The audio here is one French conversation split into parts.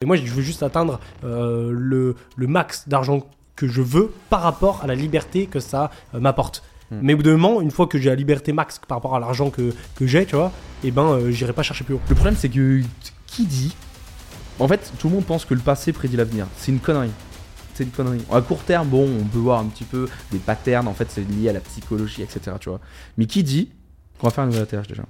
Et moi, je veux juste atteindre euh, le, le max d'argent que je veux par rapport à la liberté que ça euh, m'apporte. Hmm. Mais au bout d'un moment, une fois que j'ai la liberté max par rapport à l'argent que, que j'ai, tu vois, et ben, euh, j'irai pas chercher plus haut. Le problème, c'est que qui dit En fait, tout le monde pense que le passé prédit l'avenir. C'est une connerie. C'est une connerie. À court terme, bon, on peut voir un petit peu des patterns. En fait, c'est lié à la psychologie, etc. Tu vois. Mais qui dit qu'on va faire un nouvel atterrage déjà?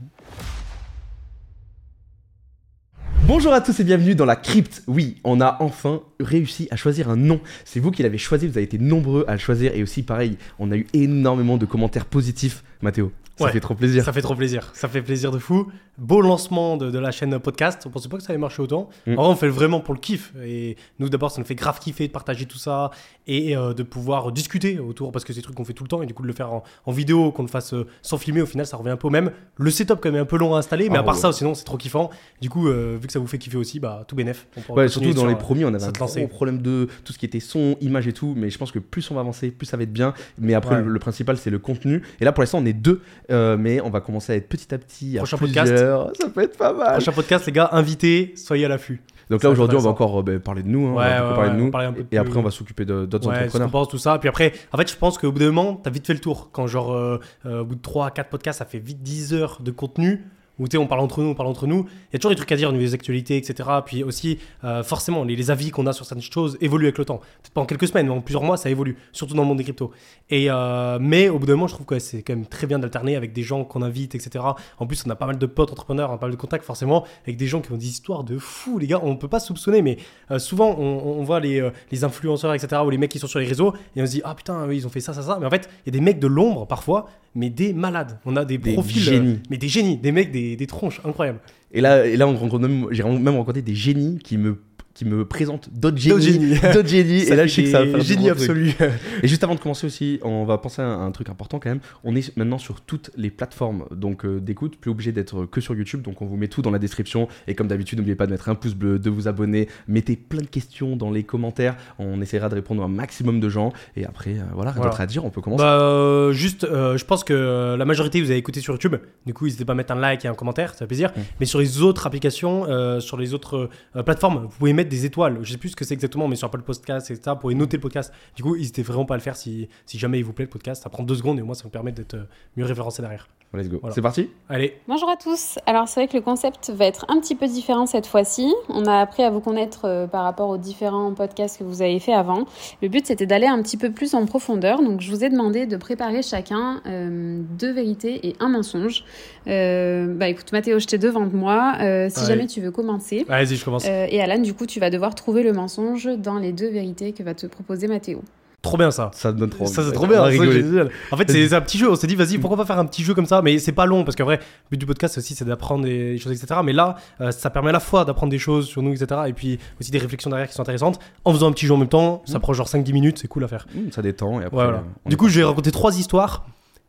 Bonjour à tous et bienvenue dans la crypte. Oui, on a enfin réussi à choisir un nom. C'est vous qui l'avez choisi, vous avez été nombreux à le choisir et aussi pareil, on a eu énormément de commentaires positifs. Mathéo, ça Ouais. fait trop plaisir. Ça fait trop plaisir. Ça fait plaisir de fou. Beau lancement de, de la chaîne podcast. On pensait pas que ça allait marcher autant. Mm. En vrai, on fait vraiment pour le kiff. Et nous, d'abord, ça nous fait grave kiffer de partager tout ça et euh, de pouvoir discuter autour parce que c'est des trucs qu'on fait tout le temps. Et du coup, de le faire en, en vidéo, qu'on le fasse euh, sans filmer, au final, ça revient un peu au même. Le setup, quand même, est un peu long à installer. Mais Ah, à part ouais. ça, sinon, c'est trop kiffant. Du coup, euh, vu que ça vous fait kiffer aussi, bah, tout bénef. On Ouais, surtout dans sur, les premiers, on avait un gros problème de tout ce qui était son, image et tout. Mais je pense que plus on va avancer, plus ça va être bien. Mais après, le, le principal, c'est le contenu. Et là, pour l'instant, on est deux. euh, mais on va commencer à être petit à petit. À Prochain podcast. plusieurs. Ça peut être pas mal. Prochain podcast, les gars, invités, soyez à l'affût. Donc là, aujourd'hui, on va encore euh, bah, parler de nous. hein, on va Ouais, un peu ouais, parler de ouais, nous. parler un peu Et après, on va s'occuper d'autres entrepreneurs. pense, tout ça. Puis après, en fait, je pense qu'au bout d'un moment, t'as vite fait le tour. Quand, genre, euh, au bout de 3 4 podcasts, ça fait vite 10 heures de contenu. Où on parle entre nous, on parle entre nous. Il y a toujours des trucs à dire au niveau des actualités, etc. Puis aussi, euh, forcément, les, avis qu'on a sur certaines choses évoluent avec le temps. Peut-être pas en quelques semaines, mais en plusieurs mois, ça évolue. Surtout dans le monde des cryptos. Et, euh, mais au bout d'un moment, je trouve que c'est quand même très bien d'alterner avec des gens qu'on invite, etc. En plus, on a pas mal de potes entrepreneurs, on a pas mal de contacts, forcément, avec des gens qui ont des histoires de fous, les gars. On peut pas soupçonner, mais euh, souvent, on, voit les, les influenceurs, etc., ou les mecs qui sont sur les réseaux, et on se dit, ah putain, ils ont fait ça, ça, ça. Mais en fait, il y a des mecs de l'ombre, parfois, mais des malades. On a des, Des profils. euh, génies. mais des génies, des mecs, des, des tronches incroyables. Et là, et là on rencontre même, j'ai même rencontré des génies qui me, qui me présentent d'autres génies. D'autres génies. et là, je sais que ça va faire génie absolu. Et juste avant de commencer aussi, on va penser à un truc important quand même. On est maintenant sur toutes les plateformes donc euh, d'écoute, plus obligé d'être que sur YouTube. Donc on vous met tout dans la description. Et comme d'habitude, n'oubliez pas de mettre un pouce bleu, de vous abonner, mettez plein de questions dans les commentaires. On essaiera de répondre à un maximum de gens. Et après, euh, voilà, rien Voilà. d'autre à dire, on peut commencer. Bah, euh, juste, je pense que la majorité vous avez écouté sur YouTube. Du coup, n'hésitez pas à mettre un like et un commentaire, ça fait plaisir. Mm. Mais sur les autres applications, sur les autres plateformes, vous pouvez mettre des étoiles. Je sais plus ce que c'est exactement, mais sur Apple Podcast, etc., vous pouvez noter le podcast. Du coup, n'hésitez vraiment pas à le faire si, si jamais il vous plaît le podcast. Ça prend deux secondes et moi, ça me permet d'être euh, mieux référencé derrière. Let's go. voilà. C'est parti Allez, Bonjour à tous. Alors c'est vrai que le concept va être un petit peu différent cette fois-ci. On a appris à vous connaître euh, par rapport aux différents podcasts que vous avez fait avant. Le but c'était d'aller un petit peu plus en profondeur. Donc je vous ai demandé de préparer chacun euh, deux vérités et un mensonge. Euh, bah écoute Mathéo, je t'ai devant moi. Euh, si jamais tu veux commencer. allez-y, je commence. Euh, et Alan, du coup, tu vas devoir trouver le mensonge dans les deux vérités que va te proposer Mathéo. Trop bien ça. Ça me donne trop Ça c'est trop bien, génial. En fait c'est un petit jeu, on s'est dit vas-y pourquoi pas faire un petit jeu comme ça, mais c'est pas long parce qu'en vrai le but du podcast aussi c'est d'apprendre des choses etc. Mais là euh, ça permet à la fois d'apprendre des choses sur nous etc. Et puis aussi des réflexions derrière qui sont intéressantes en faisant un petit jeu en même temps, ça Mm. prend genre 5-10 minutes, c'est cool à faire. Mmh, ça détend. Et après, Voilà. Du coup je vais raconter trois histoires,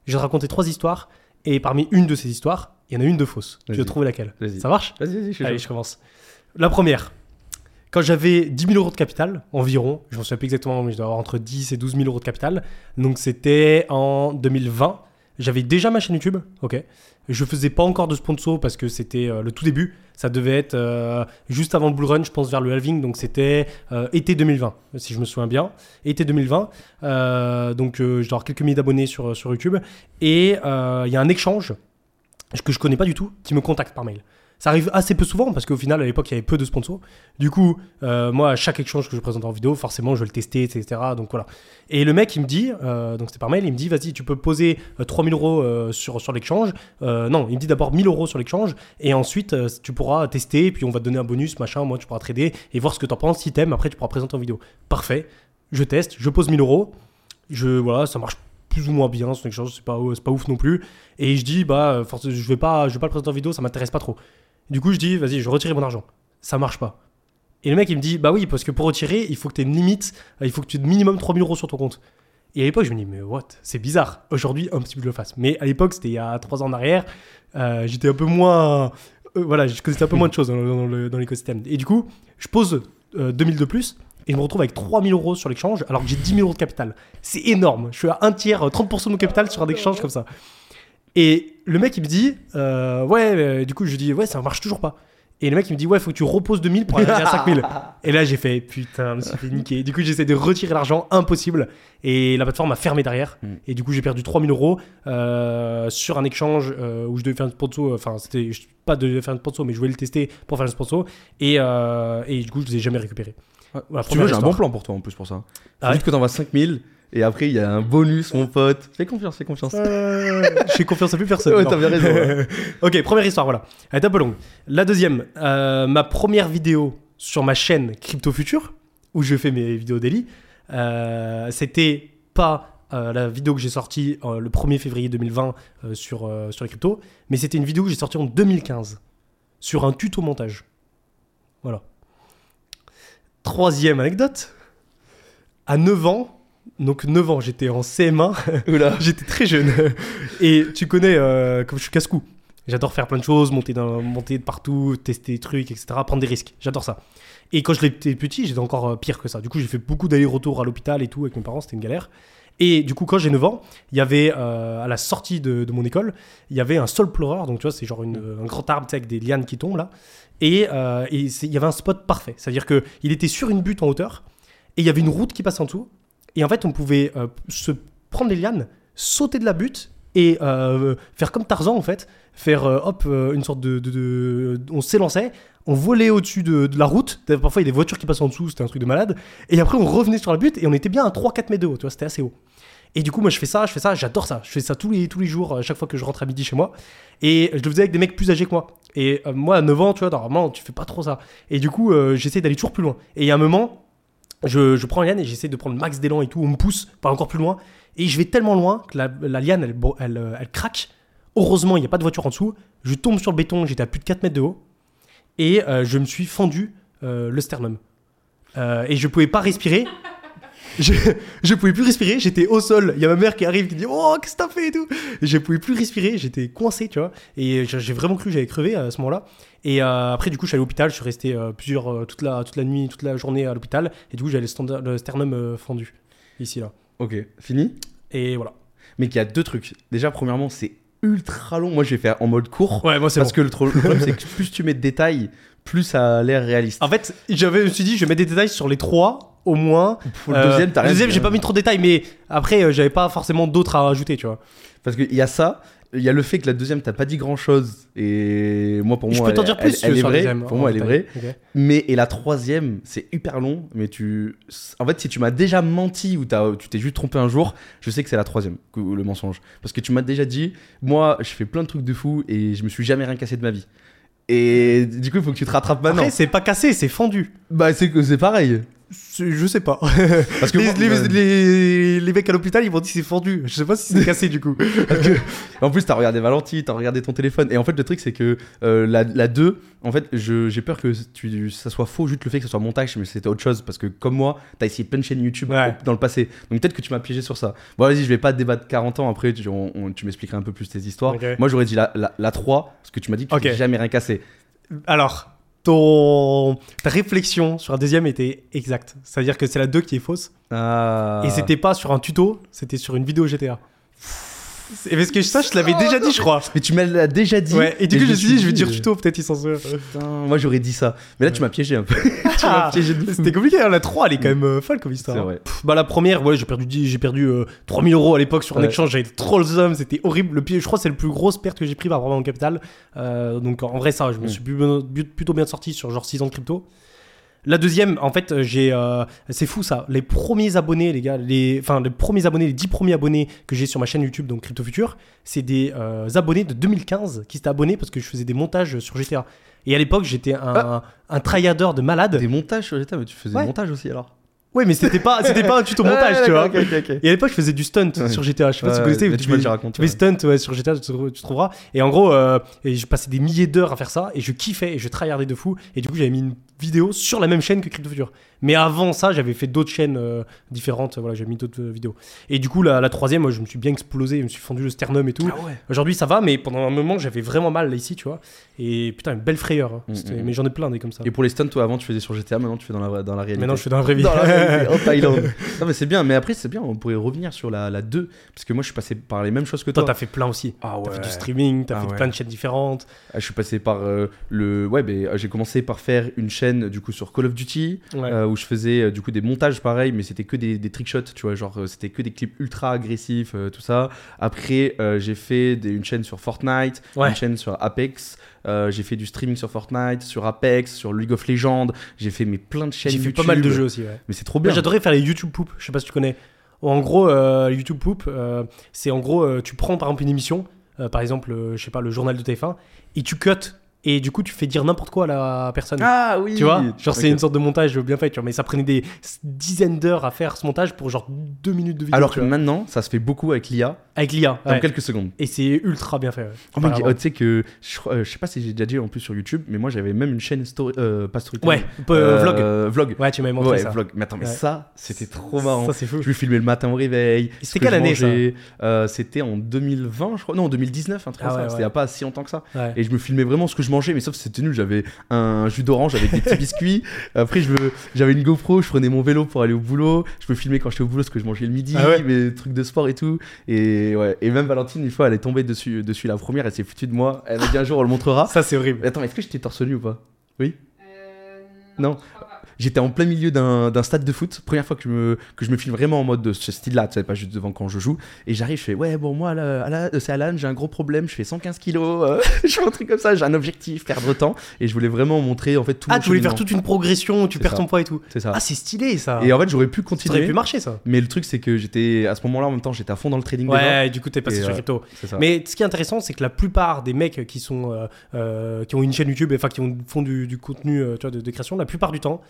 je vais raconter trois histoires et parmi une de ces histoires il y en a une de fausse. Tu dois trouver laquelle? Vas-y. Ça marche? Vas-y, vas-y, Allez je commence. La première. Quand j'avais 10 000 euros de capital, environ, je ne me souviens plus exactement, mais je dois avoir entre 10 et 12 000 euros de capital. Donc c'était en 2020. J'avais déjà ma chaîne YouTube, ok. Je faisais pas encore de sponsor parce que c'était euh, le tout début. Ça devait être euh, juste avant le Bull Run, je pense vers le halving. Donc c'était euh, été 2020, si je me souviens bien. Été 2020. Euh, donc je dois avoir quelques milliers d'abonnés sur, sur YouTube. Et il y a un échange que je connais pas du tout qui me contacte par mail. Ça arrive assez peu souvent parce qu'au final, à l'époque, il y avait peu de sponsors. Du coup, euh, moi, à chaque échange que je présente en vidéo, forcément, je vais le tester, etc. Donc voilà. Et le mec, il me dit, euh, donc c'était par mail, il me dit, vas-y, tu peux poser euh, 3000 euros euh, sur, sur l'échange. Non, il me dit d'abord 1000 euros sur l'échange et ensuite, tu pourras tester, puis on va te donner un bonus, machin. Moi, tu pourras trader et voir ce que tu en penses. Si t'aimes, après, tu pourras présenter en vidéo. Parfait. Je teste, je pose 1000 euros. Je, voilà, ça marche plus ou moins bien, son échange, c'est pas, pas ouf non plus. Et je dis, bah, je vais pas, je vais pas le présenter en vidéo, ça m'intéresse pas trop. Du coup, je dis, vas-y, je retire mon argent. Ça marche pas. Et le mec, il me dit, bah oui, parce que pour retirer, il faut que tu aies une limite, euh, il faut que tu aies minimum 3000 euros sur ton compte. Et à l'époque, je me dis, mais what? C'est bizarre. Aujourd'hui, un petit peu, je le fasse. Mais à l'époque, c'était il y a 3 ans en arrière, euh, j'étais un peu moins. euh, voilà, je connaissais un peu moins de choses dans, l'écosystème. Et du coup, je pose euh, 2000 de plus. Et je me retrouve avec 3000 euros sur l'échange alors que j'ai 10 000 euros de capital. C'est énorme. Je suis à un tiers, euh, 30% de mon capital sur un échange comme ça. Et le mec, il me dit, euh, ouais, euh, du coup, je dis, ouais, ça marche toujours pas. Et le mec il me dit ouais faut que tu reposes 2000 pour arriver à 5000. Et là j'ai fait putain je me suis fait niquer. Du coup j'essaie de retirer l'argent, impossible. Et la plateforme a fermé derrière. Mm. Et du coup j'ai perdu 3000 euros euh, sur un échange où je devais faire un sponsor. Enfin c'était pas de faire un sponsor mais je voulais le tester pour faire le sponsor. Et, et du coup je les ai jamais récupérés. Voilà, Si tu veux, j'ai un bon plan pour toi en plus pour ça. Ah ouais juste que t'envoies 5000 et après il y a un bonus, mon pote. Fais confiance, fais confiance. Euh, J'ai confiance à plus personne. Ouais, bien raison. ouais. ok, première histoire, voilà. Elle est un peu longue. La deuxième, euh, ma première vidéo sur ma chaîne Crypto Future, où je fais mes vidéos daily, euh, c'était pas euh, la vidéo que j'ai sortie euh, le 1er février 2020 euh, sur, sur les cryptos, mais c'était une vidéo que j'ai sortie en 2015 sur un tuto montage. Voilà. Troisième anecdote. À 9 ans, donc 9 ans, j'étais en CM1, Oula. J'étais très jeune. Et tu connais, euh, comme je suis casse-cou. J'adore faire plein de choses, monter, dans, monter de partout, tester des trucs, etc. Prendre des risques. J'adore ça. Et quand j'étais petit, j'étais encore euh, pire que ça. Du coup, j'ai fait beaucoup d'allers-retours à l'hôpital et tout avec mes parents. C'était une galère. Et du coup, quand j'ai 9 ans, il y avait, euh, à la sortie de, de mon école, il y avait un sol pleureur. Donc, tu vois, c'est genre une- un grand arbre avec des lianes qui tombent là. Et, euh, il y avait un spot parfait. C'est-à-dire qu'il était sur une butte en hauteur. Et il y avait une route qui passait en dessous. Et en fait, on pouvait euh, se prendre les lianes, sauter de la butte et euh, faire comme Tarzan en fait, faire euh, hop une sorte de, on s'élançait, on volait au-dessus de, la route. Parfois il y a des voitures qui passaient en dessous, c'était un truc de malade. Et après on revenait sur la butte et on était bien à 3-4 mètres de haut, tu vois, c'était assez haut. Et du coup moi je fais ça, je fais ça, j'adore ça. Je fais ça tous les, tous les jours, à chaque fois que je rentre à midi chez moi. Et je le faisais avec des mecs plus âgés que moi. Et moi à 9 ans, tu vois, normalement tu fais pas trop ça. Et du coup j'essaie d'aller toujours plus loin. Et il y a un moment, je, prends une liane et j'essaie de prendre le max d'élan et tout, on me pousse pas encore plus loin. Et je vais tellement loin que la, la liane, elle, elle, euh, elle craque. Heureusement, il n'y a pas de voiture en dessous. Je tombe sur le béton, j'étais à plus de 4 mètres de haut. Et euh, je me suis fendu euh, le sternum. Et je pouvais pas respirer. Je, je pouvais plus respirer, j'étais au sol. Il y a ma mère qui arrive qui dit Oh, qu'est-ce que t'as fait et tout. Et je pouvais plus respirer, j'étais coincé, tu vois. Et j'ai vraiment cru que j'allais crever à ce moment-là. Et euh, après, du coup, je suis allé à l'hôpital. Je suis resté euh, plusieurs, euh, toute, la, toute la nuit, toute la journée à l'hôpital. Et du coup, j'avais le, sternum fendu. Ici, là. Ok, fini. Et voilà. Mais qu'il y a deux trucs. Déjà, premièrement, c'est ultra long. Moi, je vais faire en mode court. Ouais, moi, c'est Parce bon. que le problème, c'est que plus tu mets de détails, plus ça a l'air réaliste. En fait, j'avais, je me suis dit, je vais mettre des détails sur les trois, au moins. Pour le Euh, deuxième, t'as le rien deuxième, dit, j'ai hein. pas mis trop de détails, mais après, euh, j'avais pas forcément d'autres à rajouter, tu vois. Parce qu'il y a ça, il y a le fait que la deuxième, t'as pas dit grand chose. Et moi, pour je moi, peux t'en elle- dire plus elle, elle est sur la vraie. deuxième, Pour moi, elle est vraie. Mais et la troisième, c'est hyper long. Mais tu, en fait, si tu m'as déjà menti ou t'as- tu t'es juste trompé un jour, je sais que c'est la troisième, le mensonge. Parce que tu m'as déjà dit, moi, je fais plein de trucs de fou et je me suis jamais rien cassé de ma vie. Et du coup, il faut que tu te rattrapes maintenant. Après, c'est pas cassé, c'est fendu. Bah, c'est que c'est pareil. Je sais pas. Parce que les, moi- les- les- les mecs à l'hôpital, ils m'ont dit c'est fendu. Je sais pas si c'est cassé du coup. Parce que- en plus, t'as regardé Valenti, t'as regardé ton téléphone. Et en fait, le truc, c'est que euh, la, la 2, en fait, j'ai peur que tu, ça soit faux, juste le fait que ce soit montage, mais c'était autre chose. Parce que comme moi, t'as essayé plein de chaînes YouTube Ouais. dans le passé. Donc peut-être que tu m'as piégé sur ça. Bon, vas-y, je vais pas débattre 40 ans. Après, tu, m'expliqueras un peu plus tes histoires. Moi, j'aurais dit la, la, la 3, parce que tu m'as dit que tu Ok. t'es jamais rien cassé. Alors, ton... ta réflexion sur la deuxième était exacte. C'est-à-dire que c'est la 2 qui est fausse. Ah. Et c'était pas sur un tuto, c'était sur une vidéo GTA. Et parce que ça, je te l'avais déjà dit, je crois. Mais tu me l'as déjà dit. Ouais, et du coup, je me suis dit, je vais dire tuto, peut-être il s'en souvient. Putain, moi, j'aurais dit ça. Mais là, tu m'as piégé un peu. tu m'as Ah, piégé de fou. C'était compliqué, hein, la 3, elle est quand même euh, folle comme histoire. C'est vrai. Pff, Bah la première, ouais, j'ai perdu, 10 j'ai perdu euh, 3000 euros à l'époque sur un Ouais. échange, j'avais trop le somme, c'était horrible. Le pire, je crois que c'est le plus grosse perte que j'ai pris par rapport à mon capital. Euh, donc en vrai ça, je me Mm. suis plutôt bien sorti sur genre 6 ans de crypto. La deuxième, en fait, euh, j'ai, euh, c'est fou ça. Les premiers abonnés, les gars, les, enfin les premiers abonnés, les 10 premiers abonnés que j'ai sur ma chaîne YouTube, donc Crypto Future, c'est des euh, abonnés de 2015 qui s'étaient abonnés parce que je faisais des montages sur GTA. Et à l'époque, j'étais un, Ah. un tryharder de malade. Des montages sur GTA, mais tu faisais Ouais. des montages aussi alors? Ouais, mais c'était pas, c'était pas un tuto montage, Ouais, tu vois. d'accord, ok, ok, ok. Et à l'époque, je faisais du stunt Ouais. sur GTA. Je sais pas si vous Ouais, connaissez. mais tu tu fais- raconté, Tu fais stunt ouais, sur GTA, tu, tu trouveras. Et en gros, euh, et je passais des milliers d'heures à faire ça et je kiffais et je tryhardais de fou. Et du coup, j'avais mis une vidéo sur la même chaîne que Crypto Future. Mais avant ça, j'avais fait d'autres chaînes euh, différentes. Voilà, j'avais mis d'autres euh, vidéos. Et du coup, la, la troisième, moi, je me suis bien explosé. Je me suis fendu le sternum et tout. Ah ouais. Aujourd'hui, ça va, mais pendant un moment, j'avais vraiment mal là, ici, tu vois. Et putain, une belle frayeur. hein. Mm, C'était- mm, Mais j'en ai plein des comme ça. Et pour les stunts, toi avant tu faisais sur GTA, maintenant tu fais dans la, dans la réalité. Maintenant, je suis dans la vraie vie. En Thaïlande. Non, mais c'est bien. Mais après, c'est bien. On pourrait revenir sur la, la 2. Parce que moi, je suis passé par les mêmes choses que Toi, toi. t'as fait plein aussi. Ah T'as ouais. fait du streaming, t'as Ah fait ouais. plein de chaînes différentes. Ah, Je suis passé par euh, le. Ouais, euh, j'ai commencé par faire une chaîne du coup sur Call of Duty. Ouais. euh, où je faisais du coup des montages pareils, mais c'était que des, des trickshots, tu vois, genre c'était que des clips ultra agressifs, euh, tout ça. Après, euh, j'ai fait des- une chaîne sur Fortnite, Ouais. une chaîne sur Apex, euh, j'ai fait du streaming sur Fortnite, sur Apex, sur League of Legends, j'ai fait mais plein de chaînes J'ai fait YouTube. pas mal de jeux aussi. Ouais. Mais c'est trop bien. J'adorais faire les YouTube Poop. Je sais pas si tu connais. En gros, euh, YouTube Poop, euh, c'est en gros, tu prends par exemple une émission, par exemple, je sais pas, le journal de TF1, et tu cut. Et du coup, tu fais dire n'importe quoi à la personne. Ah oui Tu vois? Genre, c'est une sorte de montage bien fait, tu vois. Mais ça prenait des dizaines d'heures à faire ce montage pour genre deux minutes de vidéo. Alors que vois. maintenant, ça se fait beaucoup avec l'IA, Avec l'IA. en ouais. quelques secondes. Et c'est ultra bien fait. ouais. Oh, tu sais que je, euh, je sais pas si j'ai déjà dit en plus sur YouTube, mais moi j'avais même une chaîne story, euh, pas story. Ouais, euh, vlog. Vlog. Ouais, tu m'avais montré Ouais, ça. vlog. Mais attends, mais Ouais. ça, c'était trop marrant. Ça, c'est fou. Je lui filmais le matin au réveil. C'était que quelle année, ça? Euh, C'était en 2020, je crois. Non, en 2019, un truc Ah comme ça. C'était pas si longtemps que ça. Et je me filmais vraiment ce que je mangeais, mais sauf que c'était nul. J'avais un jus d'orange avec des petits biscuits. Après, je me- j'avais une GoPro, je prenais mon vélo pour aller au boulot. Je me filmais quand j'étais au boulot ce que je mangeais le midi, Ah ouais mes trucs de sport et tout. Et ouais. Et même Valentine, une fois, elle est tombée dessus, dessus la première, elle s'est foutue de moi. Elle m'a dit un jour, on le montrera. Ça, c'est horrible. Attends, est-ce que j'étais torse nu ou pas? Non. J'étais en plein milieu d'un stade de foot, première fois que je me, que je me filme vraiment en mode de ce style-là, tu sais, pas juste devant quand je joue. Et j'arrive, je fais, ouais, bon, moi, euh, c'est Alan, j'ai un gros problème, je fais 115 kilos, euh, je fais un truc comme ça, j'ai un objectif, perdre temps. Et je voulais vraiment montrer, en fait, tout Ah, tu voulais faire toute une progression, tu perds ça. ton poids et tout. C'est ça. Ah, c'est stylé ça. et en fait, j'aurais pu ça aurait continuer. pu marcher ça. Mais le truc, c'est que j'étais, à ce moment-là, en même temps, j'étais à fond dans le trading déjà. Ouais, et du coup, t'es passé sur crypto. Mais ce qui est intéressant, c'est que la plupart des mecs qui sont euh, euh, qui ont une chaîne YouTube, enfin qui ont, font du, du contenu euh, tu vois, de, de création, la plupart du temps,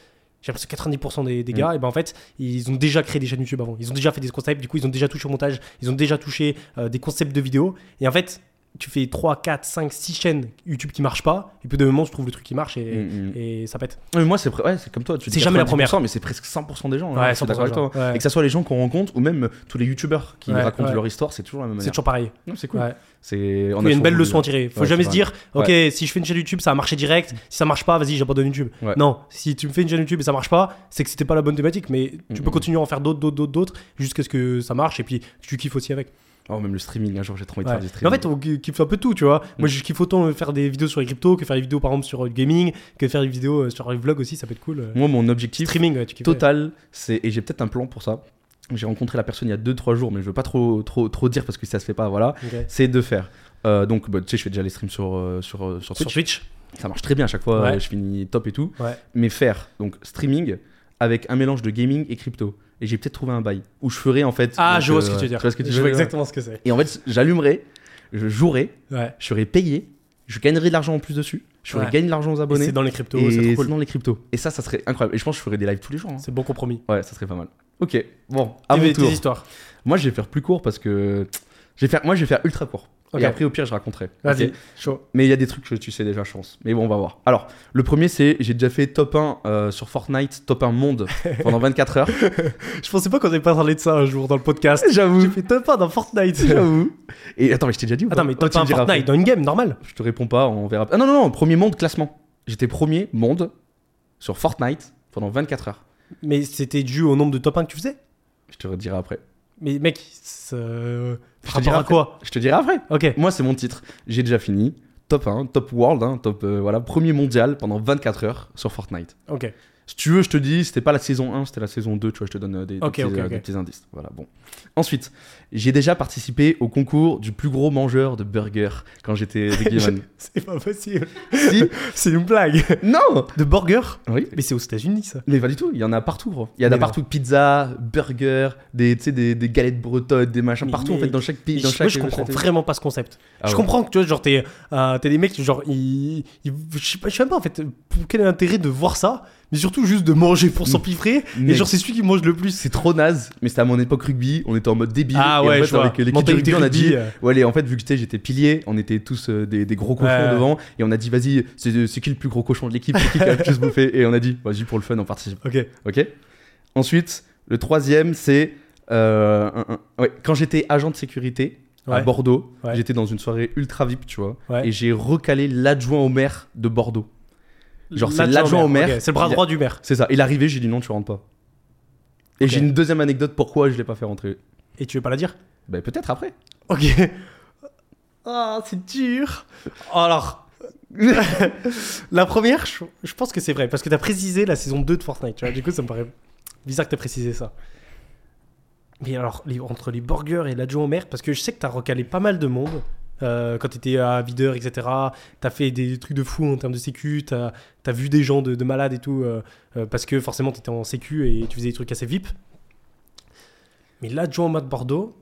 j'ai l'impression que 90% des, des Mm. gars, et ben en fait, ils ont déjà créé des chaînes YouTube avant. Ils ont déjà fait des concepts, du coup, ils ont déjà touché au montage, ils ont déjà touché euh, des concepts de vidéos. Et en fait, tu fais 3, 4, 5, 6 chaînes YouTube qui marchent pas, et puis de moment, tu trouves le truc qui marche et, Mm, mm. et ça pète. Ouais, moi, c'est ouais, comme toi. tu C'est jamais la 90%, première. Mais c'est presque 100% des gens. hein, Ouais, avec 100% toi. des gens, ouais. Et que ça soit les gens qu'on rencontre ou même tous les youtubeurs qui Ouais, racontent leur histoire, c'est toujours la même C'est toujours pareil. C'est cool. C'est. Il on y a une belle leçon à tirer. Faut jamais se dire, ok, si je fais une chaîne YouTube, ça va marcher direct. Si ça marche pas, vas-y, j'abandonne YouTube. Non, si tu me fais une chaîne YouTube et ça marche pas, c'est que c'était pas la bonne thématique. Mais tu peux mm. continuer à en faire d'autres, d'autres, d'autres, d'autres, jusqu'à ce que ça marche et puis tu kiffes aussi avec. Oh, même le streaming, un jour j'ai trop envie de Ouais. faire du Mais en streaming. fait, on kiffe un peu tout, tu vois. Mm. Moi, je kiffe autant faire des vidéos sur les cryptos que faire des vidéos par exemple sur le gaming, que faire des vidéos euh, sur les vlogs aussi, ça peut être cool. Moi, mon objectif Streaming, ouais, tu kiffes. total, c'est. Et j'ai peut-être un plan pour ça. J'ai rencontré la personne il y a 2-3 jours, mais je veux pas trop, trop, trop dire parce que ça se fait pas, voilà. C'est de faire. euh, donc, bah, tu sais, je fais déjà les streams sur, euh, sur, euh, sur Twitch. Ça marche très bien à chaque fois, Ouais. euh, je finis top et tout. Ouais. Mais faire, donc, streaming avec un mélange de gaming et crypto. Et j'ai peut-être trouvé un bail où je ferai en fait. Ah, donc, je vois ce que euh, tu veux dire. Tu vois ce que tu je veux vois dire exactement ce que c'est. Et en fait, j'allumerai, je jouerai, Ouais. je serai payé, je gagnerai de l'argent en plus dessus, je ferai Ouais. gagner de l'argent aux abonnés. c'est dans les cryptos, et c'est trop cool. c'est dans les cryptos. Et ça, ça serait incroyable. Et je pense que je ferai des lives tous les jours. hein. C'est bon compromis. Ouais, ça serait pas mal. Ok, bon, à mon tour. histoires. Moi, je vais faire plus court parce que. Je vais faire... Moi, je vais faire ultra court. Et après, au pire, je raconterai. Vas-y, chaud. Mais il y a des trucs que tu sais déjà, je pense. Mais bon, on va voir. Alors, le premier, c'est j'ai déjà fait top 1 euh, sur Fortnite, top 1 monde pendant 24 heures. Je pensais pas qu'on allait pas parler de ça un jour dans le podcast. J'avoue. J'ai fait top 1 dans Fortnite. J'avoue. Et attends, mais je t'ai déjà dit ou Attends, mais top tu me 1 diras Fortnite après. dans une game, normal. Je te réponds pas, on verra. Ah non, non, non, premier monde classement. J'étais premier monde sur Fortnite pendant 24 heures. Mais c'était dû au nombre de top 1 que tu faisais? Je te redirai après. Mais mec, c'est, euh, Je te dirai à quoi Je te dirai après. Ok. Moi, c'est mon titre. J'ai déjà fini. Top 1, top world, hein, top euh, voilà, premier mondial pendant 24 heures sur Fortnite. Ok. Si tu veux, je te dis, c'était pas la saison 1, c'était la saison 2, tu vois, je te donne euh, des petits, euh, des petits indices. Voilà, bon. Ensuite, j'ai déjà participé au concours du plus gros mangeur de burgers quand j'étais Game C'est pas possible. Si C'est une blague. Non De burger Oui. Mais c'est aux États-Unis ça. Mais pas du tout, il y en a partout, gros. Il y en a partout, pizza, burger, des, des, des galettes bretonnes, des machins, Mais partout en fait, dans chaque pays. Je- Moi, je comprends chaque- vraiment pas ce concept. Ah je ouais. comprends que tu vois, genre, t'es euh, des mecs, genre, ils, ils- je, sais pas, je sais même pas en fait, pour quel est l'intérêt de voir ça, mais surtout juste de manger pour s'empiffrer. Et genre, c'est celui qui mange le plus. C'est trop naze, mais c'était à mon époque rugby, on était en mode débile. Ah et ouais, en fait, avec l'équipe de Mentalité rugby, on a dit, rugby, euh. ouais, allez, en fait, vu que j'étais pilier, on était tous euh, des, des gros cochons Ouais. devant, et on a dit, vas-y, c'est qui le plus gros cochon de l'équipe, c'est qui qui a le plus bouffé, et on a dit, vas-y, pour le fun, on participe. Ok. Ok Ensuite, le troisième, c'est euh, ouais, quand j'étais agent de sécurité à. Bordeaux, Ouais. j'étais dans une soirée ultra VIP, tu vois, Ouais. et j'ai recalé l'adjoint au maire de Bordeaux. Genre, c'est l'adjoint au maire. C'est le bras droit du maire. C'est ça. Il est arrivé, j'ai dit non, tu rentres pas. Et j'ai une deuxième anecdote pourquoi je l'ai pas fait rentrer. Et tu veux pas la dire? Bah, peut-être après. Ok. Ah, c'est dur. Alors. la première, je, je pense que c'est vrai, parce que t'as précisé la saison 2 de Fortnite, tu vois, du coup ça me paraît bizarre que t'aies précisé ça. Mais alors, les- entre les burgers et l'adjoint au maire, parce que je sais que t'as recalé pas mal de monde euh, quand t'étais à Videur, etc. T'as fait des trucs de fou en termes de sécu, t'as as vu des gens de, de malades et tout, euh, euh, parce que forcément t'étais en sécu et tu faisais des trucs assez VIP. Mais l'adjoint de Bordeaux,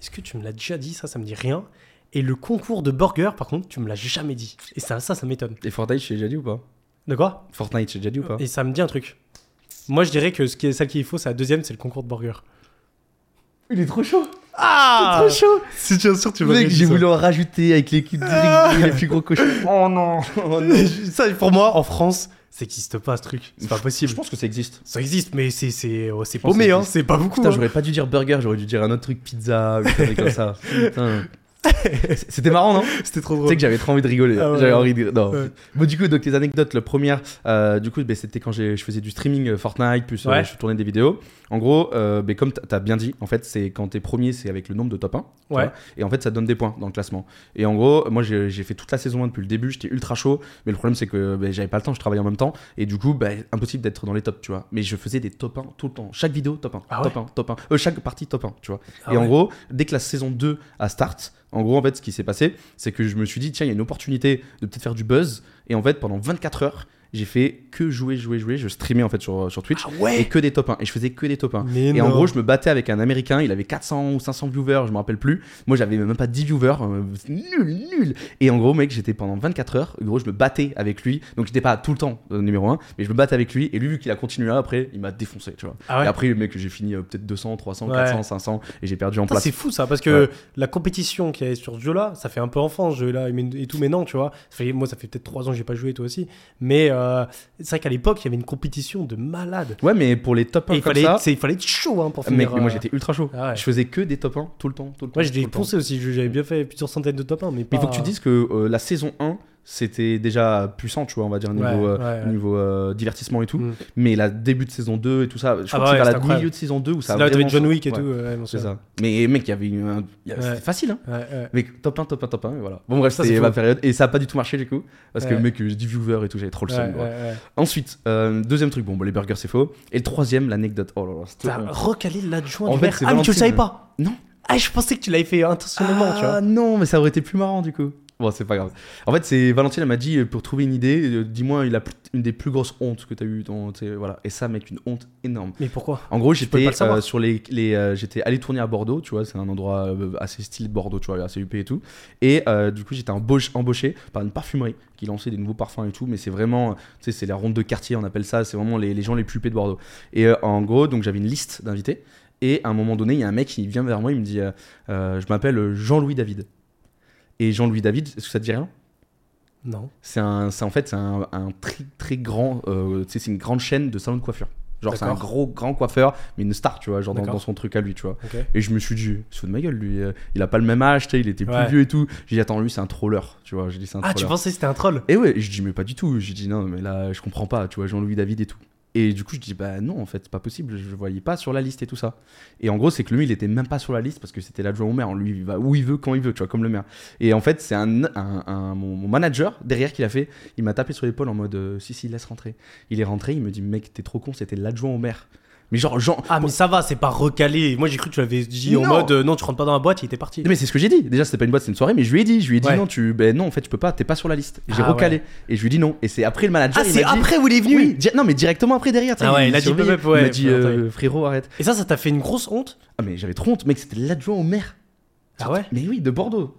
est-ce que tu me l'as déjà dit Ça, ça me dit rien? Et le concours de burger, par contre, tu me l'as jamais dit. Et ça, ça, ça m'étonne. Et Fortnite, j'ai déjà dit ou pas? De quoi? Fortnite, j'ai déjà dit ou pas? Et ça me dit un truc. Moi, je dirais que ce qui est, celle qui est faux, c'est la deuxième, c'est le concours de burger. Il est trop chaud Ah Trop chaud Si tu es sûr, tu Mec, j'ai voulu en rajouter avec l'équipe du Ah. les plus gros cochons. Oh non Oh non ça, pour moi, en France, ça n'existe pas ce truc. C'est pas Je possible. pense que ça existe. Ça existe, mais c'est c'est oh, c'est hein. C'est pas beaucoup. Putain, hein. j'aurais pas dû dire burger, j'aurais dû dire un autre truc, pizza, ou comme ça. Putain. C'était marrant, non C'était trop Tu drôle. sais que j'avais trop envie de rigoler. Ah ouais, j'avais envie de. Non. Ouais. Bon, du coup, donc les anecdotes. La première, euh, du coup, ben, c'était quand je faisais du streaming euh, Fortnite, plus euh, je tournais des vidéos. En gros, ben, comme t- t'as bien dit, en fait, c'est quand t'es premier, c'est avec le nombre de top 1. tu Ouais. vois, et en fait, ça te donne des points dans le classement. Et en gros, moi, j'ai fait toute la saison 1 depuis le début, j'étais ultra chaud. Mais le problème, c'est que ben, j'avais pas le temps, je travaillais en même temps. Et du coup, impossible d'être dans les tops, tu vois. Mais je faisais des top 1 tout le temps. Chaque vidéo, top 1. Ah top 1, top 1. Euh, chaque partie, top 1, tu vois. Ah et en gros, dès que la saison 2 a start, en gros, en fait, ce qui s'est passé, c'est que je me suis dit, tiens, il y a une opportunité de peut-être faire du buzz. Et en fait, pendant 24 heures, j'ai fait que jouer, jouer, jouer. Je streamais en fait sur, sur Twitch. Ah Et ouais que des top 1. Et je faisais que des top 1. Mais Et en gros, je me battais avec un américain. Il avait 400 ou 500 viewers, je me rappelle plus. Moi, j'avais même pas 10 viewers. euh, nul, nul. Et en gros, mec, j'étais pendant 24 heures. En gros, je me battais avec lui. Donc, j'étais pas tout le temps euh, numéro 1, mais je me battais avec lui. Et lui, vu qu'il a continué après, il m'a défoncé, tu vois. Ah ouais. Et après, mec, j'ai fini euh, peut-être 200, 300, Ouais. 400, 500. Et j'ai perdu en place. C'est fou ça, parce que la compétition qu'il y a sur ce jeu-là, ça fait un peu enfant ce jeu-là et et tout, mais non, tu vois. Ça fait, moi, ça fait peut-être 3 ans que j'ai pas joué, toi aussi. Mais euh, c'est vrai qu'à l'époque, il y avait une compétition de malade. Ouais, mais pour les top 1 Et il comme fallait, ça. il fallait être chaud hein, pour Mec, finir. mais moi euh, j'étais ultra chaud. ah ouais. Je faisais que des top 1 tout le temps, tout le temps. Moi, j'ai poncé aussi. J'avais bien fait plusieurs centaines de top 1, mais Mais il faut que tu dises que euh, la saison 1, c'était déjà puissant, tu vois, on va dire, niveau, Ouais, euh, ouais, ouais. niveau euh, divertissement et tout. Mm. Mais la début de saison 2 et tout ça, je crois Ah que bah c'est ouais, vers la incroyable. milieu de saison 2 où ça C'est a là vraiment John. Wick et tout. bon, C'est ça. Mais mec, il y avait une. C'était facile, hein. Mais top 1, top 1, top 1, et voilà. Bon, bref, Ça, c'était c'est ma période. Et ça a pas du tout marché, du coup. Parce que, Ouais. mec, j'ai 10 viewers et tout, j'avais trop le seum. Ensuite, euh, deuxième truc, bon, bah, les burgers, c'est faux. Et le troisième, l'anecdote. Oh là là, c'était. Recalé l'adjoint du maire. c'est Ah, mais tu le savais pas? Non. Ah, je pensais que tu l'avais fait intentionnellement, tu vois. Ah non, mais ça aurait été plus marrant du coup. Bon, c'est pas grave. En fait, c'est Valentine, elle m'a dit euh, pour trouver une idée, euh, dis-moi la plus- une des plus grosses hontes que t'as eu dans, voilà. Et ça, mec, une honte énorme. Mais pourquoi? En gros, j'étais pas le savoir. euh, sur les, les euh, j'étais allé tourner à Bordeaux, tu vois, c'est un endroit euh, assez style Bordeaux, tu vois, assez UP et tout. Et euh, du coup, j'étais embauché, embauché par une parfumerie qui lançait des nouveaux parfums et tout, mais c'est vraiment, tu sais, c'est la ronde de quartier, on appelle ça, c'est vraiment les, les gens les plus UP de Bordeaux. Et euh, en gros, donc j'avais une liste d'invités. Et à un moment donné, il y a un mec qui vient vers moi, il me dit, euh, euh, je m'appelle Jean-Louis David. Et Jean-Louis David, est-ce que ça te dit rien? Non. C'est en fait c'est un, un très très grand, euh, c'est une grande chaîne de salons de coiffure. Genre c'est un gros grand coiffeur, mais une star, tu vois, genre dans, son truc à lui, tu vois. Et je me suis dit, c'est de ma gueule, lui, euh, il a pas le même âge, tu sais, il était plus Ouais. vieux et tout. J'ai dit, attends, lui c'est un troller, tu vois. J'ai dit, c'est un Ah, tu pensais que c'était un troll? Et ouais, je dis, mais pas du tout. J'ai dit, non, mais là, je comprends pas, tu vois, Jean-Louis David et tout. Et du coup, je dis, bah non, en fait, c'est pas possible, je voyais pas sur la liste et tout ça. Et en gros, c'est que lui, il était même pas sur la liste parce que c'était l'adjoint au maire. Lui, il va où il veut, quand il veut, tu vois, comme le maire. Et en fait, c'est un, un- un- mon, mon manager derrière qui l'a fait. Il m'a tapé sur l'épaule en mode, euh, si, si, laisse rentrer. Il est rentré, il me dit, mec, t'es trop con, c'était l'adjoint au maire. Mais genre. Ah, mais ça va, c'est pas recalé. Moi, j'ai cru que tu l'avais dit en mode euh, non, tu rentres pas dans la boîte, il était parti. Non, mais c'est ce que j'ai dit. Déjà, c'était pas une boîte, c'est une soirée, mais je lui ai dit, je lui ai dit Ouais. non, tu, ben non, en fait, tu peux pas, t'es pas sur la liste. J'ai Ah recalé et je lui ai dit non. Et c'est après le manager. Ah, c'est après où il est venu Oui, di- non, mais directement après derrière. Ah ouais, il a dit, surveillait. pep, ouais, il m'a dit, euh, frérot, arrête. Et ça, ça t'a fait une grosse honte Ah, mais j'avais trop honte, mec, c'était l'adjoint au maire. Ah ouais Mais oui, de Bordeaux.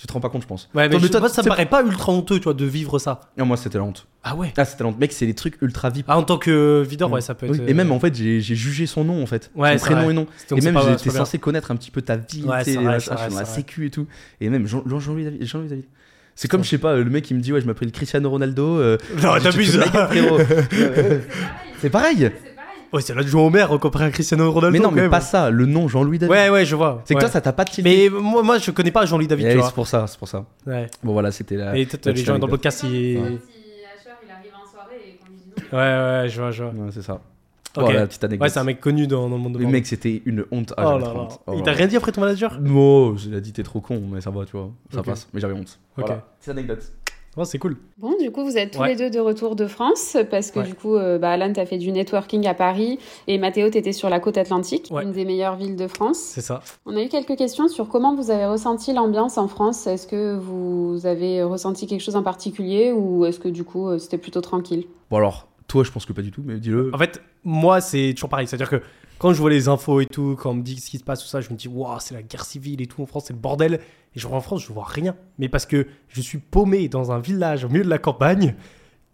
Tu te rends pas compte, je pense. Ouais, mais Toi, je- toi, moi, ça me c'est- paraît pas ultra honteux, tu vois, de vivre ça. Non, moi, c'était la honte. Ah ouais Ah, c'était la honte. Mec, c'est des trucs ultra VIP. Ah, en tant que videur, ouais, ça peut être. Oui, Et même, en fait, j'ai j'ai jugé son nom, en fait. Ouais, son c'est prénom vrai. et nom. Donc, et c'est même, pas- c'est j'étais pas bien. censé connaître un petit peu ta vie, Ouais, tu sais, c'est les vrai, sur la c'est vrai. sécu et tout. Et même Jean- Jean- Jean-Louis David. Jean-Louis David. C'est comme, je sais pas, le mec qui me dit, ouais, je m'appelle Cristiano Ronaldo. euh, Non, je t'abuses te. C'est pareil. Ouais, c'est l'adjoint au maire comparé à Cristiano Ronaldo. Mais non, quand mais même. pas ça. Le nom Jean-Louis David. Ouais, ouais, je vois. C'est que ouais. toi, ça t'a pas tilté. Mais moi, moi, je connais pas Jean-Louis David, Eh vois. c'est pour ça, c'est pour ça. Ouais. Bon, voilà, c'était la. Et peut-être les gens dans le podcast, ils. Ouais. Ouais, Si Asher il arrive en soirée et qu'on lui dit non. ouais, je vois, je vois. Ouais, c'est ça. Oh, Ok. la petite anecdote. Ouais, c'est un mec connu dans, dans le monde de Le mec, c'était une honte. Ah, Oh là là. Oh Il là t'a là. rien dit après ton manager? Non, il a dit t'es trop con, mais ça va, tu vois. Ça passe. Mais j'avais honte. Ok. Voilà. Petite anecdote. Oh, c'est cool. Bon, du coup, vous êtes tous Ouais. les deux de retour de France parce que Ouais. du coup, euh, bah, Alan, t'as fait du networking à Paris et Mathéo, t'étais sur la côte atlantique, Ouais. une des meilleures villes de France. C'est ça. On a eu quelques questions sur comment vous avez ressenti l'ambiance en France. Est-ce que vous avez ressenti quelque chose en particulier ou est-ce que du coup, euh, c'était plutôt tranquille? Bon, alors, toi, je pense que pas du tout, mais dis-le. En fait, moi, c'est toujours pareil. C'est-à-dire que quand je vois les infos et tout, quand on me dit ce qui se passe, tout ça, je me dis, waouh, c'est la guerre civile et tout en France, c'est le bordel. Et je vois en France, je vois rien. Mais parce que je suis paumé dans un village au milieu de la campagne,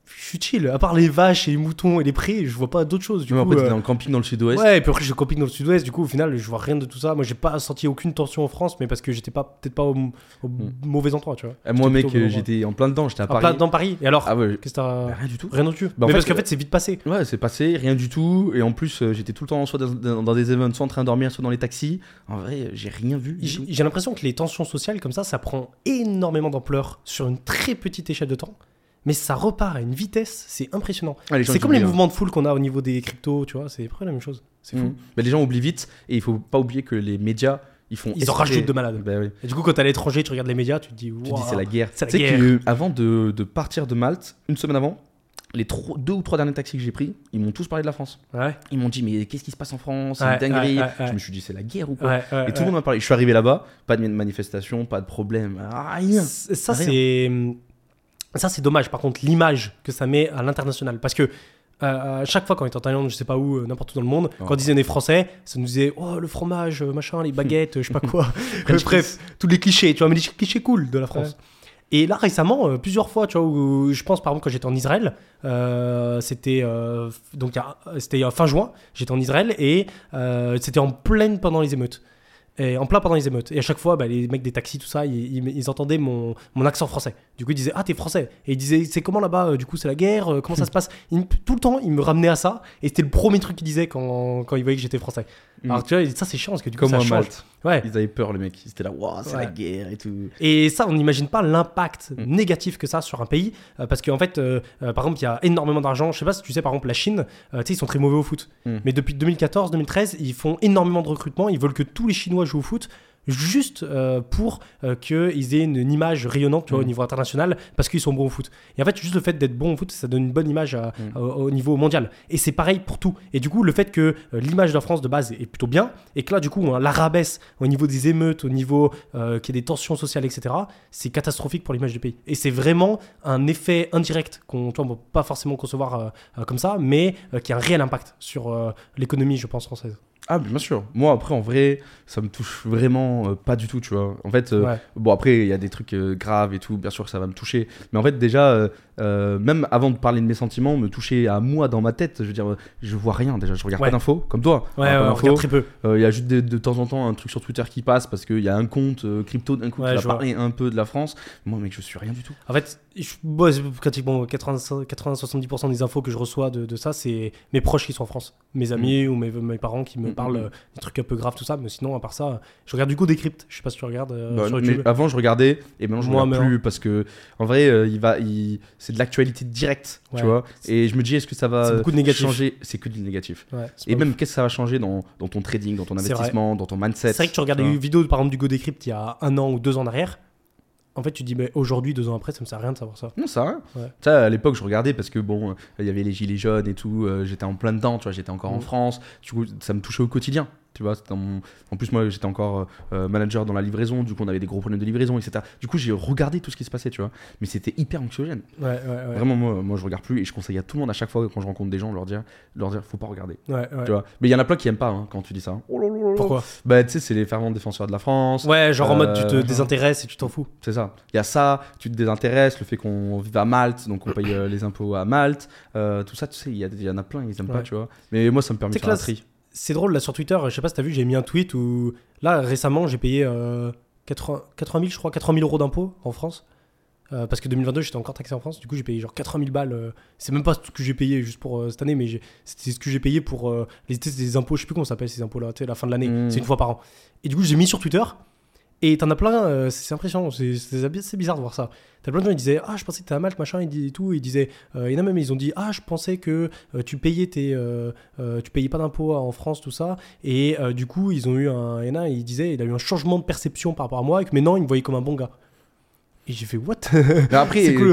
je suis chill. À part les vaches et les moutons et les prés, je vois pas d'autre chose. Du Mais coup, après, euh, dans le camping dans le sud-ouest. Ouais, et puis après, je copine dans le sud-ouest, du coup, au final, je vois rien de tout ça. Moi, j'ai pas senti aucune tension en France, mais parce que j'étais pas, peut-être pas au, au mauvais endroit, tu vois. Eh, moi, mec, euh, j'étais en plein dedans, j'étais à En Paris. plein dans Paris. Et alors, Ah ouais, qu'est-ce que t'as. bah, rien du tout. Rien du tout. Bah, en mais fait, parce qu'en euh, fait, c'est vite passé. Ouais, c'est passé, rien du tout. Et en plus, euh, j'étais tout le temps soit dans, dans- des événements, soit en train de dormir, soit dans les taxis. En vrai, j'ai rien vu. j'ai l'impression que les tensions sociales comme ça, ça prend énormément d'ampleur sur une très petite échelle de temps, mais ça repart à une vitesse, c'est impressionnant. Ah, C'est comme les hein. mouvements de foule qu'on a au niveau des cryptos, tu vois, c'est la même chose. C'est fou. Mhm. Mais les gens oublient vite et il faut pas oublier que les médias ils font Ils en exprès- rajoutent de malades. Bah oui. Et du coup, quand t'es à l'étranger, tu regardes les médias, tu te dis, Tu Waouh, dis c'est la guerre. c'est Tu sais que avant de, de partir de Malte, une semaine avant, les trois- deux ou trois derniers taxis que j'ai pris, ils m'ont tous parlé de la France. Ouais, Ils m'ont dit mais qu'est-ce qui se passe en France? C'est Ouais, une dinguerie. ouais. Je me suis dit c'est la guerre ou quoi? Et tout le monde m'a parlé. Je suis arrivé là-bas, pas de manifestation, pas de problème, rien. C- Ça, Rien. c'est. Ça, c'est dommage, par contre, l'image que ça met à l'international. Parce que. euh, à chaque fois quand on était en Thaïlande, je sais pas où, euh, n'importe où dans le monde, Oh. quand on disait on est français, ça nous disait oh le fromage, euh, machin, les baguettes, je sais pas quoi. Bref, tous les clichés, tu vois, mais les clichés cool de la France. Et là récemment, euh, plusieurs fois, tu vois, où je pense par exemple quand j'étais en Israël, euh, c'était euh, donc c'était fin juin, j'étais en Israël et c'était en pleine pendant les émeutes. Et en plein pendant les émeutes. Et à chaque fois, bah, les mecs des taxis, tout ça, ils, ils- ils entendaient mon, mon accent français. Du coup, ils disaient Ah, t'es français. Et ils disaient C'est comment là-bas euh, Du coup, c'est la guerre euh, Comment ça se passe? Ils Tout le temps, ils me ramenaient à ça. Et c'était le premier truc qu'ils disaient quand, quand ils voyaient que j'étais français. Mm. Alors, tu vois, ça, c'est chiant parce que du coup, Comme ça change. Malte. Ouais. Ils avaient peur les mecs. Ils étaient là, waouh, c'est Ouais. la guerre et tout. Et ça, on n'imagine pas l'impact Mm. négatif que ça a sur un pays. euh, parce qu'en fait, euh, euh, par exemple, il y a énormément d'argent. Je sais pas si tu sais, par exemple, la Chine, tu sais, ils sont très mauvais au foot. Mm. Mais depuis 2014-2013, ils font énormément de recrutement. Ils veulent que tous les Chinois jouent au foot. Juste euh, pour euh, qu'ils aient une, une image rayonnante tu vois, au Mm. niveau international parce qu'ils sont bons au foot. Et en fait, juste le fait d'être bon au foot, ça donne une bonne image à- Mm. au, au niveau mondial. Et c'est pareil pour tout. Et du coup, le fait que euh, l'image de la France de base est plutôt bien et que là, du coup, on l'arabesse au niveau des émeutes, au niveau euh, qu'il y ait des tensions sociales, etc., c'est catastrophique pour l'image du pays. Et c'est vraiment un effet indirect qu'on ne peut pas forcément concevoir euh, euh, comme ça, mais euh, qui a un réel impact sur euh, l'économie, je pense, française. Ah, bien sûr. Moi, après, en vrai, ça me touche vraiment euh, pas du tout, tu vois. En fait, euh, Ouais. bon, après, il y a des trucs euh, graves et tout, bien sûr que ça va me toucher. Mais en fait, déjà, même avant de parler de mes sentiments, me toucher à moi dans ma tête, je veux dire, je vois rien déjà. Je regarde Ouais. pas d'infos, comme toi. Ouais, on regarde très peu. Il y a juste de, de temps en temps un truc sur Twitter qui passe parce qu'il y a un compte crypto d'un coup qui va parler un peu de la France. Moi, mec, je suis rien du tout. En fait, je, c'est pratiquement 80-70% des infos que je reçois de, de ça, c'est mes proches qui sont en France. Mes amis ou mes, mes parents qui me Mm, parlent mm. euh, des trucs un peu graves, tout ça. Mais sinon, à part ça, je regarde du coup Decrypt. Je sais pas si tu regardes euh, Bah, sur mais YouTube. avant, je regardais et maintenant, je Moi, regarde mais plus parce que, en vrai, euh, il va, il... c'est de l'actualité directe, Ouais. tu vois. Et je me dis, est-ce que ça va C'est beaucoup de négatif. changer? C'est que du négatif. Ouais, c'est Et pas même, qu'est-ce que ça va changer dans, dans ton trading, dans ton C'est investissement, dans ton mindset C'est vrai que tu regardes vois? une vidéo par exemple du Go Decrypt il y a un an ou deux ans en arrière. En fait, tu te dis, mais aujourd'hui, deux ans après, ça me sert à rien de savoir ça. Non, ça, hein. Ouais. ça à l'époque je regardais parce que bon, euh, il y avait les gilets jaunes et tout, euh, j'étais en plein dedans, tu vois, j'étais encore en Mm. France, du coup ça me touchait au quotidien, tu vois. mon- En plus moi j'étais encore euh, manager dans la livraison, du coup on avait des gros problèmes de livraison, etc. Du coup j'ai regardé tout ce qui se passait, tu vois, mais c'était hyper anxiogène. Ouais, ouais, ouais. Vraiment moi, moi je regarde plus et je conseille à tout le monde à chaque fois quand je rencontre des gens leur dire, leur dire faut pas regarder, tu vois. Mais il y en a plein qui aiment pas hein, quand tu dis ça. Oh là là là là. Pourquoi? Bah tu sais c'est les fervents défenseurs de la France. Ouais, genre en mode tu te Euh, désintéresses et tu t'en fous. C'est ça. Il y a ça, tu te désintéresses, le fait qu'on vive à Malte, donc on paye euh, les impôts à Malte, euh, tout ça, tu sais, il y, y en a plein, ils aiment pas, tu vois. Mais moi, ça me permet de faire classe. tri. C'est drôle là sur Twitter, je sais pas si t'as vu, j'ai mis un tweet où là récemment j'ai payé euh, 80, 80 000, je crois, 80 000 euros d'impôts en France. Euh, parce que 2022 j'étais encore taxé en France, du coup j'ai payé genre 80 000 balles. euh, c'est même pas ce que j'ai payé juste pour euh, cette année, mais c'était ce que j'ai payé pour les, des impôts, je sais plus comment ça s'appelle ces impôts là, la fin de l'année, Mm. c'est une fois par an. Et du coup j'ai mis sur Twitter Et t'en as plein, euh, c'est impressionnant, c'est bizarre de voir ça. T'as plein de gens qui disaient Ah, je pensais que t'étais à Malte, machin, et tout. Ils disaient euh, Il y en a même, ils ont dit Ah, je pensais que euh, tu payais tes. euh, tu payais pas d'impôts en France, tout ça. Et du coup, ils ont eu un. Il y en a, il disait Il a eu un changement de perception par rapport à moi, et que maintenant, il me voyait comme un bon gars. Et j'ai fait What? Après, cool,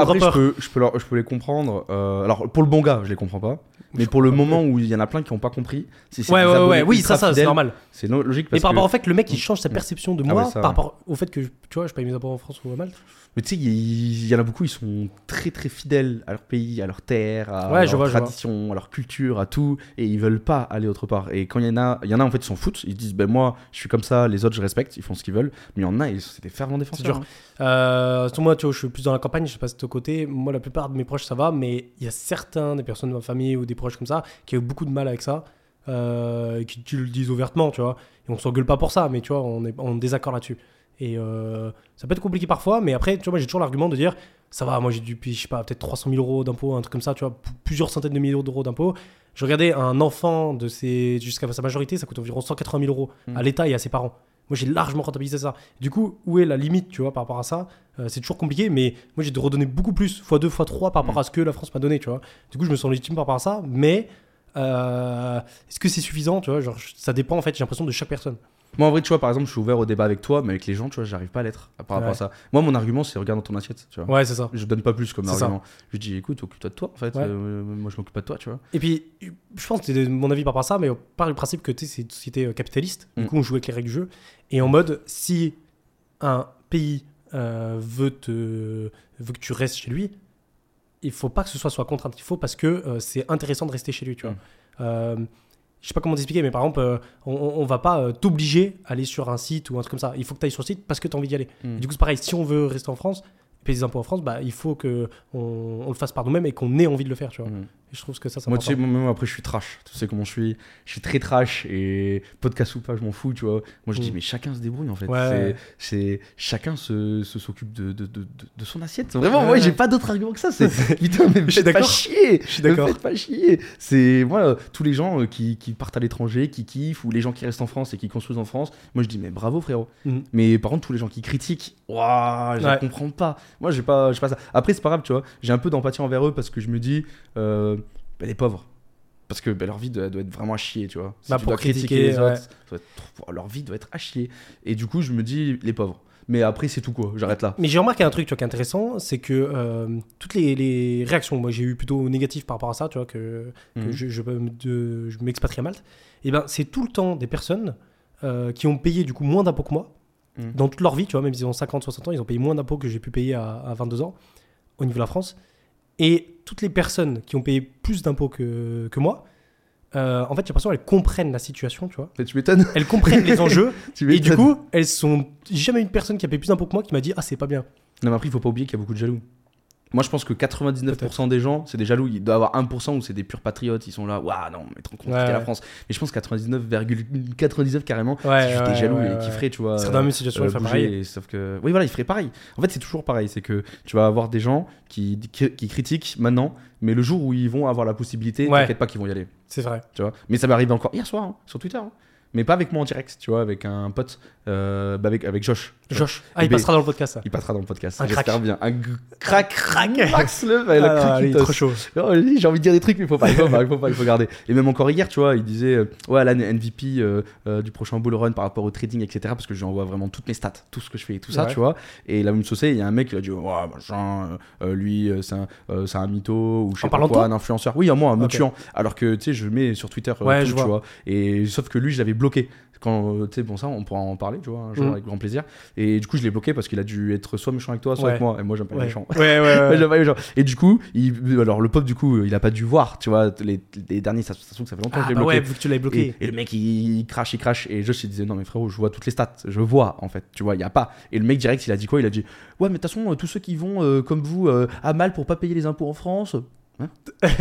après, je, peux, je, peux leur- je peux les comprendre. euh, alors, pour le bon gars, je les comprends pas. Mais pour le moment où il y en a plein qui n'ont pas compris, si c'est Ouais, des ouais, ouais, oui, ça, ça, c'est normal. C'est logique Et parce par que. rapport au fait que le mec, il change sa perception de Ah moi ouais, ça, par rapport au fait que, tu vois, je paye mes impôts en France ou à Malte. Mais tu sais, il y, en a beaucoup, ils sont très très fidèles à leur pays, à leur terre, à Ouais, leur vois, tradition, à leur culture, à tout, et ils veulent pas aller autre part. Et quand il y en a, il y en a en fait, ils s'en foutent. Ils disent, ben moi, je suis comme ça, les autres, je respecte, ils font ce qu'ils veulent. Mais il y en a, ils- c'est des fervents défenseurs. dur. hein. Euh, sur moi, tu vois, je suis plus dans la campagne, je sais pas si de côté. Moi, la plupart de mes proches, ça va, mais il y a certains des personnes de ma famille ou des proches comme ça qui ont beaucoup de mal avec ça, euh, et qui te le disent ouvertement, tu vois. Et on s'engueule pas pour ça, mais tu vois, on est en désaccord là-dessus. Et euh, ça peut être compliqué parfois, mais après, tu vois, moi, j'ai toujours l'argument de dire ça va, moi j'ai dû, je sais pas, peut-être 300 000 euros d'impôts, un truc comme ça, tu vois, plusieurs centaines de millions d'euros d'impôts. Je regardais un enfant de ses, jusqu'à sa majorité, ça coûte environ 180 000 euros à Mm. l'État et à ses parents. Moi, j'ai largement rentabilisé ça. Du coup, où est la limite, tu vois, par rapport à ça? Euh, C'est toujours compliqué, mais moi, j'ai de redonner beaucoup plus, fois 2, fois 3 par rapport Mm. à ce que la France m'a donné, tu vois. Du coup, je me sens légitime par rapport à ça, mais euh, est-ce que c'est suffisant, tu vois? Genre, Ça dépend, en fait, j'ai l'impression, de chaque personne. Moi, en vrai, tu vois, par exemple, je suis ouvert au débat avec toi, mais avec les gens, tu vois, j'arrive pas à l'être par rapport Ouais. à ça. Moi, mon argument, c'est regarde dans ton assiette, tu vois. Ouais, c'est ça. Je donne pas plus comme C'est ça. argument. Je dis, écoute, occupe-toi de toi, en fait. Ouais. Euh, moi, je m'occupe pas de toi, tu vois. Et puis, je pense que c'est mon avis par rapport à ça, mais par le principe que tu sais, c'est une société euh, capitaliste. Du Mm. coup, on joue avec les règles du jeu. Et en mode, si un pays euh, veut, te, veut que tu restes chez lui, il faut pas que ce soit soit contrainte. Il faut parce que euh, c'est intéressant de rester chez lui, tu vois. Mm. Je sais pas comment t'expliquer, mais par exemple, euh, on, on va pas euh, t'obliger à aller sur un site ou un truc comme ça. Il faut que tu ailles sur le site parce que tu as envie d'y aller. Mm. Et du coup, c'est pareil, si on veut rester en France, payer des impôts en France, bah, il faut que on, on le fasse par nous-mêmes et qu'on ait envie de le faire, tu vois. Mm. Et je trouve que ça, c'est Moi, tu sais, moi, après, je suis trash. Tu sais comment je suis. Je suis très trash et podcast ou pas, je m'en fous, tu vois. Moi, je dis, Mm. mais chacun se débrouille, en fait. Ouais, C'est- ouais. chacun se, s'occupe de, de, de, de- son assiette. Vraiment, Ouais, moi, ouais. j'ai pas d'autre argument que ça. C'est putain, mais Je suis d'accord. chier. Je suis d'accord. faites pas chier. C'est moi, euh, tous les gens euh, qui, qui partent à l'étranger, qui kiffent, ou les gens qui restent en France et qui construisent en France. Moi, je dis, mais bravo, frérot. Mhm. Mais par contre, tous les gens qui critiquent, waouh, je Ouais. comprends pas. Moi, j'ai pas, pas ça. Après, c'est pas grave, tu vois. J'ai un peu d'empathie envers eux parce que je me dis, euh, bah, les pauvres. Parce que bah, leur vie doit, doit être vraiment à chier, tu vois. Si Bah, tu pour dois critiquer critiquer, les ouais. autres, être leur vie doit être à chier. Et du coup, je me dis, les pauvres. Mais après, c'est tout quoi. J'arrête là. Mais j'ai remarqué un truc tu vois, qui est intéressant, c'est que euh, toutes les, les réactions, moi j'ai eu plutôt négatives par rapport à ça, tu vois, que, que Mhm. je, je, peux me- de- je m'expatrie à Malte, et ben c'est tout le temps des personnes euh, qui ont payé du coup moins d'impôts que moi, Mhm. dans toute leur vie, tu vois, même s'ils ont 50, 60 ans, ils ont payé moins d'impôts que j'ai pu payer à, à 22 ans au niveau de la France. Et toutes les personnes qui ont payé plus d'impôts que, que moi, euh, en fait j'ai l'impression qu'elles comprennent la situation, tu vois. Mais tu m'étonnes. Elles comprennent les enjeux, Tu et du coup, elles sont... J'ai jamais eu une personne qui a payé plus d'impôts que moi qui m'a dit « Ah, c'est pas bien ». Non, mais après, il faut pas oublier qu'il y a beaucoup de jaloux. Moi, je pense que 99% des gens, c'est des jaloux. Il doit y avoir 1% où c'est des purs patriotes. Ils sont là, waouh, non, mais trop compte Ouais, la ouais. France. Mais je pense que 99,99 carrément, Ouais, c'est juste des jaloux et qui feraient, tu vois. Seraient dans la même situation, euh, ils pareil. et sauf que. Oui, voilà, ils feraient pareil. En fait, c'est toujours pareil. C'est que tu vas avoir des gens qui, qui, qui critiquent maintenant, mais le jour où ils vont avoir la possibilité, t'inquiète pas qu'ils vont y aller. C'est vrai. Tu vois. Mais ça m'est arrivé encore hier soir, hein, sur Twitter. hein. Mais pas avec moi en direct, tu vois, avec un pote, euh, bah avec, avec Josh. tu. Josh. Ah, il passera dans le podcast, ça. Il passera dans le podcast. Un J'espère crack. bien. Un crack, Crack. Max le, le Ah, crack, il trop chaud. lui, j'ai envie de dire des trucs, mais il faut pas, il faut pas, il faut pas, il faut garder. Et même encore hier, tu vois, il disait, euh, ouais, là, MVP euh, euh, du prochain bull run par rapport au trading, etc. Parce que je lui envoie vraiment toutes mes stats, tout ce que je fais et tout ça, Ouais. tu vois. Et la même saucée, il y a un mec qui a dit, ouais, machin, euh, lui, c'est un, c'est un mytho, ou je sais pas quoi, un influenceur. Oui, à moi, me Ok. tuant. Alors que, tu sais, je mets sur Twitter, Ouais, tout, je tu vois. vois. Et sauf que lui, je l'avais bloqué. Quand, euh, tu sais, bon, ça, on pourra en parler, tu vois, un jour, Mm. avec grand plaisir. Et du coup, je l'ai bloqué parce qu'il a dû être soit méchant avec toi, soit Ouais. avec moi. Et moi, j'aime pas les méchants. Ouais, ouais. Et du coup, il, alors le pop, du coup, il a pas dû voir, tu vois, les, les derniers, ça, ça ça fait longtemps Ah, que je l'ai bah bloqué. ouais, vu que tu l'avais bloqué. Et, et le mec, il, il crache, il crache. Et Josh, il disait, non, mais frérot, je vois toutes les stats. Je vois, en fait. Tu vois, il y a pas. Et le mec, direct, il a dit quoi? Il a dit, ouais, mais de toute façon, euh, tous ceux qui vont, euh, comme vous, euh, à mal pour pas payer les impôts en France,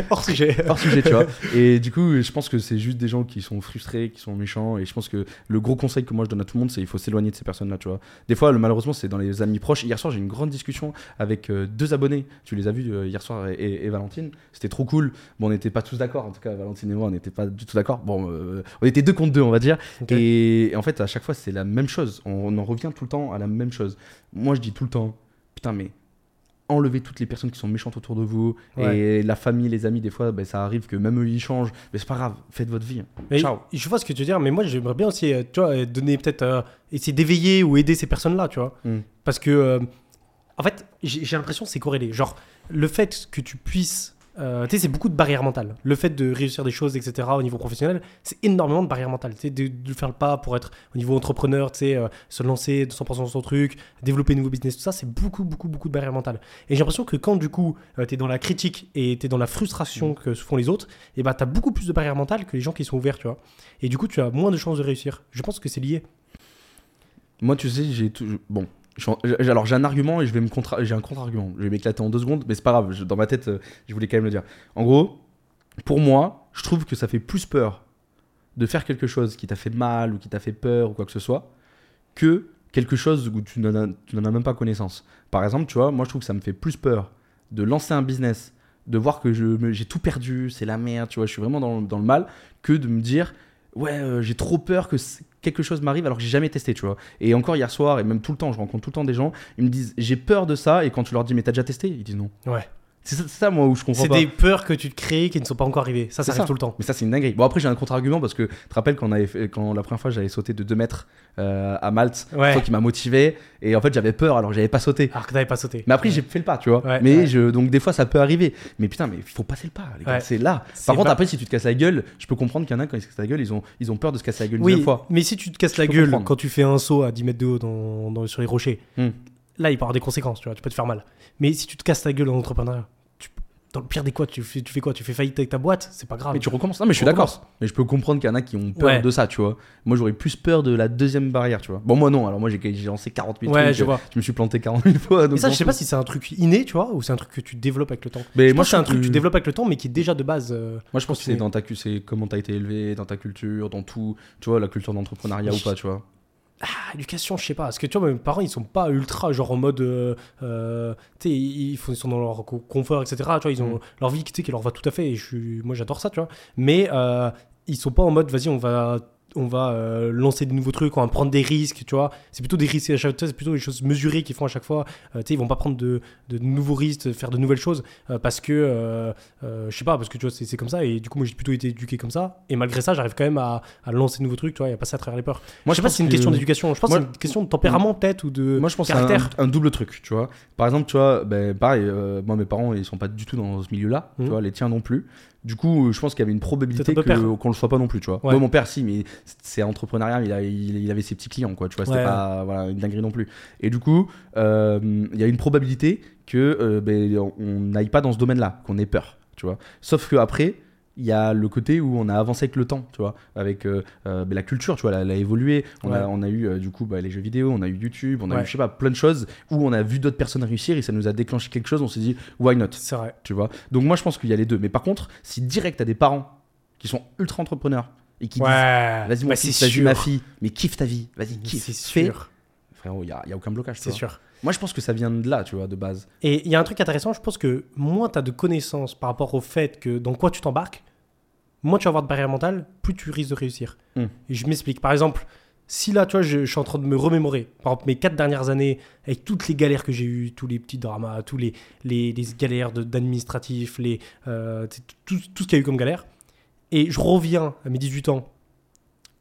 Hors sujet. hors sujet, tu vois. Et du coup, je pense que c'est juste des gens qui sont frustrés, qui sont méchants. Et je pense que le gros conseil que moi je donne à tout le monde, c'est il faut s'éloigner de ces personnes-là, tu vois. Des fois, le- malheureusement, c'est dans les amis proches. Hier soir, j'ai eu une grande discussion avec euh, deux abonnés. Tu les as vus euh, hier soir et, et- et Valentine. C'était trop cool. Bon, on n'était pas tous d'accord. En tout cas, Valentine et moi, on n'était pas du tout d'accord. Bon, euh, on était deux contre deux, on va dire. Et, en fait, à chaque fois, c'est la même chose. On, on en revient tout le temps à la même chose. Moi, je dis tout le temps, putain, mais enlevez toutes les personnes qui sont méchantes autour de vous. Ouais. Et la famille, les amis, des fois, ben, ça arrive que même eux, ils changent. Mais c'est pas grave, faites votre vie. Mais Ciao. Je vois ce que tu veux dire, mais moi j'aimerais bien aussi, euh, tu vois, euh, donner peut-être, euh, essayer d'éveiller ou aider ces personnes-là, tu vois. Mm. Parce que, euh, en fait, j'ai j'ai l'impression que c'est corrélé. Genre, le fait que tu puisses. Euh, tu sais, c'est beaucoup de barrières mentales. Le fait de réussir des choses, etc., au niveau professionnel, c'est énormément de barrières mentales. Tu sais, de, de faire le pas pour être au niveau entrepreneur, tu sais, euh, se lancer 200% dans son truc, développer de nouveaux business, tout ça, c'est beaucoup, beaucoup, beaucoup de barrières mentales. Et j'ai l'impression que quand, du coup, tu es dans la critique et tu es dans la frustration que se font les autres, et bah, tu as beaucoup plus de barrières mentales que les gens qui sont ouverts, tu vois. Et du coup, tu as moins de chances de réussir. Je pense que c'est lié. Moi, tu sais, j'ai tout. Bon. Alors, j'ai un argument et je vais me j'ai un contre-argument. Je vais m'éclater en deux secondes, mais c'est pas grave. Dans ma tête, euh, je voulais quand même le dire. En gros, pour moi, je trouve que ça fait plus peur de faire quelque chose qui t'a fait mal ou qui t'a fait peur ou quoi que ce soit que quelque chose où tu n'en as, même pas connaissance. Par exemple, tu vois, moi, je trouve que ça me fait plus peur de lancer un business, de voir que j'ai tout perdu, c'est la merde, tu vois, je suis vraiment dans le mal, que de me dire, ouais, euh, j'ai trop peur que quelque chose m'arrive alors que j'ai jamais testé, tu vois. Et encore hier soir, et même tout le temps, je rencontre tout le temps des gens, ils me disent, j'ai peur de ça, et quand tu leur dis, mais t'as déjà testé? Ils disent non. Ouais. C'est ça, c'est ça, moi, où je comprends C'est pas. des peurs que tu te crées qui ne sont pas encore arrivées. Ça, ça C'est arrive ça. tout le temps. Mais ça, c'est une dinguerie. Bon, après, j'ai un contre-argument parce que tu te rappelles quand, on avait fait- quand la première fois j'avais sauté de 2 mètres euh, à Malte, Ouais. toi qui m'a motivé, et en fait, j'avais peur alors que j'avais pas sauté. Alors que t'avais pas sauté. Mais après, j'ai fait le pas, tu vois. Ouais, mais. Je, donc, des fois, ça peut arriver. Mais putain, mais il faut passer le pas, les gars. C'est là. C'est Par contre, pas- après, si tu te casses la gueule, je peux comprendre qu'il y en a quand ils se cassent la gueule, ils ont, ils ont peur de se casser la gueule une Oui, deuxième fois. mais si tu te casses la gueule comprendre. quand tu fais un saut à 10 mètres de haut dans, dans- sur les rochers, Hmm. là, il peut avoir des conséquences, tu vois. Tu peux te faire mal. Mais si tu te casses la gueule en entrepreneuriat, dans le pire des quoi, tu fais, tu fais quoi? Tu fais faillite avec ta boîte? C'est pas grave. Mais tu recommences. Non, mais je suis d'accord. Mais je peux comprendre qu'il y en a qui ont peur Ouais. de ça, tu vois. Moi, j'aurais plus peur de la deuxième barrière, tu vois. Bon, moi, non. Alors, moi, j'ai lancé 40 000 Ouais, trucs. je vois. Je me suis planté 40 000 fois. Mais donc ça, bon, je sais pas si c'est un truc inné, tu vois, ou c'est un truc que tu développes avec le temps. Mais je moi, c'est un truc que tu développes avec le temps, mais qui est déjà de base. euh, Moi, je pense que c'est dans ta c'est comment t'as été élevé, dans ta culture, dans tout, tu vois, la culture d'entrepreneuriat Mais ou pas, tu vois. Ah, éducation, je sais pas. Parce que tu vois, mes parents, ils sont pas ultra, genre en mode. euh, euh, tu sais, ils, sont dans leur co- confort, etc. Tu vois, ils ont Mm. leur vie, qui leur va tout à fait. Et je suis, moi, j'adore ça, tu vois. Mais euh, ils sont pas en mode, vas-y, on va. On va euh, lancer de nouveaux trucs, on va prendre des risques, tu vois. C'est plutôt des risques à chaque fois, c'est plutôt des choses mesurées qu'ils font à chaque fois. Euh, tu sais, ils vont pas prendre de, de nouveaux risques, faire de nouvelles choses euh, parce que, euh, je sais pas, parce que tu vois, c'est comme ça. Et du coup, moi, j'ai plutôt été éduqué comme ça. Et malgré ça, j'arrive quand même à, à lancer de nouveaux trucs, tu vois, et à passer à travers les peurs. Moi, je sais pas si c'est une que- question d'éducation. Je pense que c'est une question de tempérament peut-être ou de Moi, je pense caractère. un, un double truc, tu vois. Par exemple, tu vois, ben, pareil, moi, mes parents, ils sont pas du tout dans ce milieu-là, tu vois, les tiens non plus. Du coup, je pense qu'il y avait une probabilité qu'on le soit pas non plus, tu vois. Ouais. Moi, mon père, si, mais c'est entrepreneuriat, mais il, a- il- il avait ses petits clients, quoi, tu vois, c'était Ouais. pas voilà, une dinguerie non plus. Et du coup, euh, il y a une probabilité que euh, ben, on- on n'aille pas dans ce domaine-là, qu'on ait peur, tu vois. Sauf que après, il y a le côté où on a avancé avec le temps, tu vois, avec euh, euh, la culture, tu vois, elle, a- évolué. On, Ouais. a, on a eu euh, du coup bah, les jeux vidéo, on a eu YouTube, on a Ouais. eu, je sais pas, plein de choses où on a vu d'autres personnes réussir et ça nous a déclenché quelque chose. On s'est dit, why not, C'est vrai. tu vois. Donc moi, je pense qu'il y a les deux. Mais par contre, si direct t'as des parents qui sont ultra entrepreneurs et qui Ouais. disent, vas-y mon Bah, fils, vas-y ma fille, mais kiffe ta vie, vas-y kiffe, C'est sûr. Frérot, il y a, y a aucun blocage. C'est sûr. Moi, je pense que ça vient de là, tu vois, de base. Et il y a un truc intéressant, je pense que moins tu as de connaissances par rapport au fait que dans quoi tu t'embarques, moins tu vas avoir de barrière mentale, plus tu risques de réussir. Hmm. Et je m'explique. Par exemple, si là, tu vois, je, je suis en train de me remémorer, par exemple, mes quatre dernières années, avec toutes les galères que j'ai eues, tous les petits dramas, tous les, les, les galères de- d'administratif, les, euh, tout, tout ce qu'il y a eu comme galère, et je reviens à mes 18 ans,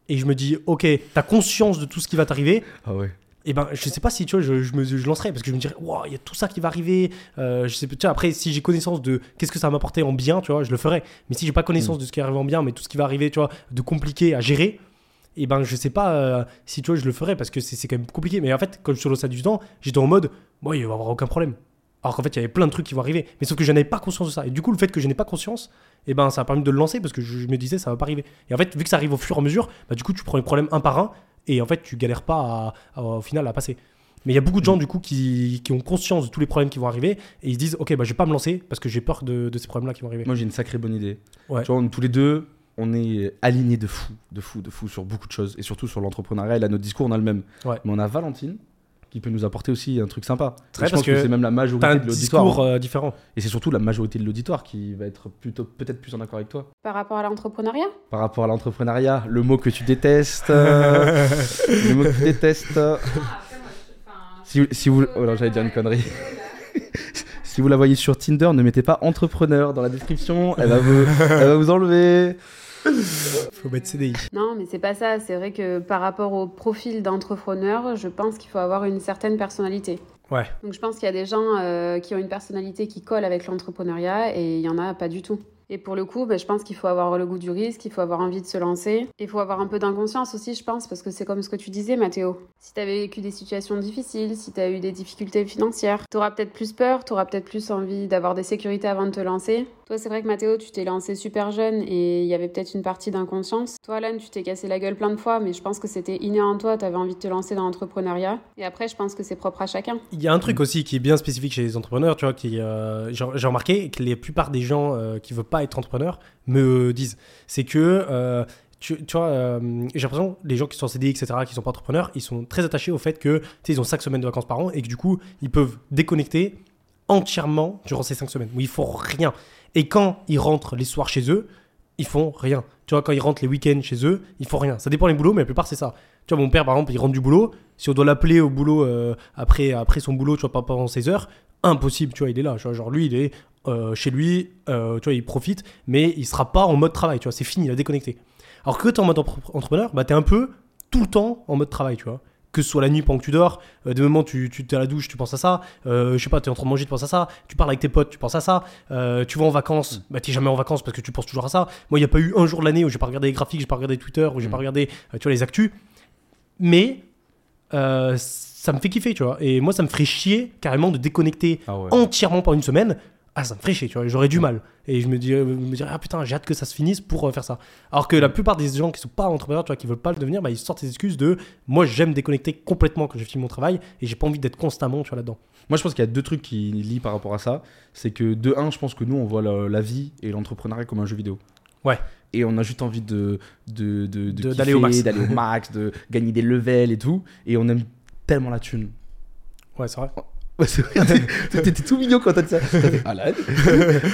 et je me dis, ok, tu as conscience de tout ce qui va t'arriver, Ah ouais. Et ben je sais pas si tu vois je, je me je lancerais parce que je me dirais waouh il y a tout ça qui va arriver euh, je sais tu vois, après si j'ai connaissance de qu'est-ce que ça va m'apporter en bien tu vois je le ferai. Mais si j'ai pas connaissance de ce qui arrive en bien mais tout ce qui va arriver tu vois de compliqué à gérer et ben je sais pas euh, si tu vois je le ferai parce que c'est quand même compliqué. Mais en fait quand je suis lancé à 18 ans j'étais en mode bon il va y avoir aucun problème. Alors qu'en fait il y avait plein de trucs qui vont arriver. Mais sauf que je n'avais pas conscience de ça. Et du coup le fait que je n'ai pas conscience et ben ça a permis de le lancer parce que je, je me disais ça va pas arriver. Et en fait vu que ça arrive au fur et à mesure bah du coup tu prends les problèmes un par un et en fait tu galères pas à- à- au final à passer Mais il y a beaucoup de gens, du coup, qui, qui ont conscience de tous les problèmes qui vont arriver et ils se disent, ok, bah, je vais pas me lancer parce que j'ai peur de, de ces problèmes-là qui vont arriver. Moi, j'ai une sacrée bonne idée. Ouais. Tu vois, on- tous les deux, on est alignés de fou, de fou, de fou sur beaucoup de choses et surtout sur l'entrepreneuriat. Et là, notre discours, on a le même. Ouais. Mais on a Valentine qui peut nous apporter aussi un truc sympa. Très, je parce pense que, que c'est même la majorité un de l'auditoire. discours euh, différent. Et c'est surtout la majorité de l'auditoire qui va être plutôt peut-être plus en accord avec toi. Par rapport à l'entrepreneuriat? Par rapport à l'entrepreneuriat, le mot que tu détestes. euh, le mot que tu détestes. euh, Si, si vous. Oh j'allais dire une connerie. si vous la voyez sur Tinder, ne mettez pas entrepreneur dans la description. Elle va vous, elle va vous enlever. Faut mettre CDI. Non, mais c'est pas ça. C'est vrai que par rapport au profil d'entrepreneur, je pense qu'il faut avoir une certaine personnalité. Ouais. Donc je pense qu'il y a des gens euh, qui ont une personnalité qui colle avec l'entrepreneuriat et il y en a pas du tout. Et pour le coup, ben, je pense qu'il faut avoir le goût du risque, il faut avoir envie de se lancer. Il faut avoir un peu d'inconscience aussi, je pense, parce que c'est comme ce que tu disais, Mathéo. Si tu avais vécu des situations difficiles, si tu as eu des difficultés financières, tu auras peut-être plus peur, tu auras peut-être plus envie d'avoir des sécurités avant de te lancer. Toi, c'est vrai que Mathéo, tu t'es lancé super jeune et il y avait peut-être une partie d'inconscience. Toi, Alan, tu t'es cassé la gueule plein de fois, mais je pense que c'était inné en toi, tu avais envie de te lancer dans l'entrepreneuriat. Et après, je pense que c'est propre à chacun. Il y a un truc aussi qui est bien spécifique chez les entrepreneurs, tu vois, qui, euh, j'ai remarqué que la plupart des gens euh, qui veulent pas être entrepreneurs me disent, c'est que, euh, tu, vois, euh, j'ai l'impression les gens qui sont en CDI, etc., qui sont pas entrepreneurs, ils sont très attachés au fait que, tu sais, ils ont 5 semaines de vacances par an et que du coup, ils peuvent déconnecter entièrement durant ces 5 semaines où ils font rien. Et quand ils rentrent les soirs chez eux, ils font rien. Tu vois, quand ils rentrent les week-ends chez eux, ils font rien. Ça dépend des boulots, mais la plupart, c'est ça. Tu vois, mon père, par exemple, il rentre du boulot. Si on doit l'appeler au boulot euh, après, après son boulot, tu vois, pas pendant 16 heures, impossible, tu vois, il est là. Tu vois, genre, lui, il est euh, chez lui, euh, tu vois, il profite, mais il sera pas en mode travail, tu vois, c'est fini, il a déconnecté. Alors que tu es en mode entre- entrepreneur, bah, tu es un peu tout le temps en mode travail, tu vois. Que ce soit la nuit pendant que tu dors, euh, des moments tu, tu es à la douche, tu penses à ça, euh, je sais pas, tu es en train de manger, tu penses à ça, tu parles avec tes potes, tu penses à ça, euh, tu vas en vacances, bah t'es jamais en vacances parce que tu penses toujours à ça. Moi, il n'y a pas eu un jour de l'année où j'ai pas regardé les graphiques, j'ai pas regardé Twitter, où j'ai Mm. pas regardé, euh, tu vois, les actus. Mais ça me fait kiffer, tu vois. Et moi, ça me ferait chier carrément de déconnecter Ah ouais. entièrement pendant une semaine, ah, ça me ferait chier, tu vois. J'aurais du mal. Et je me dirais, me dirais, ah putain, j'ai hâte que ça se finisse pour euh, faire ça. Alors que la plupart des gens qui sont pas entrepreneurs, tu vois, qui veulent pas le devenir, bah, ils sortent des excuses de moi, j'aime déconnecter complètement quand j'ai fini mon travail et j'ai pas envie d'être constamment, tu vois, là-dedans. Moi, je pense qu'il y a deux trucs qui lient par rapport à ça. C'est que de un, je pense que nous, on voit la, la vie et l'entrepreneuriat comme un jeu vidéo. Ouais. Et on a juste envie de de- de- de d'aller au max. d'aller au max, de gagner des levels et tout. Et on aime tellement la thune. Ouais, c'est vrai. Ouais, c'est vrai, t'es- T'étais tout mignon quand t'as dit ça.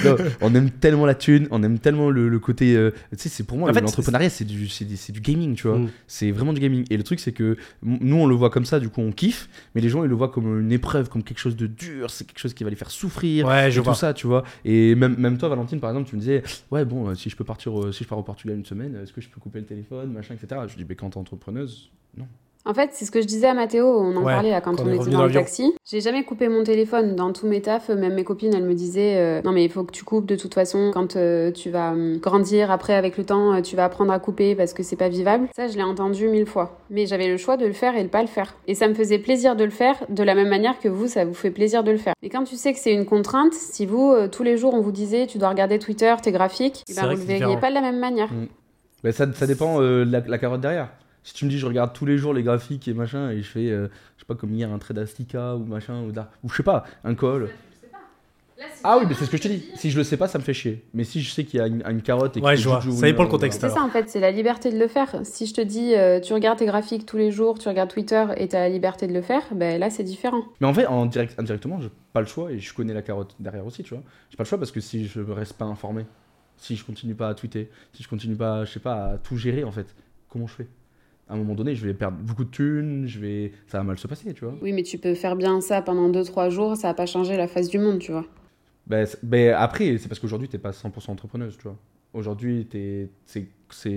Non, on aime tellement la thune, on aime tellement le, le côté. euh, tu sais, c'est pour moi, l'entrepreneuriat, c'est du, du- c'est du gaming, tu vois. Mm. C'est vraiment du gaming. Et le truc, c'est que nous, on le voit comme ça, du coup, on kiffe, mais les gens, ils le voient comme une épreuve, comme quelque chose de dur, c'est quelque chose qui va les faire souffrir. Ouais, et je tout vois. ça, tu vois. Et même, même toi, Valentine, par exemple, tu me disais, ouais, bon, euh, si je peux partir, au- si je pars au Portugal une semaine, est-ce que je peux couper le téléphone, machin, etc. Je dis, mais quand t'es entrepreneuse, non. En fait, c'est ce que je disais à Mathéo, on en Ouais, parlait là quand quand on était dans le taxi. J'ai jamais coupé mon téléphone dans tous mes tafs, même mes copines, elles me disaient euh, non mais il faut que tu coupes de toute façon quand euh, tu vas hum, grandir après avec le temps, euh, tu vas apprendre à couper parce que c'est pas vivable. Ça, je l'ai entendu mille fois. Mais j'avais le choix de le faire et de pas le faire. Et ça me faisait plaisir de le faire de la même manière que vous, ça vous fait plaisir de le faire. Et quand tu sais que c'est une contrainte, si vous euh, tous les jours on vous disait tu dois regarder Twitter, tes graphiques, eh ben, vous le verriez pas de la même manière. Mais ça, ça dépend euh, de la, la carotte derrière. Si tu me dis je regarde tous les jours les graphiques et machin et je fais euh, je sais pas comme hier un trade Astica ou machin ou, ou je sais pas un call. Ah oui mais c'est ce que je te dis. Si je le sais pas ça me fait chier. Mais si je sais qu'il y a une, une carotte et Ouais, qu'il je vois. juste Ça dépend le contexte. C'est ça en fait, c'est la liberté de le faire. Si je te dis euh, tu regardes tes graphiques tous les jours, tu regardes Twitter et tu as la liberté de le faire, ben là c'est différent. Mais en fait en direct indirectement j'ai pas le choix et je connais la carotte derrière aussi tu vois. J'ai pas le choix parce que si je reste pas informé, si je continue pas à tweeter, si je continue pas je sais pas à tout gérer en fait, comment je fais? À un moment donné je vais perdre beaucoup de thunes, je vais ça va mal se passer tu vois. Oui, mais tu peux faire bien ça pendant 2-3 jours, ça va pas changer la face du monde, tu vois. Ben, ben, après, c'est parce qu'aujourd'hui, t'es pas 100% entrepreneuse, tu vois. Aujourd'hui, t'es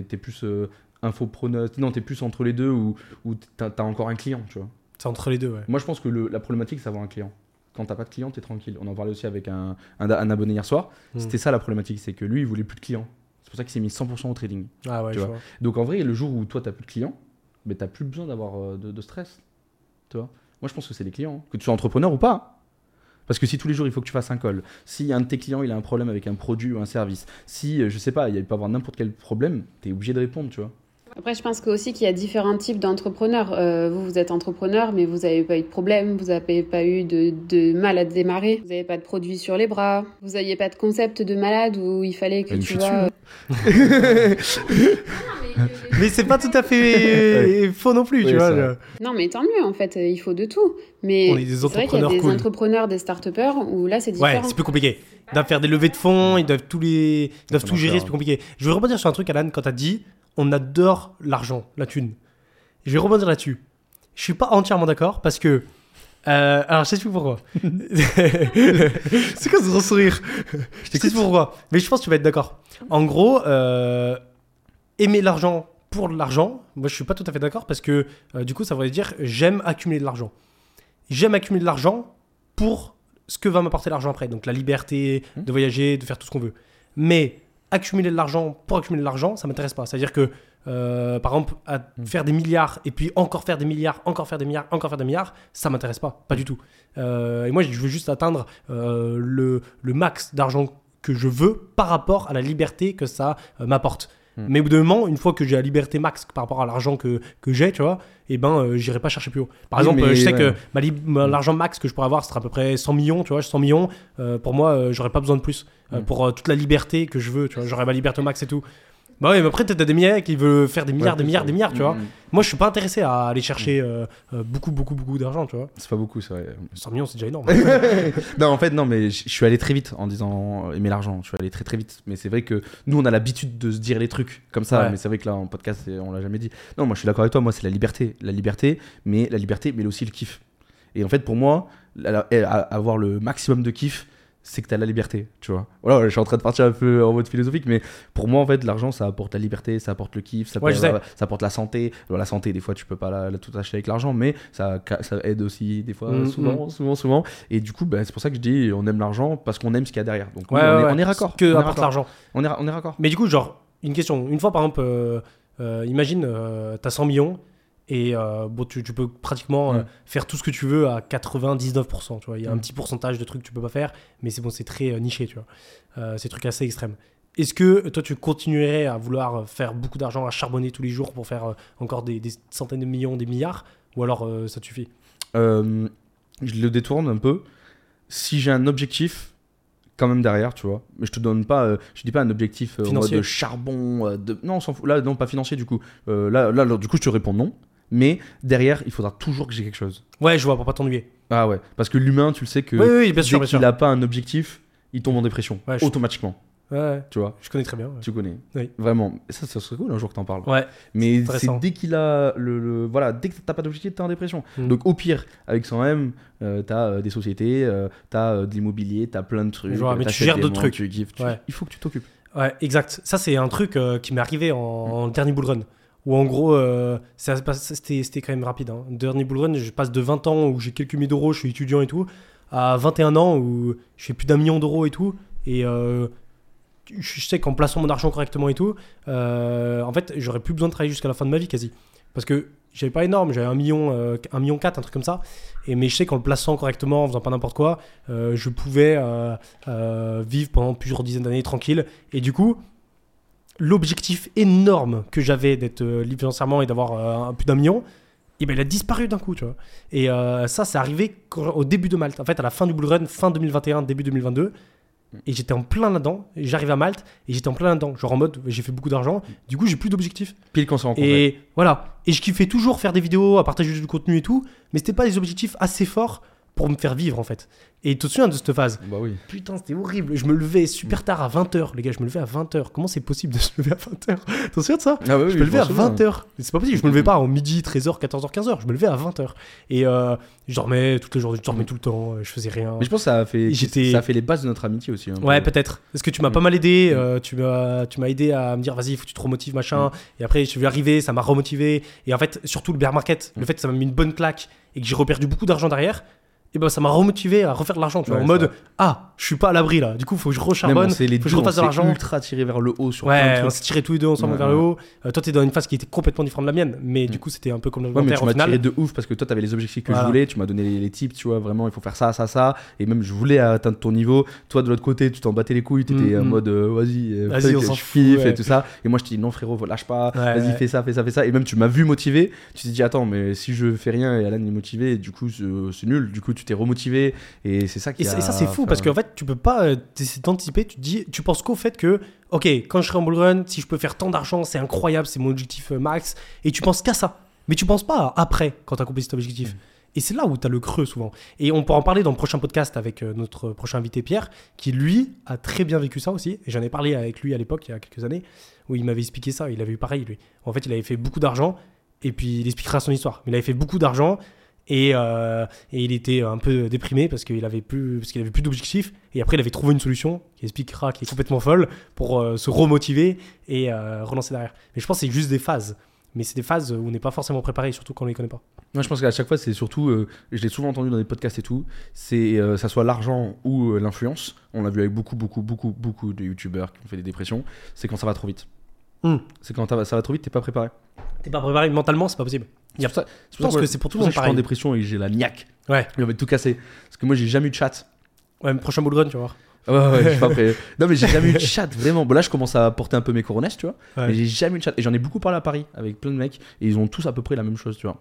t'es plus euh, infopreneuse. Non, t'es plus entre les deux ou, ou t'as as encore un client, tu vois. C'est entre les deux, ouais. Moi, je pense que le- la problématique, c'est avoir un client. Quand t'as pas de client, t'es tranquille. On en parlait aussi avec un, un, un abonné hier soir. Mm. C'était ça la problématique, c'est que lui, il voulait plus de clients. C'est pour ça qu'il s'est mis 100% au trading. Ah ouais, Tu je vois. vois. Donc en vrai, le jour où toi, t'as plus de clients, ben, t'as plus besoin d'avoir euh, de, de stress. Tu vois Moi, je pense que c'est les clients. hein. Que tu sois entrepreneur ou pas. Parce que si tous les jours il faut que tu fasses un call, si un de tes clients il a un problème avec un produit ou un service, si euh, je sais pas, il peut avoir n'importe quel problème, tu es obligé de répondre, tu vois. Après, je pense que aussi qu'il y a différents types d'entrepreneurs. Euh, vous, vous êtes entrepreneur, mais vous n'avez pas eu de problème, vous n'avez pas eu de, de, mal à démarrer, vous n'avez pas de produit sur les bras, vous n'aviez pas de concept de malade où il fallait que tu vois. Mais c'est pas tout à fait faux non plus, Oui, tu vois. je- Non, mais tant mieux, en fait, il faut de tout. Mais On est des c'est vrai qu'il y a entrepreneurs des cool. entrepreneurs, des start-upers où là, c'est Ouais, différent. c'est plus compliqué. Ils doivent faire des levées de fonds, ils doivent tous les, ils doivent Ça tout gérer, c'est plus compliqué. Je veux rebondir sur un truc, Alan, quand t'as dit, on adore l'argent, la thune. Je vais rebondir là-dessus. Je suis pas entièrement d'accord parce que, euh, alors je t'explique pourquoi. c'est quoi ce gros sourire? Je t'explique pourquoi. Mais je pense que tu vas être d'accord. En gros, euh, aimer l'argent pour l'argent, moi je suis pas tout à fait d'accord parce que euh, du coup ça voudrait dire j'aime accumuler de l'argent. J'aime accumuler de l'argent pour ce que va m'apporter l'argent après. Donc la liberté Mmh. de voyager, de faire tout ce qu'on veut. Mais accumuler de l'argent pour accumuler de l'argent, ça m'intéresse pas. C'est-à-dire que, euh, par exemple, à Mmh. faire des milliards et puis encore faire des milliards, encore faire des milliards, encore faire des milliards, ça m'intéresse pas. Pas du tout. Euh, et moi, je veux juste atteindre le, le max d'argent que je veux par rapport à la liberté que ça m'apporte. Mm. Mais au bout d'un moment, une fois que j'ai la liberté max par rapport à l'argent que, que j'ai, tu vois, et ben, euh, j'irai pas chercher plus haut. Par Oui, exemple, euh, je sais ouais. que ma- l'argent max que je pourrais avoir, ce sera à peu près 100 millions, tu vois, 100 millions. euh, pour moi, j'aurais pas besoin de plus. Euh, Mm. pour toute la liberté que je veux, tu vois, j'aurais ma liberté max et tout. Bah ouais, mais après, t'as des milliards qui veulent faire des milliards, Ouais, des milliards, des milliards, tu vois. Mm. Moi, je suis pas intéressé à aller chercher euh, euh, beaucoup, beaucoup, beaucoup d'argent, tu vois. C'est pas beaucoup, c'est vrai. 100 millions, c'est déjà énorme. non, en fait, non, mais je suis allé très vite en disant euh, aimer l'argent. Je suis allé très très vite. Mais c'est vrai que nous, on a l'habitude de se dire les trucs comme ça. Ouais. Mais c'est vrai que là, en podcast, on l'a jamais dit. Non, moi, je suis d'accord avec toi. Moi, c'est la liberté. La liberté, mais la liberté, mais aussi le kiff. Et en fait, pour moi, a- avoir le maximum de kiff, c'est que tu as la liberté, tu vois. Voilà, je suis en train de partir un peu en mode philosophique, mais pour moi, en fait, l'argent, ça apporte la liberté, ça apporte le kiff, ça, Ouais, apporte la santé. Alors, la santé, des fois, tu peux pas la, la tout acheter avec l'argent, mais ça, ça aide aussi, des fois, Mm, souvent, souvent, souvent. Et du coup, bah, c'est pour ça que je dis, on aime l'argent parce qu'on aime ce qu'il y a derrière. Donc, Ouais, on, ouais, est, on est raccord. Que on apporte l'argent. On est, on est raccord. Mais du coup, genre, une question. Une fois, par exemple, euh, euh, imagine, euh, t'as 100 millions et euh, bon, tu, tu peux pratiquement euh, faire tout ce que tu veux à 99%. Tu vois, il y a un Mm. petit pourcentage de trucs que tu peux pas faire, mais c'est bon, c'est très euh, niché, tu vois. C'est des trucs assez extrêmes. Est-ce que toi, tu continuerais à vouloir faire beaucoup d'argent, à charbonner tous les jours pour faire encore des, des centaines de millions, des milliards? Ou alors ça te suffit? Je le détourne un peu. Si j'ai un objectif, quand même derrière, tu vois. Mais je te donne pas, euh, je dis pas un objectif euh, en Financier. mode charbon. euh, de... Non, on s'en fout. Là, non, pas financier du coup. Là, là, là, du coup, je te réponds non. Mais derrière, il faudra toujours que j'ai quelque chose. Ouais, je vois, pour pas t'ennuyer. Ah ouais. Parce que l'humain, tu le sais que Oui, oui, bien sûr, dès bien sûr. qu'il a pas un objectif, il tombe en dépression. Ouais, je- automatiquement. Ouais, ouais, Tu vois. je connais très bien. ouais. Tu connais. Oui. Vraiment. Et ça, ça serait cool un jour que t'en parles. Ouais, Mais intéressant. c'est dès qu'il a le, le- voilà, dès que t'as pas d'objectif, t'es en dépression. Mm. Donc au pire, avec 100M, euh, t'as euh, des sociétés, euh, t'as euh, de l'immobilier, t'as plein de trucs. Je vois, mais tu t'achètes gères des d'autres montres, trucs. Tu kiffes, tu- Ouais. Il faut que tu t'occupes. Ouais, exact. Ça, c'est un truc euh, qui m'est arrivé en, en dernier bull run. Où en gros, euh, c'était quand même rapide. Hein. Dernier bull run, je passe de 20 ans où j'ai quelques milliers d'euros, je suis étudiant et tout, à 21 ans où je fais plus d'un million d'euros et tout. Et euh, je sais qu'en plaçant mon argent correctement et tout, euh, en fait, j'aurais plus besoin de travailler jusqu'à la fin de ma vie quasi. Parce que j'avais pas énorme, j'avais un million, euh, million 4, un truc comme ça. Et, mais je sais qu'en le plaçant correctement, en faisant pas n'importe quoi, je pouvais vivre pendant plusieurs dizaines d'années tranquille. Et du coup, l'objectif énorme que j'avais d'être euh, libre financièrement et d'avoir euh, plus d'un million, et ben, il a disparu d'un coup, tu vois. Et euh, ça, c'est arrivé au début de Malte. En fait, à la fin du bull run, fin 2021, début 2022. Et j'étais en plein là-dedans. J'arrive à Malte et j'étais en plein là-dedans. Genre en mode, j'ai fait beaucoup d'argent. Du coup, j'ai plus d'objectifs. Pile qu'on rencontrés. Et voilà. Et je kiffais toujours faire des vidéos, à partager du contenu et tout. Mais c'était pas des objectifs assez forts pour me faire vivre, en fait. Et tu te souviens de cette phase Bah oui. Putain, c'était horrible. Je me levais super tard à 20h. Les gars, je me levais à 20h. Comment c'est possible de se lever à 20h T'en souviens de ça Ah oui, je me levais à 20h. C'est pas possible, je me levais pas en midi, 13h, 14h, 15h. Je me levais à 20h. Et euh, je dormais toutes les journées, je dormais tout le temps, je faisais rien. Mais je pense que ça a fait, ça a fait les bases de notre amitié aussi. un Ouais, peu. peut-être. Parce que tu m'as Mm. pas mal aidé, Mm. euh, tu m'as tu aidé à me dire vas-y, il faut que tu te remotives, machin. Et après, je suis arrivé, ça m'a remotivé. Et en fait, surtout le bear market, le Mm. fait que ça m'a mis une bonne claque et que j'ai reperdu beaucoup d'argent derrière, et ben ça m'a remotivé à refaire de l'argent, tu vois, Ouais, en mode vrai. ah, je suis pas à l'abri là. Du coup, faut que je recharbonne. faut que je refasse de l'argent. ultra tiré vers le haut sur Ouais, on s'est tiré tous les deux ensemble Ouais, vers ouais. le haut. Euh, toi, t'es dans une phase qui était complètement différente de la mienne, mais du Mm. coup, c'était un peu comme Ouais, mais tu m'as tiré de ouf parce que toi, t'avais les objectifs que Voilà. je voulais, tu m'as donné les, les tips, tu vois, vraiment, il faut faire ça, ça, ça. Et même, je voulais atteindre ton niveau. Toi, de l'autre côté, tu t'en battais les couilles, t'étais Mm, en mode, euh, vas-y, euh, Vas-y, on s'en et tout ça. Et moi, je t'ai dit, non, frérot, lâche pas, vas-y, fais ça, fais ça, fais ça. Et même, tu m'as vu motivé, tu t'es dit, attends, mais si je fais rien et Alan est motivé, du coup, c'est c'est nul. Du coup, tu t'es remotivé. Et c'est ça qui Et, a et ça, c'est fou fait- parce qu'en fait, tu peux pas euh, t'essayer d'anticiper. Tu te dis, tu penses qu'au fait que, ok, quand je serai en bull run, si je peux faire tant d'argent, c'est incroyable, c'est mon objectif euh, max. Et tu penses qu'à ça. Mais tu penses pas après quand tu as accompli cet objectif. Mm. Et c'est là où tu as le creux souvent. Et on pourra en parler dans le prochain podcast avec euh, notre prochain invité Pierre, qui lui a très bien vécu ça aussi. Et j'en ai parlé avec lui à l'époque, il y a quelques années, où il m'avait expliqué ça. Il avait eu pareil, lui. En fait, il avait fait beaucoup d'argent, et puis il expliquera son histoire. Mais il avait fait beaucoup d'argent, et, euh, et il était un peu déprimé parce qu'il avait plus, parce qu'il avait plus d'objectifs. Et après, il avait trouvé une solution qui expliquera, qui est complètement folle, pour euh, se remotiver et euh, relancer derrière. Mais je pense que c'est juste des phases. Mais c'est des phases où on n'est pas forcément préparé, surtout quand on les connaît pas. Moi, je pense qu'à chaque fois, c'est surtout, euh, je l'ai souvent entendu dans des podcasts et tout, c'est ça soit l'argent ou l'influence. On l'a vu avec beaucoup, beaucoup, beaucoup, beaucoup de youtubeurs qui ont fait des dépressions. C'est quand ça va trop vite. Hmm. C'est quand ça va, ça va trop vite, t'es pas préparé. T'es pas préparé mentalement, c'est pas possible. Je pense que c'est pour tout le ça monde je suis en dépression et j'ai la niaque. Ouais. Envie de tout casser. Parce que moi, j'ai jamais eu de chat. Ouais, mais prochain bull run, tu vas voir. Ouais, ouais, je suis pas prêt. Non, mais j'ai jamais eu de chat, vraiment. Bon, là, je commence à porter un peu mes coronesses, tu vois. Ouais. Mais j'ai jamais eu de chat. Et j'en ai beaucoup parlé à Paris avec plein de mecs. Et ils ont tous à peu près la même chose, tu vois.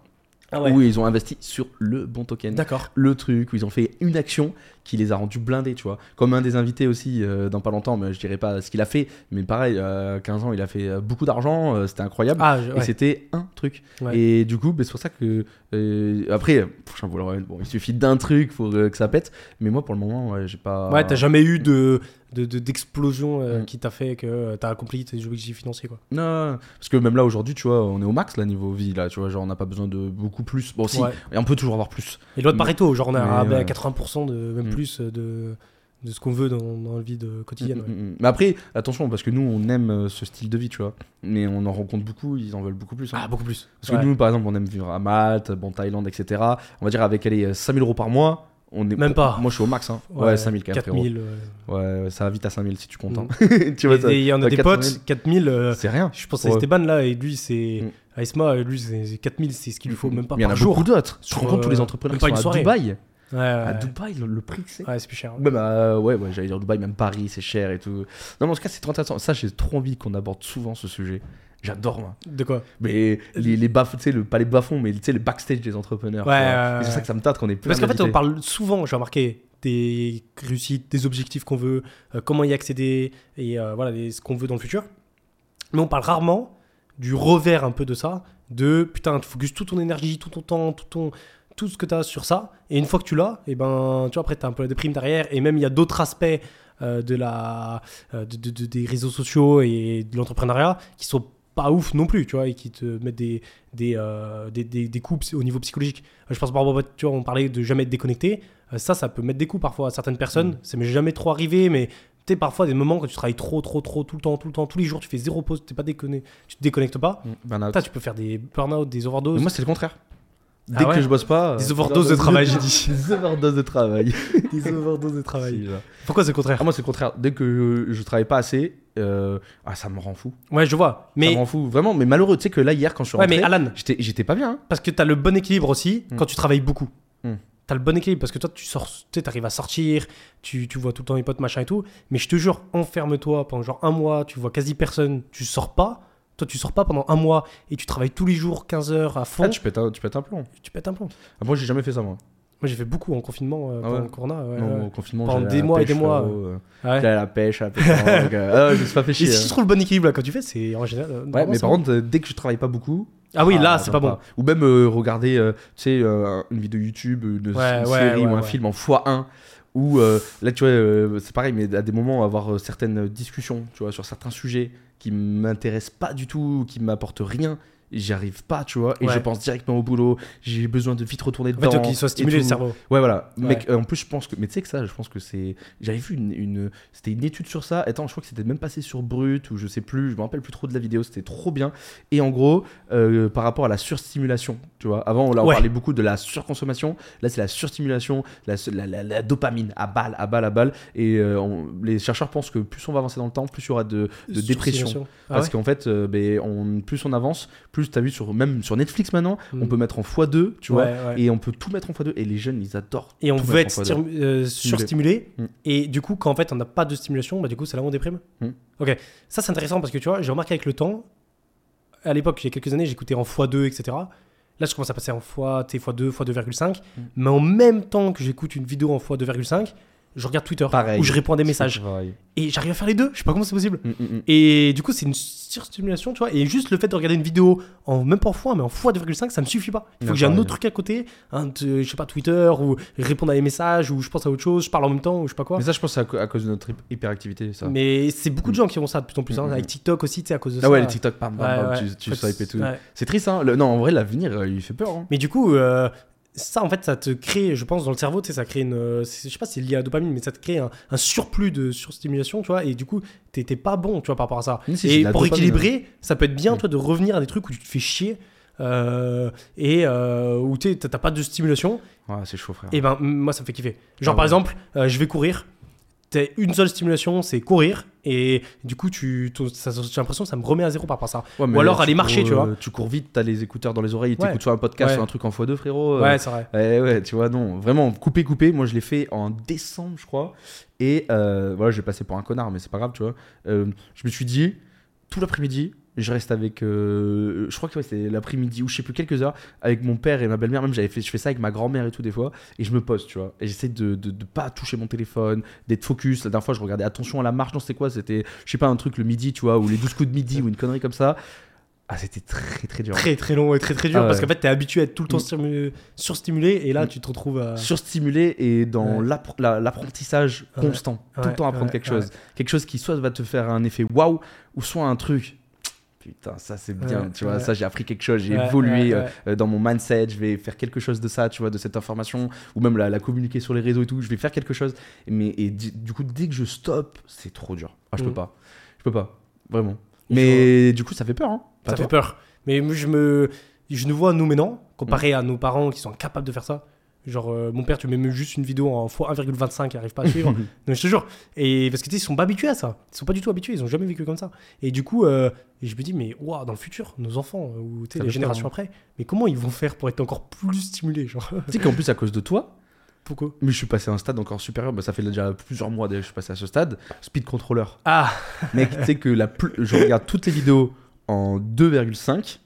Ah Où ils ont investi sur le bon token. D'accord. le truc où ils ont fait une action qui les a rendus blindés, tu vois. Comme un des invités aussi, euh, dans pas longtemps, mais je dirais pas ce qu'il a fait, mais pareil, à 15 ans, il a fait euh, beaucoup d'argent, euh, c'était incroyable. Ah, je- Et c'était un truc. Ouais. Et du coup, bah, c'est pour ça que. euh, après, euh, Valorant, bon, il suffit d'un truc pour euh, que ça pète. Mais moi, pour le moment, ouais, j'ai pas. Ouais, t'as jamais eu de de- de- d'explosion euh, Mm. qui t'a fait que euh, t'as accompli tes objectifs financiers quoi. Non, parce que même là, aujourd'hui, tu vois, on est au max, là, niveau vie, là, tu vois, genre, on n'a pas besoin de beaucoup plus. Bon, si, Ouais. et on peut toujours avoir plus. Et loi de Pareto, genre on a mais, à ouais. 80% de même Mm. Plus euh, de de ce qu'on veut dans, dans la vie de quotidienne. ouais. Mm. Mais après, attention, parce que nous, on aime euh, ce style de vie, tu vois. Mais on en rencontre beaucoup, ils en veulent beaucoup plus. hein. Ah, beaucoup plus. Parce que Ouais. nous, par exemple, on aime vivre à Malte, bon, Thaïlande, etc. On va dire avec allez, 5000 euros par mois. On est Même pas. Moi, je suis au max. Hein. Ouais, 5000 quand même, frérot. 4000. Ouais, ouais, ça va vite à 5000 si tu comptes. hein. Mm. tu vois, Et- il y en a ouais, des 4000, potes, 4000. euh, C'est rien. je pense à Ouais. Esteban là, et lui c'est. Mm. à Esma, lui c'est 4000, c'est ce qu'il lui faut même pas Mais il y en par a jour. beaucoup d'autres. Tu compte tous les euh, entrepreneurs qui sont à. Dubaï Ouais, ouais, À. Dubaï, le, le prix que c'est. Ouais, c'est plus cher. Même à- ouais, ouais, j'allais dire Dubaï, même Paris, c'est cher et tout. Non, mais en tout cas, c'est trop intéressant. Ça, j'ai trop envie qu'on aborde souvent ce sujet. J'adore, moi. De quoi Mais les, les bas, tu sais, le, pas les bas-fonds, mais tu sais, les backstage des entrepreneurs. Ouais, c'est ça que ça me tâte qu'on est plein Parce qu'en fait, on parle souvent, j'ai remarqué, des réussites, des objectifs qu'on veut, euh, comment y accéder, et euh, voilà, ce qu'on veut dans le futur. Mais on parle rarement du revers un peu de ça, de putain, tu focuses toute ton énergie, tout ton temps, tout, ton, tout ce que tu as sur ça, et une fois que tu l'as, et ben, tu vois, après, tu as un peu la déprime derrière, et même il y a d'autres aspects euh, de la, euh, de- de- de- des réseaux sociaux et de l'entrepreneuriat qui sont pas ouf non plus, tu vois, et qui te mettent des, des, euh, des, des, des coups au niveau psychologique. Je pense par rapport, tu vois, on parlait de jamais être déconnecté. Ça, ça peut mettre des coups parfois à certaines personnes. Mm. Ça m'est jamais trop arrivé, mais tu sais, parfois des moments quand tu travailles trop, trop, trop, tout le temps, tout le temps, tous les jours, tu fais zéro pause, t'es pas déconné, tu te déconnectes pas. Mm. Putain, tu peux faire des burn-out, des Mais overdoses. moi, c'est le contraire. Ah Dès ouais que je bosse pas. Des euh, overdoses de travail, j'ai dit. Des overdoses de travail. des overdoses de travail. Pourquoi c'est le contraire Ah, moi, c'est le contraire. Dès que je travaille pas assez, euh, ah, ça me rend fou. Ouais, je vois. Ça Mais, me rend fou. Vraiment, mais malheureux. Tu sais que là, hier, quand je suis ouais, rentré, mais Alan, j'étais pas bien. hein. Parce que tu as le bon équilibre aussi Mm. quand tu travailles beaucoup. Mm. Tu as le bon équilibre parce que toi, tu sors, tu arrives à sortir, tu, tu vois tout le temps les potes, machin et tout. Mais je te jure, enferme-toi pendant genre un mois, tu vois quasi personne, tu sors pas. Toi, tu sors pas pendant un mois et tu travailles tous les jours 15 heures à fond. Ah, tu pètes un, tu pètes un plomb. tu pètes un plomb. Ah, moi, j'ai jamais fait ça, moi. Moi, j'ai fait beaucoup en confinement euh, Ah ouais corona. ouais, non, ouais. au confinement, Pendant des mois et pêche, des mois, Ouais. J'allais à la pêche, à la pétanque. euh, ah, je me suis pas fait Et chier. si hein. tu trouves le bon équilibre là, quand tu fais, c'est en général. euh, Ouais, mais c'est par contre, euh, dès que je travaille pas beaucoup. Ah oui, là, ah, c'est j'aime pas bon. Ou même regarder, tu sais, une vidéo YouTube, une, série ou un film en x1. Ou euh, là, tu vois, euh, c'est pareil, mais à des moments, avoir euh, certaines discussions, tu vois, sur certains sujets qui m'intéressent pas du tout, qui m'apportent rien. J'y arrive pas, tu vois. Et Ouais. je pense directement au boulot, j'ai besoin de vite retourner En dedans. fait, faut qu'il soit stimulé le cerveau. Ouais, voilà. Ouais. Mec, euh, en plus, je pense que. Mais tu sais que ça, je pense que c'est. J'avais vu une. une- C'était une étude sur ça. Attends, je crois que c'était même passé sur Brut ou je sais plus. Je me rappelle plus trop de la vidéo. C'était trop bien. Et en gros, euh, par rapport à la surstimulation, tu vois. Avant, là, on Ouais. parlait beaucoup de la surconsommation. Là, c'est la surstimulation, la, la, la- la dopamine à balle, à balle, à balle. Et euh, on- les chercheurs pensent que plus on va avancer dans le temps, plus il y aura de, de dépression. Ah Parce qu'en fait, ben, on, plus on avance, plus tu as vu sur, même sur Netflix maintenant, on Mm. peut mettre en x2, tu vois. Ouais. Et on peut tout mettre en x2. Et les jeunes, ils adorent. Et on veut être mettre en x2. stim- euh, surstimulé. Mm. Et du coup, quand en fait on n'a pas de stimulation, bah du coup c'est là où on déprime. Mm. Ok, ça c'est intéressant parce que tu vois, j'ai remarqué avec le temps, à l'époque, il y a quelques années, j'écoutais en x2, etc. Là, je commence à passer en x, tu sais, x2, x2,5. Mm. Mais en même temps que j'écoute une vidéo en x2,5, je regarde Twitter Pareil. où je réponds à des messages. Et j'arrive à faire les deux. Je sais pas comment c'est possible. Mm, mm, mm. Et du coup, c'est une surstimulation, tu vois. Et juste le fait de regarder une vidéo, en, même pas en fois, mais en fois 2,5, ça me suffit pas. Il faut que j'ai un autre truc à côté, un, de- je sais pas, Twitter, ou répondre à des messages, ou je pense à autre chose, je parle en même temps, ou je sais pas quoi. Mais ça, je pense, c'est à, cause de notre hyp- hyperactivité. Ça. Mais c'est beaucoup de gens qui ont ça de plus en plus. hein. Avec TikTok aussi, tu sais, à cause de ça. ah ouais, le TikTok, Ouais, bam, ouais. tu, tu swipes et tout. ouais. C'est triste, hein. Le- non, en vrai, l'avenir, euh, il fait peur. Hein. Mais du coup, euh, ça, en fait, ça te crée, je pense, dans le cerveau, tu sais, ça crée une. euh, Je sais pas si c'est lié à la dopamine, mais ça te crée un, un surplus de surstimulation, tu vois. Et du coup, t'es pas bon, tu vois, par rapport à ça. Si, et pour dopamine, équilibrer, ça peut être bien, Mm. toi, de revenir à des trucs où tu te fais chier. euh, et euh, où t'as pas de stimulation, Ouais, c'est chaud, frère. et ben m- moi ça me fait kiffer. Genre Ah par ouais. exemple, euh, je vais courir, t'as une seule stimulation, c'est courir, et du coup tu, ça- j'ai l'impression que ça me remet à zéro par rapport à ça. Ouais, ou alors tu aller marcher, cours, tu vois. euh, Tu cours vite, t'as les écouteurs dans les oreilles, Ouais. t'écoutes soit un podcast, soit un truc en x2, frérot. euh, Ouais, c'est vrai. Ouais, ouais, tu vois, non, vraiment, couper, couper. Moi, je l'ai fait en décembre, je crois. Et euh, voilà, je vais passer pour un connard, mais c'est pas grave, tu vois. Euh, je me suis dit, tout l'après-midi, je reste avec. euh, je crois que ouais, c'était l'après-midi ou je sais plus, quelques heures, avec mon père et ma belle-mère. Même, j'avais fait, je fais ça avec ma grand-mère et tout, des fois. Et je me pose, tu vois. Et j'essaie de, de, de pas toucher mon téléphone, d'être focus. La dernière fois, je regardais attention à la marche. Non, c'était quoi? C'était, je sais pas, un truc le midi, tu vois, ou les 12 coups de midi, ou une connerie comme ça. Ah, c'était très, très dur. Très très long et très très dur Ah parce qu'en fait t'es habitué à être tout le temps Mm. stimu- surstimulé et là tu te retrouves à. surstimulé et dans Ouais. l'apprentissage Ouais. constant. Tout le temps apprendre quelque chose. Quelque chose qui soit va te faire un effet waouh ou soit un truc. Putain, ça c'est bien, Ouais, tu vois. ouais. Ça, j'ai appris quelque chose, j'ai Ouais, évolué euh, euh, dans mon mindset. Je vais faire quelque chose de ça, tu vois, de cette information ou même la, la communiquer sur les réseaux et tout. Je vais faire quelque chose. Mais et du coup, dès que je stoppe, c'est trop dur. Ah, je peux Mm. pas. Je peux pas. Vraiment. Il Mais du coup, ça fait peur, hein. Ça fait peur. Mais je me, je nous vois nous maintenant comparé à nos parents qui sont capables de faire ça. Genre euh, mon père, tu mets même juste une vidéo en x 1,25, il arrive pas à suivre. non, je te jure. Et parce que tu sais, ils sont pas habitués à ça. Ils sont pas du tout habitués. Ils ont jamais vécu comme ça. Et du coup, euh, et je me dis mais waouh, dans le futur, nos enfants euh, ou les générations après, mais comment ils vont faire pour être encore plus stimulés, genre Tu sais qu'en plus, à cause de toi, Pourquoi? mais je suis passé à un stade encore supérieur. Bah, ça fait déjà plusieurs mois déjà que je suis passé à ce stade. Speed controller. Ah, Mec, tu sais que la plus... je regarde toutes les vidéos en 2,5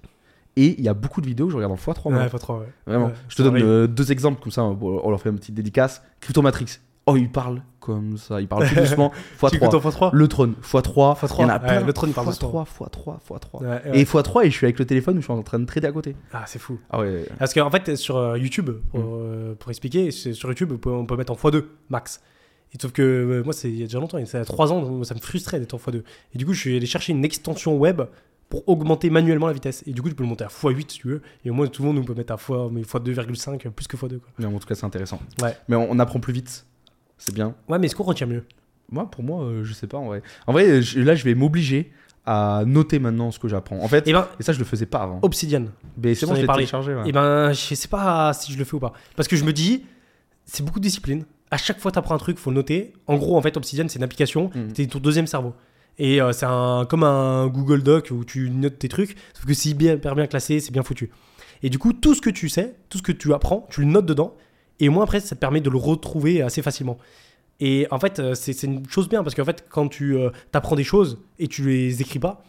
et il y a beaucoup de vidéos que je regarde en x3. moi. ouais, pas trop. Ouais. Vraiment. Ouais, je te donne euh, deux exemples comme ça, on leur fait une petite dédicace. Crypto Matrix. Oh, il parle comme ça, il parle plus doucement. Tu écoutes en x3. x3 Le trône, x3. x3, Il y en a plein. le trône, il parle x3, x3, x3. Ouais, ouais. Et x3 et je suis avec le téléphone où je suis en train de trader à côté. Ah, c'est fou. Ah ouais. Parce qu'en fait, sur euh, YouTube, pour, Mm. euh, pour expliquer, sur YouTube, on peut, on peut mettre en x2 max. Et sauf que euh, moi, c'est il y a déjà longtemps, c'est à 3 ans, donc ça me frustrait d'être en x2. Et du coup, je suis allé chercher une extension web pour augmenter manuellement la vitesse. Et du coup, tu peux le monter à x8 si tu veux. Et au moins, tout le monde nous peut mettre à x, mais x2,5 plus que x2. Quoi. Mais en tout cas, c'est intéressant. Ouais. Mais on, on apprend plus vite. C'est bien. Ouais, mais est-ce qu'on retient mieux? Moi, pour moi, euh, je sais pas en vrai. En vrai, je- là, je vais m'obliger à noter maintenant ce que j'apprends. En fait, Eh ben, et ça, je le faisais pas avant. Obsidian. Mais c'est bon, je l'ai parlé. téléchargé. ouais. Et ben, je sais pas si je le fais ou pas. Parce que je me dis, c'est beaucoup de discipline. À chaque fois que tu apprends un truc, faut le noter. En gros, en fait, Obsidian, c'est une application. Mhm. C'est ton deuxième cerveau. Et euh, c'est un, comme un Google Doc où tu notes tes trucs. Sauf que c'est bien, bien classé, c'est bien foutu. Et du coup, tout ce que tu sais, tout ce que tu apprends, tu le notes dedans. Et au moins, après, ça te permet de le retrouver assez facilement. Et en fait, euh, c'est une chose bien parce qu'en fait, quand tu apprends des choses et tu les écris pas,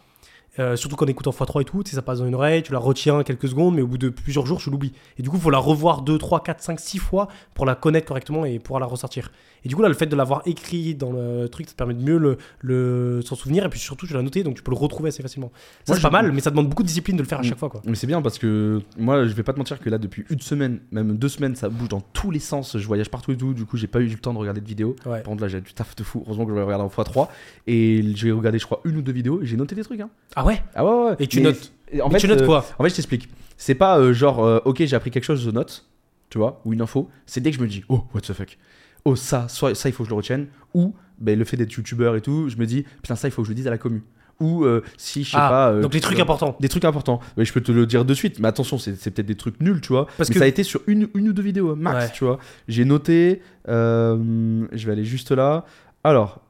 euh, surtout quand on écoute en x3 et tout, ça passe dans une oreille, tu la retiens quelques secondes, mais au bout de plusieurs jours, tu l'oublies. Et du coup, il faut la revoir 2, 3, 4, 5, 6 fois pour la connaître correctement et pouvoir la ressortir. Et du coup, là, le fait de l'avoir écrit dans le truc, ça te permet de mieux le, le- s'en souvenir. Et puis surtout, tu l'as noté, donc tu peux le retrouver assez facilement. Ça, c'est pas mal, mais ça demande beaucoup de discipline de le faire à chaque fois. Quoi. Mais c'est bien parce que moi, je vais pas te mentir que là, depuis une semaine, même deux semaines, ça bouge dans tous les sens. Je voyage partout et tout. Du coup, j'ai pas eu le temps de regarder de vidéos. Ouais. Par contre, là, j'ai du taf de fou. Heureusement que je vais regarder en x3. Et j'ai regardé, je crois, une ou deux vidéos et j'ai noté des trucs. Hein. Ah ouais Ah ouais, ouais. Et tu Mais- notes En Mais tu notes euh, quoi En fait, je t'explique. C'est pas euh, genre, euh, ok, j'ai appris quelque chose, je note, tu vois, ou une info. C'est dès que je me dis, oh, what the fuck. Oh, ça, soit, ça, il faut que je le retienne. Ou ben, le fait d'être youtubeur et tout, je me dis, putain, ça, il faut que je le dise à la commu. Ou euh, si, je sais Ah, pas. euh, donc les trucs euh, importants. Des trucs importants. Mais je peux te le dire de suite. Mais attention, c'est peut-être des trucs nuls, tu vois. Parce mais que- ça a été sur une, une ou deux vidéos max, Ouais. tu vois. J'ai noté. je vais aller juste là. Alors,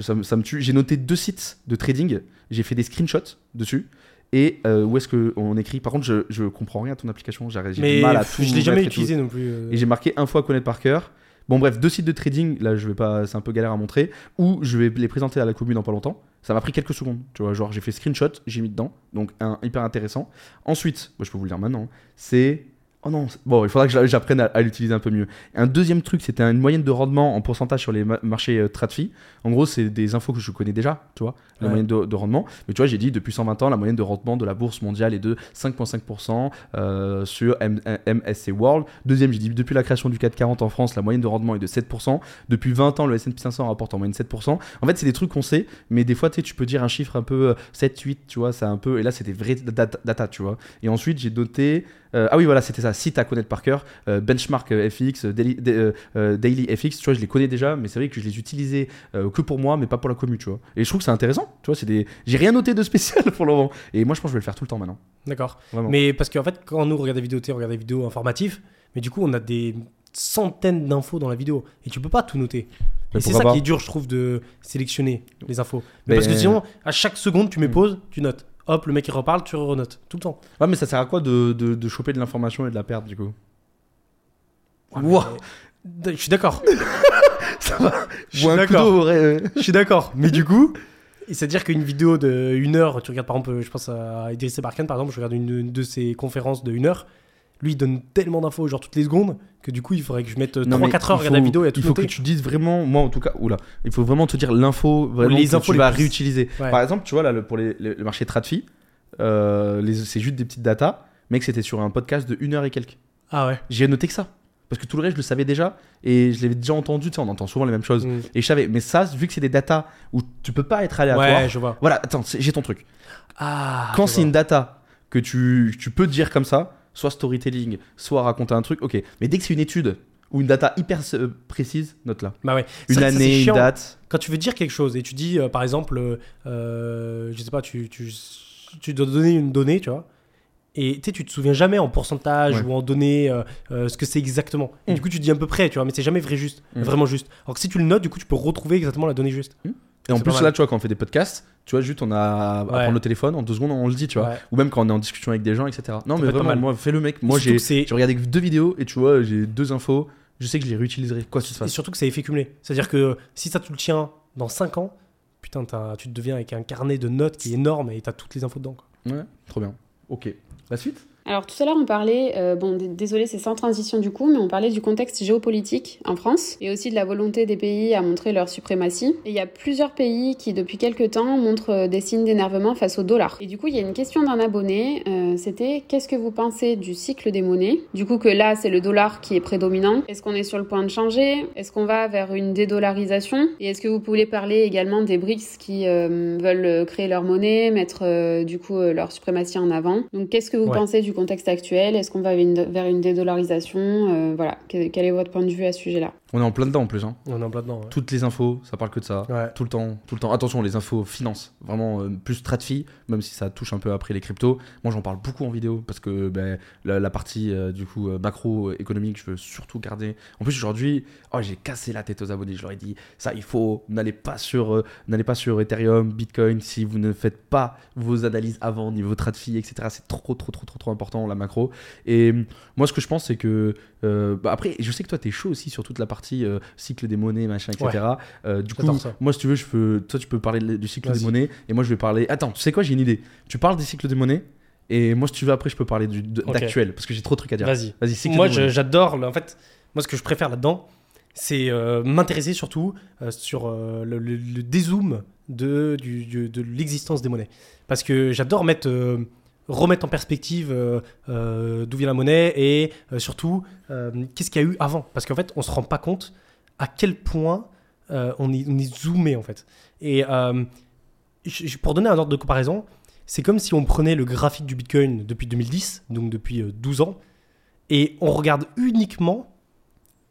ça, ça me tue. J'ai noté deux sites de trading. J'ai fait des screenshots dessus. Et euh, où est-ce qu'on écrit Par contre, je, je comprends rien à ton application. J'ai mal à tout. je l'ai jamais utilisé non plus. euh. Et j'ai marqué info à connaître par cœur. Bon bref, deux sites de trading, là je vais pas, c'est un peu galère à montrer, où je vais les présenter à la commune dans pas longtemps. Ça m'a pris quelques secondes, tu vois, genre j'ai fait screenshot, j'ai mis dedans, donc un hyper intéressant. Ensuite, moi, je peux vous le dire maintenant, c'est oh non, c'est- bon il faudra que j'a- j'apprenne à, à l'utiliser un peu mieux. Un deuxième truc, c'était une moyenne de rendement en pourcentage sur les ma- marchés euh, TradFi. En gros, c'est des infos que je connais déjà, tu vois, la Ouais. moyenne de, de rendement. Mais tu vois, j'ai dit depuis 120 ans, la moyenne de rendement de la bourse mondiale est de 5,5% euh, sur M- MSC World. Deuxième, j'ai dit depuis la création du CAC 40 en France, la moyenne de rendement est de 7%. Depuis 20 ans, le S&P 500 rapporte en moyenne 7%. En fait, c'est des trucs qu'on sait, mais des fois, tu sais, tu peux dire un chiffre un peu euh, 7, 8, tu vois, c'est un peu. Et là, c'était vrai data, data, tu vois. Et ensuite, j'ai noté. Euh, ah oui, voilà, c'était ça. Site à connaître par cœur. euh, benchmark euh, FX, daily, da- daily FX, tu vois, je les connais déjà, mais c'est vrai que je les utilisais que pour moi, mais pas pour la commu, tu vois. Et je trouve que c'est intéressant, tu vois. C'est des. J'ai rien noté de spécial pour le moment. Et moi, je pense que je vais le faire tout le temps maintenant. D'accord. Mais parce qu'en fait, quand nous on regarde des vidéos, on regarde des vidéos informatives, mais du coup, on a des centaines d'infos dans la vidéo et tu peux pas tout noter. Mais Et c'est ça pas qui est dur, je trouve, de sélectionner les infos. Mais Mais- parce que sinon, à chaque seconde, tu mets Mm. pause, tu notes. Hop, le mec il reparle, tu renotes tout le temps. Ouais, mais ça sert à quoi de, de, de choper de l'information et de la perdre, du coup? Ouais, mais- Je suis d'accord. Ça va Je suis d'accord. Je suis d'accord. Mais du coup, c'est-à-dire qu'une vidéo de une heure, tu regardes par exemple, je pense à Idriss Barkan par exemple, je regarde une, une de ses conférences de une heure. Lui, il donne tellement d'infos, genre toutes les secondes, que du coup, il faudrait que je mette Non, 3-4 mais heures à la vidéo et à tout Il faut noter. que tu dises vraiment, moi en tout cas, oula, il faut vraiment te dire l'info vraiment Les que infos tu les vas plus- réutiliser. Ouais. Par exemple, tu vois là le- pour les- le, le marché TradFi, euh, c'est juste des petites datas, mec c'était sur un podcast de une heure et quelques. Ah ouais. J'ai noté que ça. Parce que tout le reste, je le savais déjà et je l'avais déjà entendu. Tu sais, on entend souvent les mêmes choses. Mm. Et je savais. Mais ça, vu que c'est des datas où tu peux pas être aléatoire. Ouais, je vois. Voilà, attends, j'ai ton truc. Ah. Quand c'est une data que tu, tu peux dire comme ça, soit storytelling, soit raconter un truc, ok. Mais dès que c'est une étude ou une data hyper euh, précise, note-là. Bah ouais. Une ça, année, une date. Quand tu veux dire quelque chose et tu dis, euh, par exemple, euh, euh, je sais pas, tu, tu, tu dois donner une donnée, tu vois. Et tu te souviens jamais en pourcentage Ouais. ou en données euh, euh, ce que c'est exactement. Et Mm. du coup, tu dis à peu près, tu vois, mais c'est jamais vrai juste, Mm. vraiment juste. Alors que si tu le notes, du coup, tu peux retrouver exactement la donnée juste. Et en plus, là, tu vois, quand on fait des podcasts, tu vois, juste on a à prendre le téléphone, en deux secondes, on le dit, tu vois. Ouais. Ou même quand on est en discussion avec des gens, etc. Non, mais vraiment, mal. moi, fais le mec. Moi, j'ai regardé deux vidéos et tu vois, j'ai deux infos. Je sais que je les réutiliserai, quoi qu'il se Et surtout que c'est effet cumulé. C'est-à-dire que si ça, tu le tiens dans 5 ans, putain, t'as- tu te deviens avec un carnet de notes qui est énorme et t'as toutes les infos dedans. quoi. Ouais, trop bien. Ok. La suite? Alors tout à l'heure on parlait, euh, bon désolé c'est sans transition du coup, mais on parlait du contexte géopolitique en France et aussi de la volonté des pays à montrer leur suprématie. Et il y a plusieurs pays qui depuis quelques temps montrent euh, des signes d'énervement face au dollar. Et du coup il y a une question d'un abonné, euh, c'était qu'est-ce que vous pensez du cycle des monnaies? Du coup que là c'est le dollar qui est prédominant. Est-ce qu'on est sur le point de changer? Est-ce qu'on va vers une dédollarisation? Et est-ce que vous pouvez parler également des BRICS qui euh, veulent créer leur monnaie, mettre du coup leur suprématie en avant? Donc qu'est-ce que vous Ouais. pensez du contexte actuel Est-ce qu'on va vers une, dédollarisation Euh, Voilà, quel est votre point de vue à ce sujet-là? On est en plein dedans en plus. Hein. On est en plein dedans. ouais. Toutes les infos, ça parle que de ça. Ouais. Tout le temps, tout le temps. Attention, les infos finance, vraiment euh, plus stratfi, même si ça touche un peu après les cryptos. Moi, j'en parle beaucoup en vidéo parce que ben, la, la partie euh, du coup euh, macro-économique, je veux surtout garder. En plus, aujourd'hui, oh, j'ai cassé la tête aux abonnés. Je leur ai dit, ça, il faut, n'allez pas sur, euh, n'allez pas sur Ethereum, Bitcoin si vous ne faites pas vos analyses avant niveau TradFi, etc. C'est trop, trop, trop, trop, trop important la macro. Et moi, ce que je pense, c'est que bah, après, je sais que toi, t'es chaud aussi sur toute la partie euh, cycle des monnaies, machin, etc. Euh, du coup, ça. moi, si tu veux, je peux, toi, tu peux parler de- du cycle des monnaies et moi, je vais parler. Attends, tu sais quoi, j'ai une idée. Tu parles des cycles des monnaies et moi, si tu veux, après, je peux parler d'actuel parce que j'ai trop de trucs à dire. Vas-y. Vas-y, cycle Moi, j'adore. En fait, moi, ce que je préfère là-dedans, c'est euh, m'intéresser surtout euh, sur euh, le, le- le dézoom de, de l'existence des monnaies. Parce que j'adore mettre, remettre en perspective euh, euh, d'où vient la monnaie et euh, surtout qu'est-ce qu'il y a eu avant? Parce qu'en fait, on se rend pas compte à quel point on, est, zoomé en fait. Et pour donner un ordre de comparaison, c'est comme si on prenait le graphique du Bitcoin depuis 2010, donc depuis euh, 12 ans, et on regarde uniquement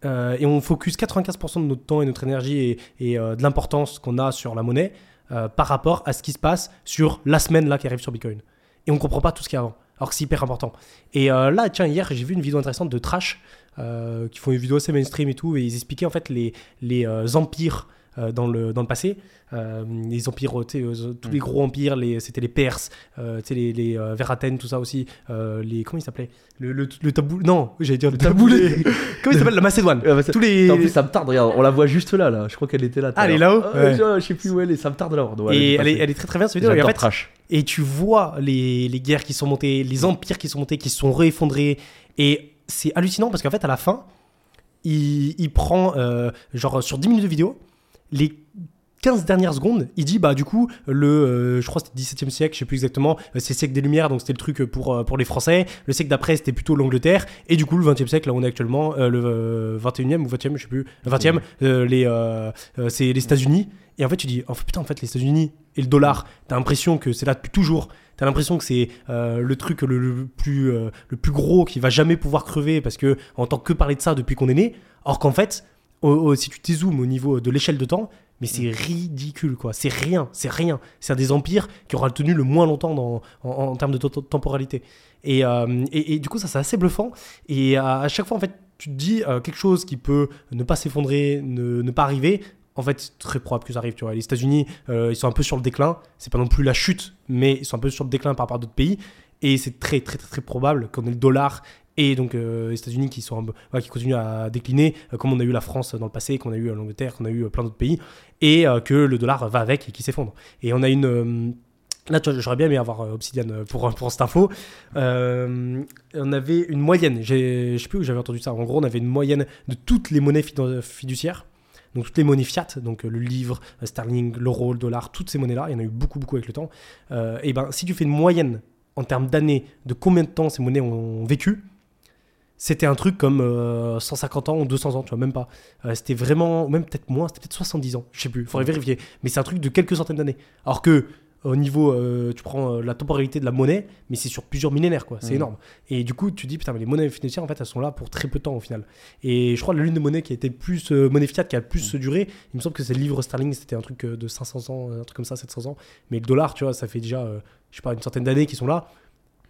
et on focus 95% de notre temps et notre énergie et, de l'importance qu'on a sur la monnaie par rapport à ce qui se passe sur la semaine là qui arrive sur Bitcoin. Et on comprend pas tout ce qu'il y a avant, alors que c'est hyper important. Et euh, là, tiens, hier, j'ai vu une vidéo intéressante de Trash euh, qui font une vidéo assez mainstream et tout, et ils expliquaient en fait les, les euh, empires dans, le, dans le passé. Euh, les empires, euh, tous les gros empires, les, c'était les Perses, euh, les, les euh, tout ça aussi. Euh, les, comment il s'appelait le, le, le tabou... Non, j'allais dire le taboulé. comment il s'appelle La Macédoine. Tous les... En plus, ça me tarde, regarde, on la voit juste là, là. Je crois qu'elle était là. Ah, elle est là-haut? Je, sais plus où elle est, ça me tarde là. Et elle est, passée. elle est très très bien cette vidéo. Et, en fait, et tu vois les, les guerres qui sont montées, les empires qui sont montés, qui se sont réeffondrés. Et c'est hallucinant parce qu'en fait, à la fin, il, il prend, euh, genre sur 10 minutes de vidéo, les 15 dernières secondes, il dit bah du coup le euh, je crois que c'était 17e siècle, je sais plus exactement, euh, c'est le siècle des Lumières donc c'était le truc pour euh, pour les Français, le siècle d'après c'était plutôt l'Angleterre et du coup le 20e siècle là où on est actuellement euh, le euh, 21e ou 20e, je sais plus, le 20e euh, les euh, euh, c'est les États-Unis et en fait tu dis oh putain en fait les États-Unis et le dollar, t'as l'impression que c'est là depuis toujours. T'as l'impression que c'est euh, le truc le, le plus euh, le plus gros qui va jamais pouvoir crever parce que on entend que parler de ça depuis qu'on est né. Or qu'en fait, au- au- si tu dézoomes au niveau de l'échelle de temps, mais c'est ridicule quoi. C'est rien, c'est rien. C'est un des empires qui aura tenu le moins longtemps dans, en, en termes de temporalité. Et, euh, et, et du coup, ça c'est assez bluffant. Et à, à chaque fois, en fait, tu te dis euh, quelque chose qui peut ne pas s'effondrer, ne, ne pas arriver. En fait, c'est très probable que ça arrive. Tu vois, les États-Unis, euh, ils sont un peu sur le déclin. C'est pas non plus la chute, mais ils sont un peu sur le déclin par rapport à d'autres pays. Et c'est très, très, très, très probable qu'on ait le dollar et donc euh, les États-Unis qui sont qui continuent à décliner, euh, comme on a eu la France dans le passé, qu'on a eu euh, l'Angleterre, qu'on a eu euh, plein d'autres pays, et euh, que le dollar va avec et qui s'effondre. Et on a une euh, Là, j'aurais bien aimé avoir euh, Obsidian euh, pour, pour cette info. Euh, on avait une moyenne, je sais plus où j'avais entendu ça. En gros, on avait une moyenne de toutes les monnaies fidu- fiduciaires. Donc toutes les monnaies fiat, donc euh, le livre, euh, sterling, l'euro, le dollar, toutes ces monnaies-là, il y en a eu beaucoup, beaucoup avec le temps. Euh, et ben, si tu fais une moyenne en termes d'années de combien de temps ces monnaies ont vécu, c'était un truc comme euh, 150 ans ou 200 ans, tu vois, même pas. Euh, c'était vraiment, même peut-être moins, c'était peut-être 70 ans, je sais plus, il faudrait vérifier. Mais c'est un truc de quelques centaines d'années. Alors que au niveau, euh, tu prends euh, la temporalité de la monnaie, mais c'est sur plusieurs millénaires, quoi. C'est Mhm. énorme. Et du coup, tu dis, putain, mais les monnaies financières, en fait, elles sont là pour très peu de temps au final. Et je crois que l'une des monnaies qui a été plus, euh, monnaie fiat, qui a plus duré, il me semble que c'est le livre sterling, c'était un truc euh, de 500 ans, un truc comme ça, 700 ans. Mais le dollar, tu vois, ça fait déjà, euh, je sais pas, une centaine d'années qu'ils sont là.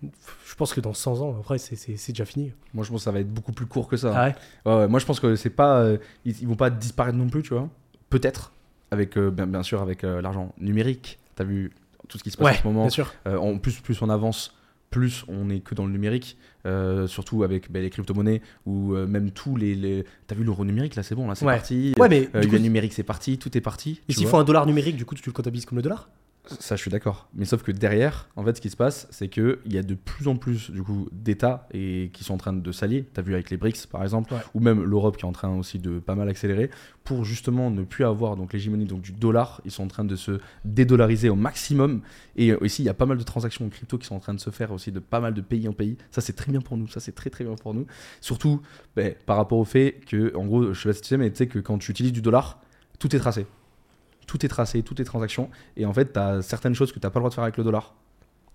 Je pense que dans 100 ans, après, c'est- déjà fini. Moi, je pense que ça va être beaucoup plus court que ça. Ah ouais? Ouais, ouais, moi je pense que c'est pas. euh, ils, ils vont pas disparaître non plus, tu vois. Peut-être, avec euh, bien, bien sûr avec euh, l'argent numérique. T'as vu tout ce qui se passe en ce moment. bien sûr. En plus, plus on avance, plus on est que dans le numérique. euh, surtout avec ben, les crypto-monnaies ou euh, même tous les. les... T'as vu l'euro numérique là, c'est bon, là c'est Ouais. parti. Ouais, mais Euh, le coup, numérique c'est parti, tout est parti. et s'il faut un dollar numérique, du coup, tu le comptabilises comme le dollar? Ça, je suis d'accord. Mais sauf que derrière, en fait, ce qui se passe, c'est qu'il y a de plus en plus du coup d'États et qui sont en train de s'allier. T'as vu avec les BRICS, par exemple, Ouais. ou même l'Europe qui est en train aussi de pas mal accélérer pour justement ne plus avoir donc l'hégémonie donc du dollar. Ils sont en train de se dédollariser au maximum. Et euh, aussi, il y a pas mal de transactions en crypto qui sont en train de se faire aussi de pas mal de pays en pays. Ça, c'est très bien pour nous. Ça, c'est très très bien pour nous. Surtout ben, par rapport au fait que, en gros, je sais pas si tu sais, mais tu sais que quand tu utilises du dollar, tout est tracé tout est tracé, tout est transaction. Et en fait, tu certaines choses que tu n'as pas le droit de faire avec le dollar.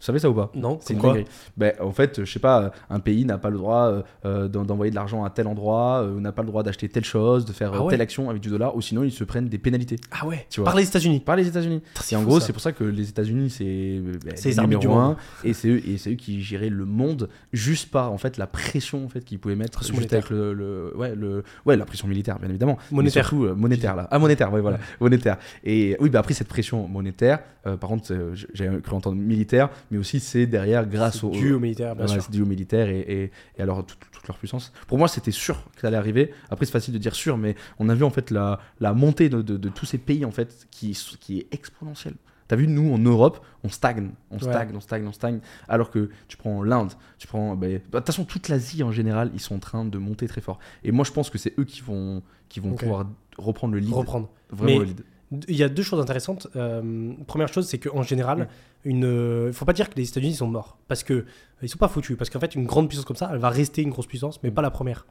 Vous savez ça ou pas Non, C'est quoi. Ben, en fait, je sais pas, un pays n'a pas le droit euh, euh, d'en- d'envoyer de l'argent à tel endroit, euh, n'a pas le droit d'acheter telle chose, de faire Ah ouais. telle action avec du dollar, ou sinon ils se prennent des pénalités. Ah ouais, Tu vois. Par les États-Unis. Par les États-Unis. Et en gros, c'est pour ça que les États-Unis, c'est ben, les numéro un, et c'est eux, eux qui géraient le monde juste par en fait la pression en fait qu'ils pouvaient mettre juste avec le, le- ouais le ouais la pression militaire bien évidemment, Monétaire. surtout euh, monétaire là. Ah monétaire, ouais voilà, monétaire. Et oui, bah après cette pression monétaire, par contre, j'ai cru entendre militaire, mais aussi c'est derrière grâce au dû au militaire, bien Ouais, sûr. dû aux militaires et, et, et alors toute, toute leur puissance. Pour moi, c'était sûr que ça allait arriver. Après, c'est facile de dire sûr, mais on a vu en fait la, la montée de, de- de tous ces pays en fait qui, qui est exponentielle. T'as vu, nous en Europe, on stagne, on Ouais. stagne, on stagne, on stagne. Alors que tu prends l'Inde, tu prends. bah, De toute façon, toute l'Asie en général, ils sont en train de monter très fort. Et moi, je pense que c'est eux qui vont, qui vont pouvoir reprendre le lead. Reprendre. Vraiment Mais- le lead. Il y a deux choses intéressantes. Euh, première chose, c'est qu'en général, Mm. une, euh, il faut pas dire que les États-Unis sont morts parce que euh, ils sont pas foutus. Parce qu'en fait, une grande puissance comme ça, elle va rester une grosse puissance, mais Mm. pas la première.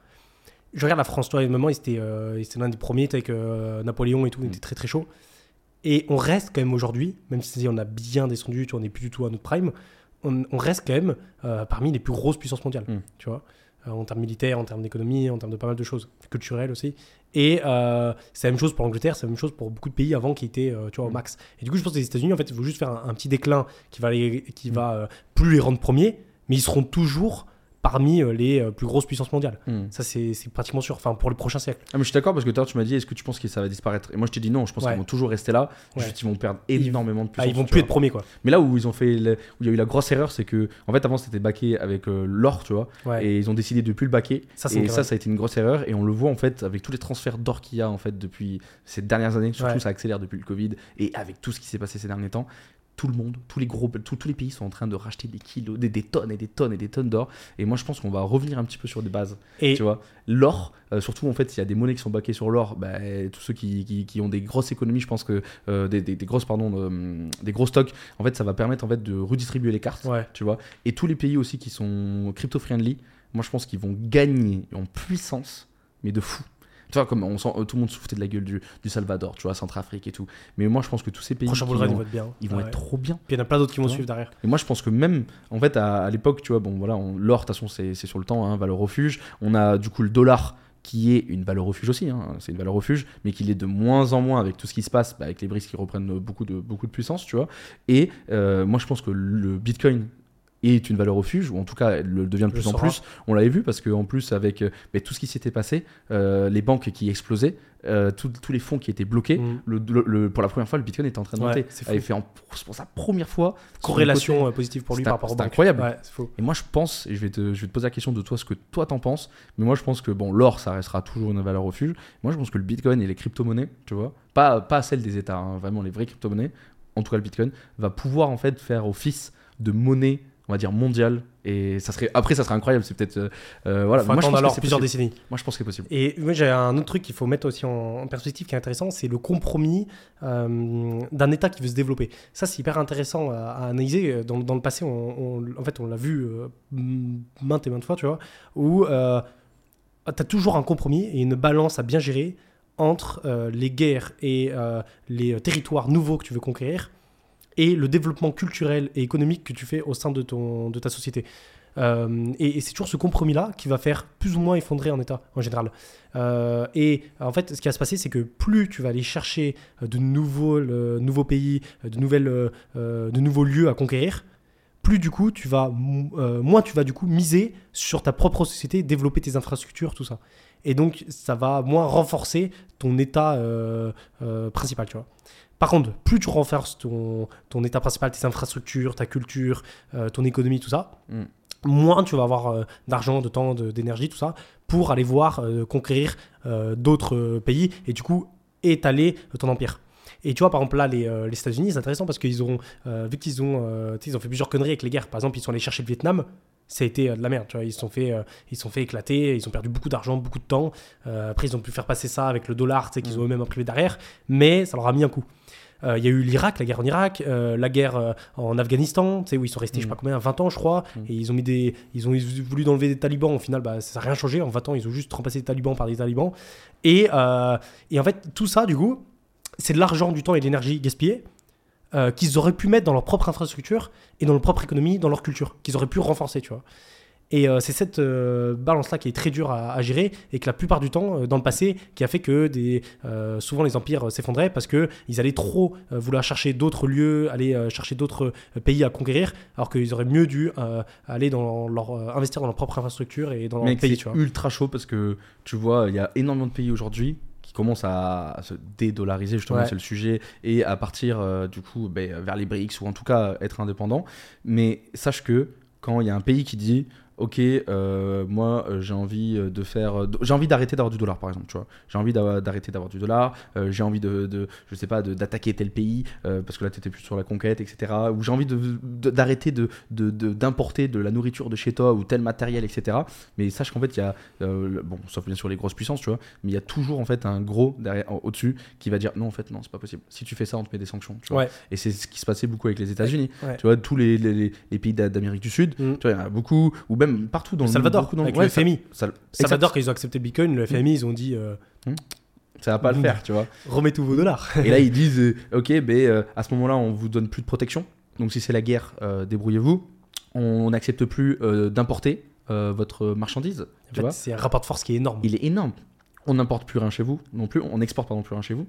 Je regarde la France, toi, à un moment, ils étaient, euh, ils étaient l'un des premiers, avec euh, Napoléon et tout, il Mm. était très très chaud. Et on reste quand même aujourd'hui, même si on a bien descendu, tu vois, on n'est plus du tout à notre prime, on, on reste quand même parmi les plus grosses puissances mondiales, Mm. tu vois, en termes militaires, en termes d'économie, en termes de pas mal de choses, culturelles aussi. Et euh, c'est la même chose pour l'Angleterre, c'est la même chose pour beaucoup de pays avant qui étaient, euh, tu vois, au Mm. max. Et du coup, je pense que les États-Unis, en fait, il faut juste faire un, un petit déclin qui va, les, qui va euh, plus les rendre premiers, mais ils seront toujours parmi euh, les euh, plus grosses puissances mondiales. Hmm. Ça, c'est pratiquement sûr. Enfin, pour le prochain siècle. Ah, mais je suis d'accord parce que tout à l'heure tu m'as dit est-ce que tu penses que ça va disparaître? Et moi je t'ai dit non, je pense Ouais. qu'ils vont toujours rester là. Ouais. Juste ils vont perdre énormément de Ah, puissance. ils vont plus vois. être premiers, quoi. Mais là où ils ont fait le- où il y a eu la grosse erreur, c'est que en fait avant c'était baqué avec euh, l'or, tu vois, Ouais. et ils ont décidé de plus le baquer. Ça, c'est et ça, ça a été une grosse erreur. Et on le voit en fait avec tous les transferts d'or qu'il y a en fait depuis ces dernières années. Surtout ça accélère depuis le Covid et avec tout ce qui s'est passé ces derniers temps. Tout le monde, tous les gros, tous, tous les pays sont en train de racheter des kilos, des, des tonnes et des tonnes et des tonnes d'or. Et moi, je pense qu'on va revenir un petit peu sur des bases. Et Tu vois, l'or, euh, surtout en fait, il y a des monnaies qui sont baquées sur l'or. Bah, tous ceux qui, qui- qui ont des grosses économies, je pense que euh, des, des- des grosses, pardon, euh, des gros stocks, en fait, ça va permettre en fait de redistribuer les cartes. ouais. Tu vois, et tous les pays aussi qui sont crypto friendly, moi je pense qu'ils vont gagner en puissance, mais de fou. Tu vois, comme on sent, euh, tout le monde foutait de la gueule du, du Salvador, tu vois, Centrafrique et tout. Mais moi je pense que tous ces pays, Prochain vont- ils vont être bien. ils vont Ouais. être trop bien. Puis il y en a plein d'autres qui vont Ouais. suivre derrière. Et moi, je pense que même, en fait, à, à l'époque, tu vois, bon, voilà, l'or, de toute façon, c'est sur le temps, hein, valeur refuge. On a du coup le dollar qui est une valeur refuge aussi, hein, c'est une valeur refuge, mais qui l'est de moins en moins avec tout ce qui se passe, bah, avec les BRICS qui reprennent beaucoup de, beaucoup de puissance, tu vois. Et euh, moi, je pense que le Bitcoin est une valeur refuge, ou en tout cas, elle le devient de Le plus en plus. On l'avait vu parce qu'en plus, avec euh, tout ce qui s'était passé, euh, les banques qui explosaient, euh, tout- tous les fonds qui étaient bloqués, Mm. le, le- le- pour la première fois, le Bitcoin était en train de Ouais, monter. c'est Il avait fait en- pour sa première fois Corrélation côté- positive pour lui par rapport au c'est incroyable. Ouais, et moi, je pense, et je vais, te, je vais te poser la question de toi, ce que toi t'en penses, mais moi, je pense que bon, l'or, ça restera toujours une valeur refuge. Moi, je pense que le bitcoin et les crypto-monnaies, tu vois, pas, pas celles des États, hein, vraiment les vraies crypto-monnaies, en tout cas le bitcoin, va pouvoir en fait faire office de monnaie, on va dire mondiale. Et ça serait, après, ça serait incroyable, c'est peut-être. euh, euh, voilà, Faut moi, je pense que alors plusieurs possible. décennies. Moi, je pense que c'est possible. Et moi, j'ai un autre truc qu'il faut mettre aussi en, perspective qui est intéressant, c'est le compromis euh, d'un État qui veut se développer. Ça, c'est hyper intéressant à, à analyser. Dans, dans le passé, on, on- en fait, on l'a vu euh, maintes et maintes fois, tu vois, où tu as toujours un compromis et une balance à bien gérer entre les guerres et les territoires nouveaux que tu veux conquérir et le développement culturel et économique que tu fais au sein de, ton, de ta société. Euh, et, c'est toujours ce compromis-là qui va faire plus ou moins effondrer un État en général. Euh, et en fait, ce qui va se passer, c'est que plus tu vas aller chercher euh, de nouveaux, nouveaux pays, de, nouvelles, de nouveaux lieux à conquérir, plus du coup, tu vas, mo- moins tu vas du coup miser sur ta propre société, développer tes infrastructures, tout ça. Et donc, ça va moins renforcer ton état principal, tu vois. Par contre, plus tu renforces ton, ton état principal, tes infrastructures, ta culture, euh, ton économie, tout ça, Mm. moins tu vas avoir euh, d'argent, de temps, d'énergie, tout ça, pour aller voir euh, conquérir d'autres pays et du coup étaler ton empire. Et tu vois, par exemple, là, les, euh, les États-Unis, c'est intéressant parce qu'ils ont, euh, vu qu'ils ont, euh, ils ont fait plusieurs conneries avec les guerres. Par exemple, ils sont allés chercher le Vietnam. Ça a été de la merde, tu vois. Ils se sont fait, ils sont fait éclater, ils ont perdu beaucoup d'argent, beaucoup de temps. Après, ils ont pu faire passer ça avec le dollar, tu sais, qu'ils Mm. ont eux-mêmes imprimé derrière. Mais ça leur a mis un coup. Euh, Il y a eu l'Irak, la guerre en Irak, euh, la guerre euh, en Afghanistan, où ils sont restés, je sais Mm. pas combien, 20 ans, je crois. Mm. Et ils ont mis des, ils ont voulu enlever des talibans. Au final, bah, ça n'a rien changé. En 20 ans, ils ont juste remplacé les talibans par des talibans. Et, et en fait, tout ça, du coup, c'est de l'argent, du temps et de l'énergie gaspillés euh, qu'ils auraient pu mettre dans leur propre infrastructure et dans leur propre économie, dans leur culture, qu'ils auraient pu renforcer, tu vois. Et euh, c'est cette euh, balance-là qui est très dure à, à gérer et que la plupart du temps, euh, dans le passé, qui a fait que des, souvent les empires s'effondraient parce qu'ils allaient trop vouloir chercher d'autres lieux, aller chercher d'autres pays à conquérir, alors qu'ils auraient mieux dû aller dans leur, investir dans leur propre infrastructure et dans leur Mec, pays, c'est ultra chaud parce que tu vois, il y a énormément de pays aujourd'hui qui commencent à, se dédollariser, justement, Ouais. c'est le sujet, et à partir euh, du coup ben, vers les BRICS ou en tout cas être indépendant. Mais sache que quand il y a un pays qui dit Ok, euh, moi euh, j'ai envie euh, de faire. J'ai envie d'arrêter d'avoir du dollar par exemple, tu vois. J'ai envie d'a- d'arrêter d'avoir du dollar, euh, j'ai envie de, de- je sais pas, d'attaquer tel pays, euh, parce que là t'étais plus sur la conquête, etc. Ou j'ai envie de- d'arrêter de, de, de- d'importer de la nourriture de chez toi ou tel matériel, etc. Mais sache qu'en fait, il y a, bon, sauf bien sûr les grosses puissances, tu vois, mais il y a toujours en fait un gros derrière, au-dessus qui va dire non, en fait, non, c'est pas possible. Si tu fais ça, on te met des sanctions, tu vois. Ouais. Et c'est ce qui se passait beaucoup avec les États-Unis. Ouais. Tu vois, tous les, les- les- les pays d'a- d'Amérique du Sud, Mm. tu vois, il y en a beaucoup, ou même partout dans le Salvador, beaucoup dans avec ouais, le FMI. Sal- Salvador, quand ils ont accepté le Bitcoin, le FMI, ils ont dit euh, Ça va pas le Mmh. faire, tu vois. Remets tous vos dollars. Et là, ils disent, euh, ok, ben, euh, à ce moment-là, on vous donne plus de protection. Donc, si c'est la guerre, euh, débrouillez-vous. On n'accepte plus d'importer votre marchandise. En Tu fait, vois c'est un rapport de force qui est énorme. Il est énorme. On n'importe plus rien chez vous non plus. On n'exporte pardon plus rien chez vous.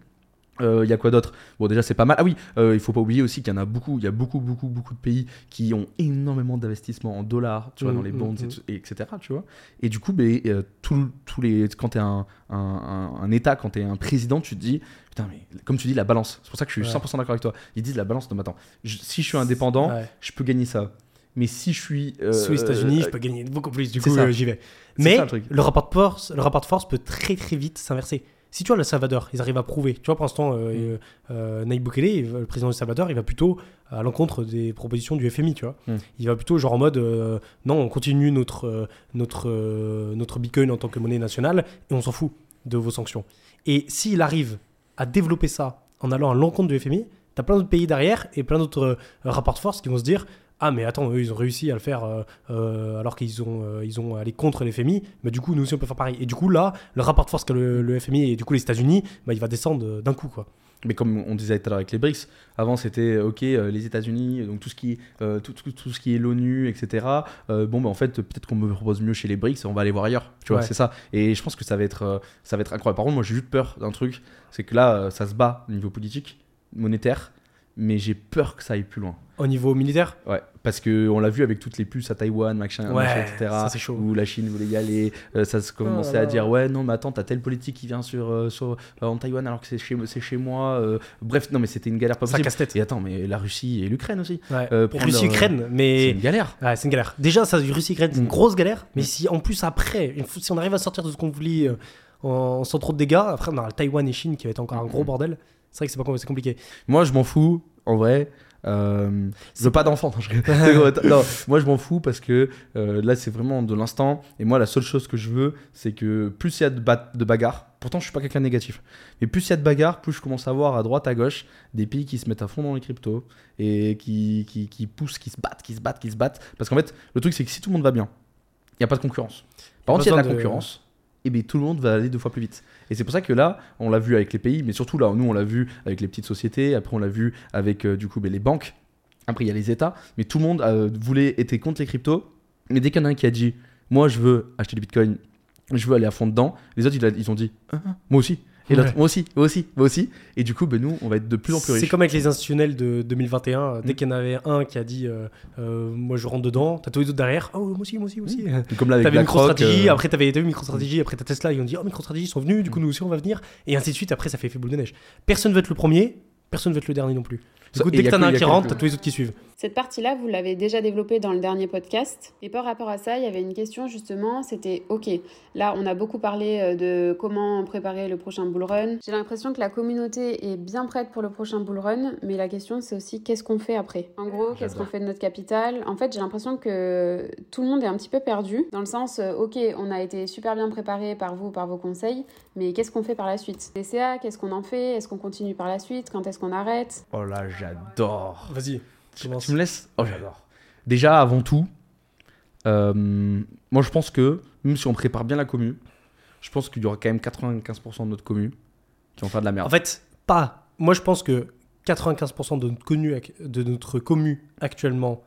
Il y a quoi d'autre? Bon, déjà, c'est pas mal. Ah oui, euh, il faut pas oublier aussi qu'il y en a beaucoup. Il y a beaucoup, beaucoup, beaucoup de pays qui ont énormément d'investissements en dollars, tu vois, Mm, dans les mm, bonds, mm. et tout- et etc. Tu vois. Et du coup, ben, euh, tout- les, quand tu es un, un- un- un État, quand tu es un président, tu te dis, putain, mais comme tu dis, la balance. C'est pour ça que je suis Ouais. 100% d'accord avec toi. Ils disent la balance. Non, mais attends, je- si je suis indépendant, Ouais. je peux gagner ça. Mais si je suis. euh, Sous les États-Unis, euh, je peux gagner beaucoup plus. Du coup, euh, j'y vais. Mais ça, le truc. le rapport de force, le rapport de force peut très très vite s'inverser. Si tu vois le Salvador, ils arrivent à prouver. Tu vois, pour l'instant, euh, euh, Nayib Bukele, le président du Salvador, il va plutôt à l'encontre des propositions du FMI. Tu vois, Mm. il va plutôt genre en mode euh, non, on continue notre euh, notre euh, notre Bitcoin en tant que monnaie nationale et on s'en fout de vos sanctions. Et s'il arrive à développer ça en allant à l'encontre du FMI, t'as plein d'autres pays derrière et plein d'autres euh, rapports de force qui vont se dire ah mais attends eux ils ont réussi à le faire euh, euh, alors qu'ils ont euh, ils ont allé contre les FMI mais du coup nous aussi on peut faire pareil et du coup là le rapport de force que le, le FMI et du coup les États-Unis bah, il va descendre d'un coup quoi Mais comme on disait tout à l'heure avec les BRICS, avant c'était ok les États-Unis, donc tout ce qui, tout, tout- tout ce qui est l'ONU, etc. bon, bah, en fait peut-être qu'on me propose mieux chez les BRICS, on va aller voir ailleurs. Tu vois, Ouais. c'est ça. Et je pense que ça va être, ça va être incroyable. Par contre, moi j'ai juste peur d'un truc, c'est que là ça se bat au niveau politique, monétaire, mais j'ai peur que ça aille plus loin. au niveau militaire? Ouais, parce que on l'a vu avec toutes les puces à Taïwan, machin, Ouais, machin, etc. ça, c'est chaud. Où la Chine voulait y aller, euh, ça se commençait Oh à là. dire ouais non mais attends t'as telle politique qui vient sur, euh, sur euh, en Taïwan alors que c'est chez c'est chez moi. euh, bref non mais c'était une galère pas ça possible. casse-tête Et attends mais la Russie et l'Ukraine aussi. ouais. euh, prendre Russie Ukraine C'est mais une galère. Ouais, c'est une galère. Déjà, ça, Russie Ukraine, c'est une Mm. grosse galère. Mais Mm. si en plus après, si on arrive à sortir de ce conflit euh, en, sans trop de dégâts, après on aura le Taïwan et Chine qui va être encore un gros Mm. bordel. C'est vrai que c'est pas c'est compliqué. Moi je m'en fous en vrai. Euh, je veux pas d'enfant. non, moi je m'en fous parce que euh, là c'est vraiment de l'instant. Et moi la seule chose que je veux, c'est que plus il y a de, ba- de bagarres, pourtant je suis pas quelqu'un de négatif, mais plus il y a de bagarres, plus je commence à voir à droite, à gauche des pays qui se mettent à fond dans les cryptos et qui, qui, qui poussent, qui se battent, qui se battent, qui se battent. Parce qu'en fait, le truc c'est que si tout le monde va bien, il n'y a pas de concurrence. Par contre, il y a de la de- concurrence. Et bien tout le monde va aller deux fois plus vite. Et c'est pour ça que là, on l'a vu avec les pays, mais surtout là, nous on l'a vu avec les petites sociétés, après on l'a vu avec euh, du coup ben, les banques, après il y a les États, mais tout le monde euh, voulait était contre les cryptos. Mais dès qu'il y en a un qui a dit, moi je veux acheter du bitcoin, je veux aller à fond dedans, les autres ils, ont dit, Ah, ah, moi aussi. Et l'autre, Ouais. moi aussi, moi aussi, moi aussi. Et du coup, ben, nous, on va être de plus en plus C'est riches. comme avec les institutionnels de 2021. euh, Dès Mm. qu'il y en avait un qui a dit euh, euh, Moi je rentre dedans, t'as tous les autres derrière. Oh, moi aussi, moi aussi, moi aussi. Comme là avec BlackRock, MicroStrategy, euh, après t'avais t'as vu MicroStrategy, après t'as Tesla, ils ont dit Oh, MicroStrategy ils sont venus, du coup nous aussi on va venir. Et ainsi de suite, après ça fait effet boule de neige. Personne veut être le premier, personne veut être le dernier non plus. Du coup, dès que t'en as un qui rentre, t'as tous les autres qui suivent. Cette partie-là, vous l'avez déjà développée dans le dernier podcast. Et par rapport à ça, il y avait une question justement, c'était OK, là on a beaucoup parlé euh, de comment préparer le prochain bull run. J'ai l'impression que la communauté est bien prête pour le prochain bull run, mais la question c'est aussi qu'est-ce qu'on fait après? En gros, qu'est-ce qu'on fait de notre capital? En fait, j'ai l'impression que tout le monde est un petit peu perdu, dans le sens, euh, OK, on a été super bien préparé par vous, par vos conseils, mais qu'est-ce qu'on fait par la suite? DCA, qu'est-ce qu'on en fait? Est-ce qu'on continue par la suite? Quand est-ce qu'on arrête? Oh là, j'adore. Vas-y. Tu, commence. tu me laisses Oh, j'adore. Déjà, avant tout, euh, moi je pense que même si on prépare bien la commu, je pense qu'il y aura quand même 95% de notre commu qui vont faire de la merde. En fait, pas. Moi, je pense que 95% de notre, connu, de notre commu actuellement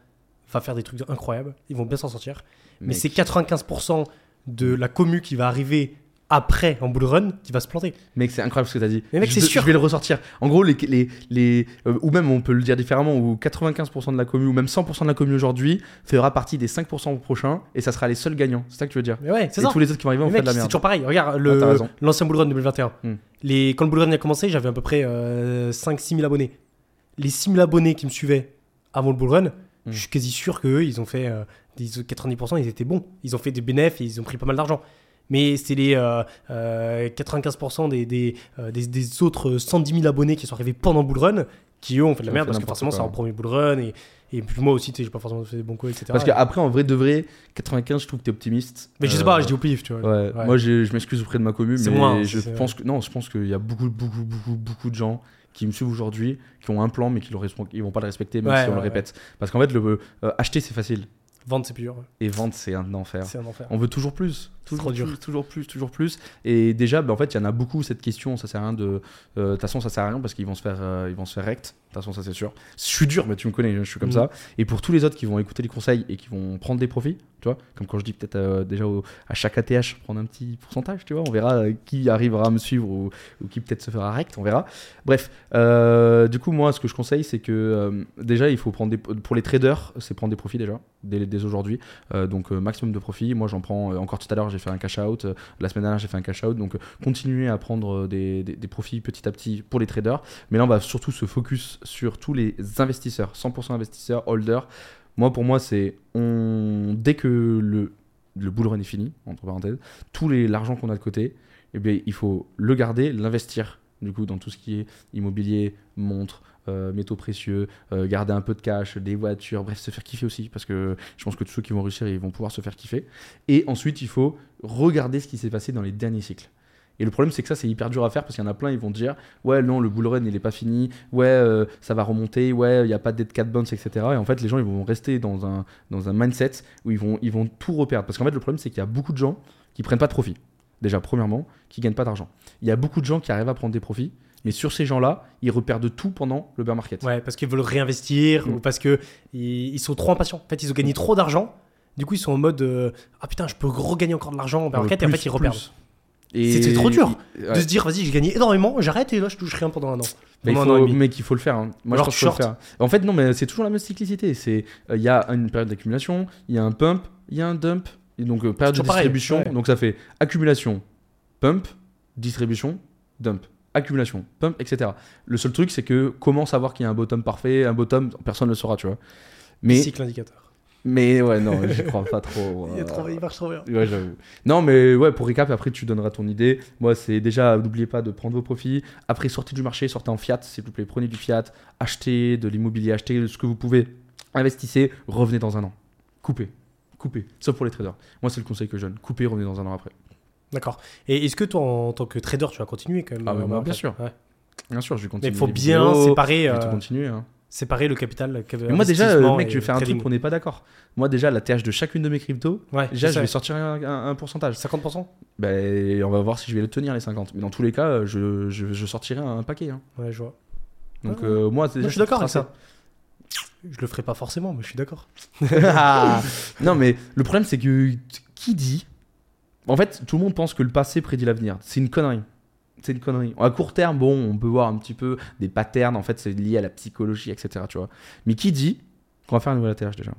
va faire des trucs incroyables. Ils vont bien s'en sortir. Mais c'est 95% de la commu qui va arriver après en bull run qui va se planter. Mec, c'est incroyable ce que t'as dit. Mais mec, c'est sûr. Je vais le ressortir. En gros, les, les, les, euh, ou même on peut le dire différemment, ou 95% de la commu, ou même 100% de la commu aujourd'hui fera partie des 5% prochains, et ça sera les seuls gagnants. C'est ça que tu veux dire Mais ouais, c'est Et ça. tous les autres qui vont arriver faire mec, de la c'est merde. toujours pareil. Regarde, l'ancien bull run 2021. Hmm. Les, quand le bull run a commencé, j'avais à peu près 5-6 000 abonnés. Les 6 000 abonnés qui me suivaient avant le bull run, Hmm. je suis quasi sûr qu'eux, ils ont fait euh, des 90%, ils étaient bons. Ils ont fait des bénéfices ils ont pris pas mal d'argent. Mais c'est les euh, euh, 95% des, des, euh, des, des autres 110 000 abonnés qui sont arrivés pendant le bull run qui eux ont fait de la merde parce que forcément c'est en premier bull run et, et puis moi aussi tu sais j'ai pas forcément fait des bons coups etc. Parce qu'après, en vrai de vrai, 95, je trouve que t'es optimiste. mais je sais Euh, pas je dis au pif tu vois. Ouais, Ouais. moi je, je m'excuse auprès de ma commune, mais moi, hein, je pense que non, je pense qu'il y a beaucoup, beaucoup, beaucoup, beaucoup de gens qui me suivent aujourd'hui, qui ont un plan mais qui ne vont pas le respecter même Ouais, si on le répète. Parce qu'en fait, le euh, acheter c'est facile, Vendre, c'est plus dur. Et vendre, c'est un enfer. C'est un enfer. On veut toujours plus. Toujours trop dur. plus, toujours plus, toujours plus. Et déjà, bah, en fait, il y en a beaucoup cette question. Ça sert à rien de. euh, De toute façon, ça sert à rien parce qu'ils vont se faire, euh, ils vont se faire rect. De toute façon, ça c'est sûr. Je suis dur, mais tu me connais, je suis comme Mhm. ça. Et pour tous les autres qui vont écouter les conseils et qui vont prendre des profits, tu vois, comme quand je dis peut-être euh, déjà au- à chaque ATH prendre un petit pourcentage, tu vois, on verra qui arrivera à me suivre ou, ou qui peut-être se fera rect, on verra. Bref, du coup, moi, ce que je conseille, c'est que déjà, il faut prendre des, pour les traders, c'est prendre des profits déjà aujourd'hui. Euh, donc euh, maximum de profit. Moi j'en prends euh, encore tout à l'heure, j'ai fait un cash out. La semaine dernière j'ai fait un cash out. Donc continuez à prendre des, des- profits petit à petit pour les traders. Mais là on va surtout se focus sur tous les investisseurs, 100% investisseurs, holders. Moi pour moi c'est on dès que le le bull run est fini entre parenthèses, tout l'argent qu'on a de côté, eh bien il faut le garder, l'investir du coup dans tout ce qui est immobilier, montres. Euh, métaux précieux, euh, garder un peu de cash, des voitures, bref, se faire kiffer aussi, parce que je pense que tous ceux qui vont réussir, ils vont pouvoir se faire kiffer. Et ensuite, il faut regarder ce qui s'est passé dans les derniers cycles. Et le problème, c'est que ça, c'est hyper dur à faire parce qu'il y en a plein, ils vont dire Ouais, non, le bull run, il est pas fini. Ouais, euh, ça va remonter. Ouais, il n'y a pas de dead cat bounce, etc. Et en fait, les gens, ils vont rester dans un, dans un mindset où ils vont, ils vont tout reperdre. Parce qu'en fait, le problème, c'est qu'il y a beaucoup de gens qui prennent pas de profit. Déjà, premièrement, qui gagnent pas d'argent. Il y a beaucoup de gens qui arrivent à prendre des profits, mais sur ces gens-là, ils reperdent tout pendant le bear market. Ouais, parce qu'ils veulent réinvestir Mm. ou parce que ils, ils sont trop impatients. En fait, ils ont gagné trop d'argent. Du coup, ils sont en mode euh, ah putain, je peux regagner encore de l'argent en bear Euh, market et en fait, ils C'est- c'est trop dur. De se dire vas-y, j'ai gagné énormément, j'arrête et là, je touche rien pendant un an. Mais, il an et faut, mais qu'il faut le faire. hein. Moi, Alors je pense faut le faire. En fait, non, mais c'est toujours la même cyclicité. Euh, il y a une période d'accumulation, il y a un pump, il y a un dump, et donc euh, période de pareil, distribution. ouais. Donc ça fait accumulation, pump, distribution, dump. Accumulation, pump, etc. Le seul truc, c'est que comment savoir qu'il y a un bottom parfait, un bottom, personne ne le saura, tu vois. Mais, Cycle indicateur. mais ouais, non, j'y crois pas trop. Il, est euh, trop- il marche trop bien. Ouais, j'avoue. Non, mais ouais, pour récap, après tu donneras ton idée. Moi, c'est déjà, n'oubliez pas de prendre vos profits. Après, sortez du marché, sortez en fiat, s'il vous plaît. Prenez du fiat, achetez de l'immobilier, achetez ce que vous pouvez. Investissez, revenez dans un an. Coupez. Coupez. Sauf pour les traders. Moi, c'est le conseil que je donne. Coupez, revenez dans un an après. D'accord. Et est-ce que toi, en tant que trader, tu vas continuer quand même Ah, mais euh, en bien sûr. Ouais. Bien sûr, je vais Mais continuer. il faut bien vidéos, séparer, euh, continuer. hein. séparer le capital. Mais moi, déjà, euh, mec, je vais faire un truc qu'on n'est pas d'accord. Moi, déjà, la TH de chacune de mes cryptos, Ouais, déjà, je vais sortir un, un- un pourcentage. 50% Ben, on va voir si je vais le tenir, les 50. Mais dans tous les cas, je, je, je sortirai un paquet. hein. Ouais, je vois. Donc, Ouais. euh, moi, déjà, Moi, je suis d'accord avec ça. Je le ferai pas forcément, mais je suis d'accord. non, mais le problème, c'est que qui dit En fait, tout le monde pense que le passé prédit l'avenir. C'est une connerie. C'est une connerie. À court terme, bon, on peut voir un petit peu des patterns. En fait, c'est lié à la psychologie, etc. Tu vois. Mais qui dit qu'on va faire une nouvelle ATH déjà?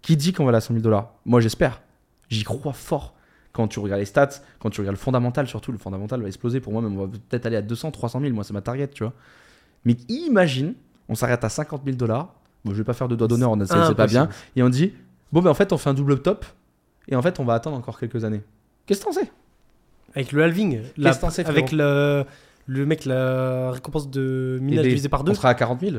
Qui dit qu'on va aller à 100 000 dollars? Moi, j'espère. J'y crois fort. Quand tu regardes les stats, quand tu regardes le fondamental, surtout, le fondamental va exploser pour moi, mais on va peut-être aller à 200, 300 000. Moi, c'est ma target, tu vois. Mais imagine, on s'arrête à 50 000 dollars. Bon, je vais pas faire de doigt d'honneur, on c'est pas bien. Et on dit, bon, ben en fait, on fait un double top. Et en fait, on va attendre encore quelques années. Qu'est-ce que t'en sais? Avec le halving, la- que t'en sais, avec le, le mec, la récompense de minage divisée par deux, On sera à 40 000.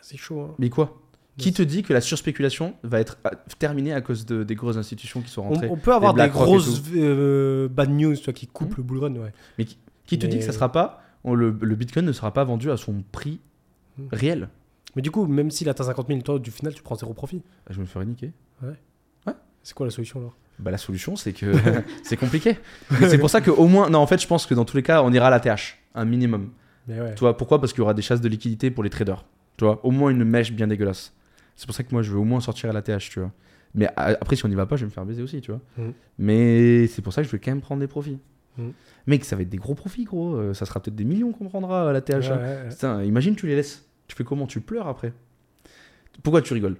c'est chaud. hein. Mais quoi? Qui te dit que la surspéculation va être euh, terminée à cause de, des grosses institutions qui sont On, rentrées on peut avoir des et grosses euh, bad news toi, qui coupent Mhm. le bull run. Ouais. Mais qui, qui te dit que ça sera pas on- le, le Bitcoin ne sera pas vendu à son prix Mhm. réel Mais du coup, même s'il atteint 50 000, toi, du final, tu prends zéro profit. Je me ferai niquer. C'est quoi la solution alors? Bah la solution c'est que c'est compliqué. C'est pour ça qu'au moins non en fait je pense que dans tous les cas on ira à la TH un minimum. Mais ouais. Tu vois pourquoi? Parce qu'il y aura des chasses de liquidité pour les traders. Tu vois au moins une mèche bien dégueulasse. C'est pour ça que moi je veux au moins sortir à la TH tu vois. Mais après si on n'y va pas je vais me faire baiser aussi tu vois. Mhm. Mais c'est pour ça que je vais quand même prendre des profits. Mec ça va être des gros profits gros. Euh, Ça sera peut-être des millions qu'on prendra à la TH. Ouais, hein. ouais, ouais. Putain, imagine tu les laisses. Tu fais comment? Tu pleures après. Pourquoi tu rigoles?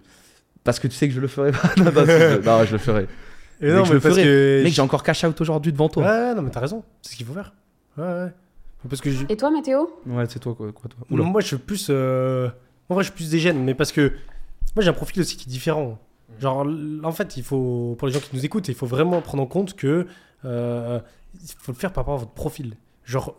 Parce que tu sais que je le ferai pas. non, non, je le ferai. Et non, je mais le parce ferai. que. Mec, j'ai encore cash out aujourd'hui devant toi. Ouais, ouais, non, mais t'as raison. C'est ce qu'il faut faire. Ouais, ouais. Parce que je- Et toi, Mathéo? Ouais, c'est toi quoi, quoi toi. Oula. moi, je suis plus. euh, En vrai, je suis plus des gènes, mais parce que. Moi, j'ai un profil aussi qui est différent. Genre, en fait, il faut. Pour les gens qui nous écoutent, il faut vraiment prendre en compte que. euh, Il faut le faire par rapport à votre profil. Genre,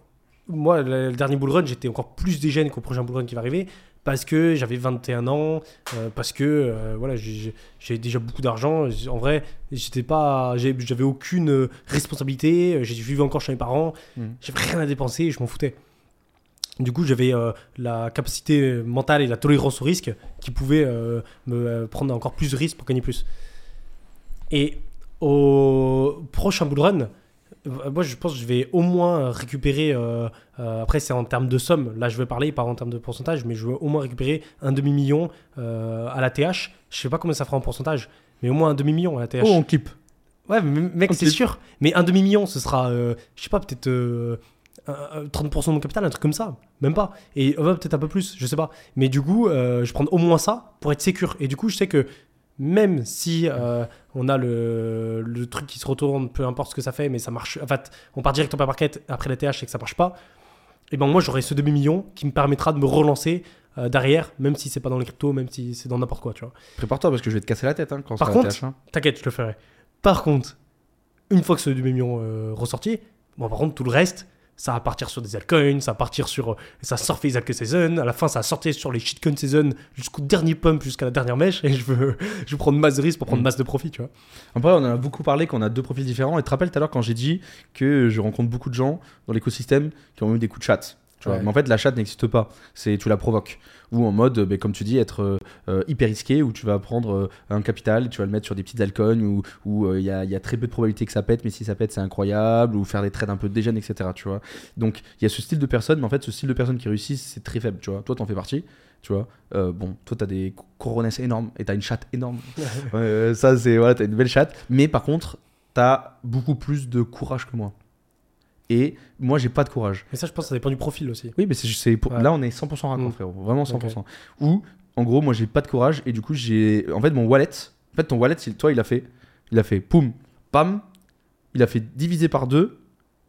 moi, le, le dernier bull run, j'étais encore plus des gènes qu'au prochain bull run qui va arriver. Parce que j'avais 21 ans, euh, parce que euh, voilà, j'ai- déjà beaucoup d'argent. En vrai, j'étais pas, j'avais aucune responsabilité. J'ai- Je vivais encore chez mes parents. Mhm. J'avais rien à dépenser. Je m'en foutais. Du coup, j'avais euh, la capacité mentale et la tolérance au risque qui pouvaient euh, me prendre encore plus de risques pour gagner plus. Et au prochain bull run, moi je pense que je vais au moins récupérer, euh, euh, après c'est en termes de somme, là je vais parler, pas en termes de pourcentage, mais je veux au moins récupérer un demi-million euh, à la TH. Je sais pas combien ça fera en pourcentage, mais au moins un demi-million à la TH. Oh, on clip. Ouais, mais mec, c'est sûr. Mais un demi-million, ce sera, euh, je sais pas, peut-être euh, un- un 30% de mon capital, un truc comme ça. Même pas. Et euh, ouais, peut-être un peu plus, je sais pas. Mais du coup, euh, je prends au moins ça pour être sécure. Et du coup, je sais que même si euh, on a le, le truc qui se retourne, peu importe ce que ça fait, mais ça marche. En fait, on part direct en bear market après la TH et que ça marche pas. Et ben moi, j'aurai ce demi-million qui me permettra de me relancer euh, derrière, même si c'est pas dans les cryptos, même si c'est dans n'importe quoi, tu vois. Prépare-toi parce que je vais te casser la tête hein, quand Par contre- hein. T'inquiète, je le ferai. Par contre, une fois que ce demi-million euh, ressorti, bon, par contre, tout le reste, ça va partir sur des altcoins, ça va partir sur. euh, ça surfer les altcoins season, à la fin, ça va sortir sur les shitcoin season jusqu'au dernier pump, jusqu'à la dernière mèche, et je veux, je veux prendre masse de risques pour prendre Mm. masse de profit, tu vois. Après, on en a beaucoup parlé qu'on a deux profils différents. Et tu te rappelles tout à l'heure quand j'ai dit que je rencontre beaucoup de gens dans l'écosystème qui ont eu des coups de chat. Tu vois. Ouais. Mais en fait, la chatte n'existe pas. C'est tu la provoques. Ou en mode, euh, ben, comme tu dis, être euh, euh, hyper risqué, où tu vas prendre un capital, tu vas le mettre sur des petites altcoins, où où, il y, a, y a très peu de probabilité que ça pète, mais si ça pète, c'est incroyable, ou faire des trades un peu dégènes, etc. Tu vois. Donc, il y a ce style de personne, mais en fait, ce style de personne qui réussit, c'est très faible. Tu vois. Toi, t'en fais partie. Tu vois. Euh, bon, toi, t'as des coronesses énormes et t'as une chatte énorme. Ouais, ça, c'est. Voilà, t'as une belle chatte. Mais par contre, t'as beaucoup plus de courage que moi. Et moi, j'ai pas de courage. Mais ça, je pense que ça dépend du profil aussi. Oui, mais c'est, pour- Ouais. là, on est 100% raccord, Mm. frérot. Vraiment 100%. Ou, en gros, moi, j'ai pas de courage. Et du coup, j'ai. En fait, mon wallet. En fait, ton wallet, il- toi, il a fait. Il a fait poum, pam. Il a fait diviser par deux.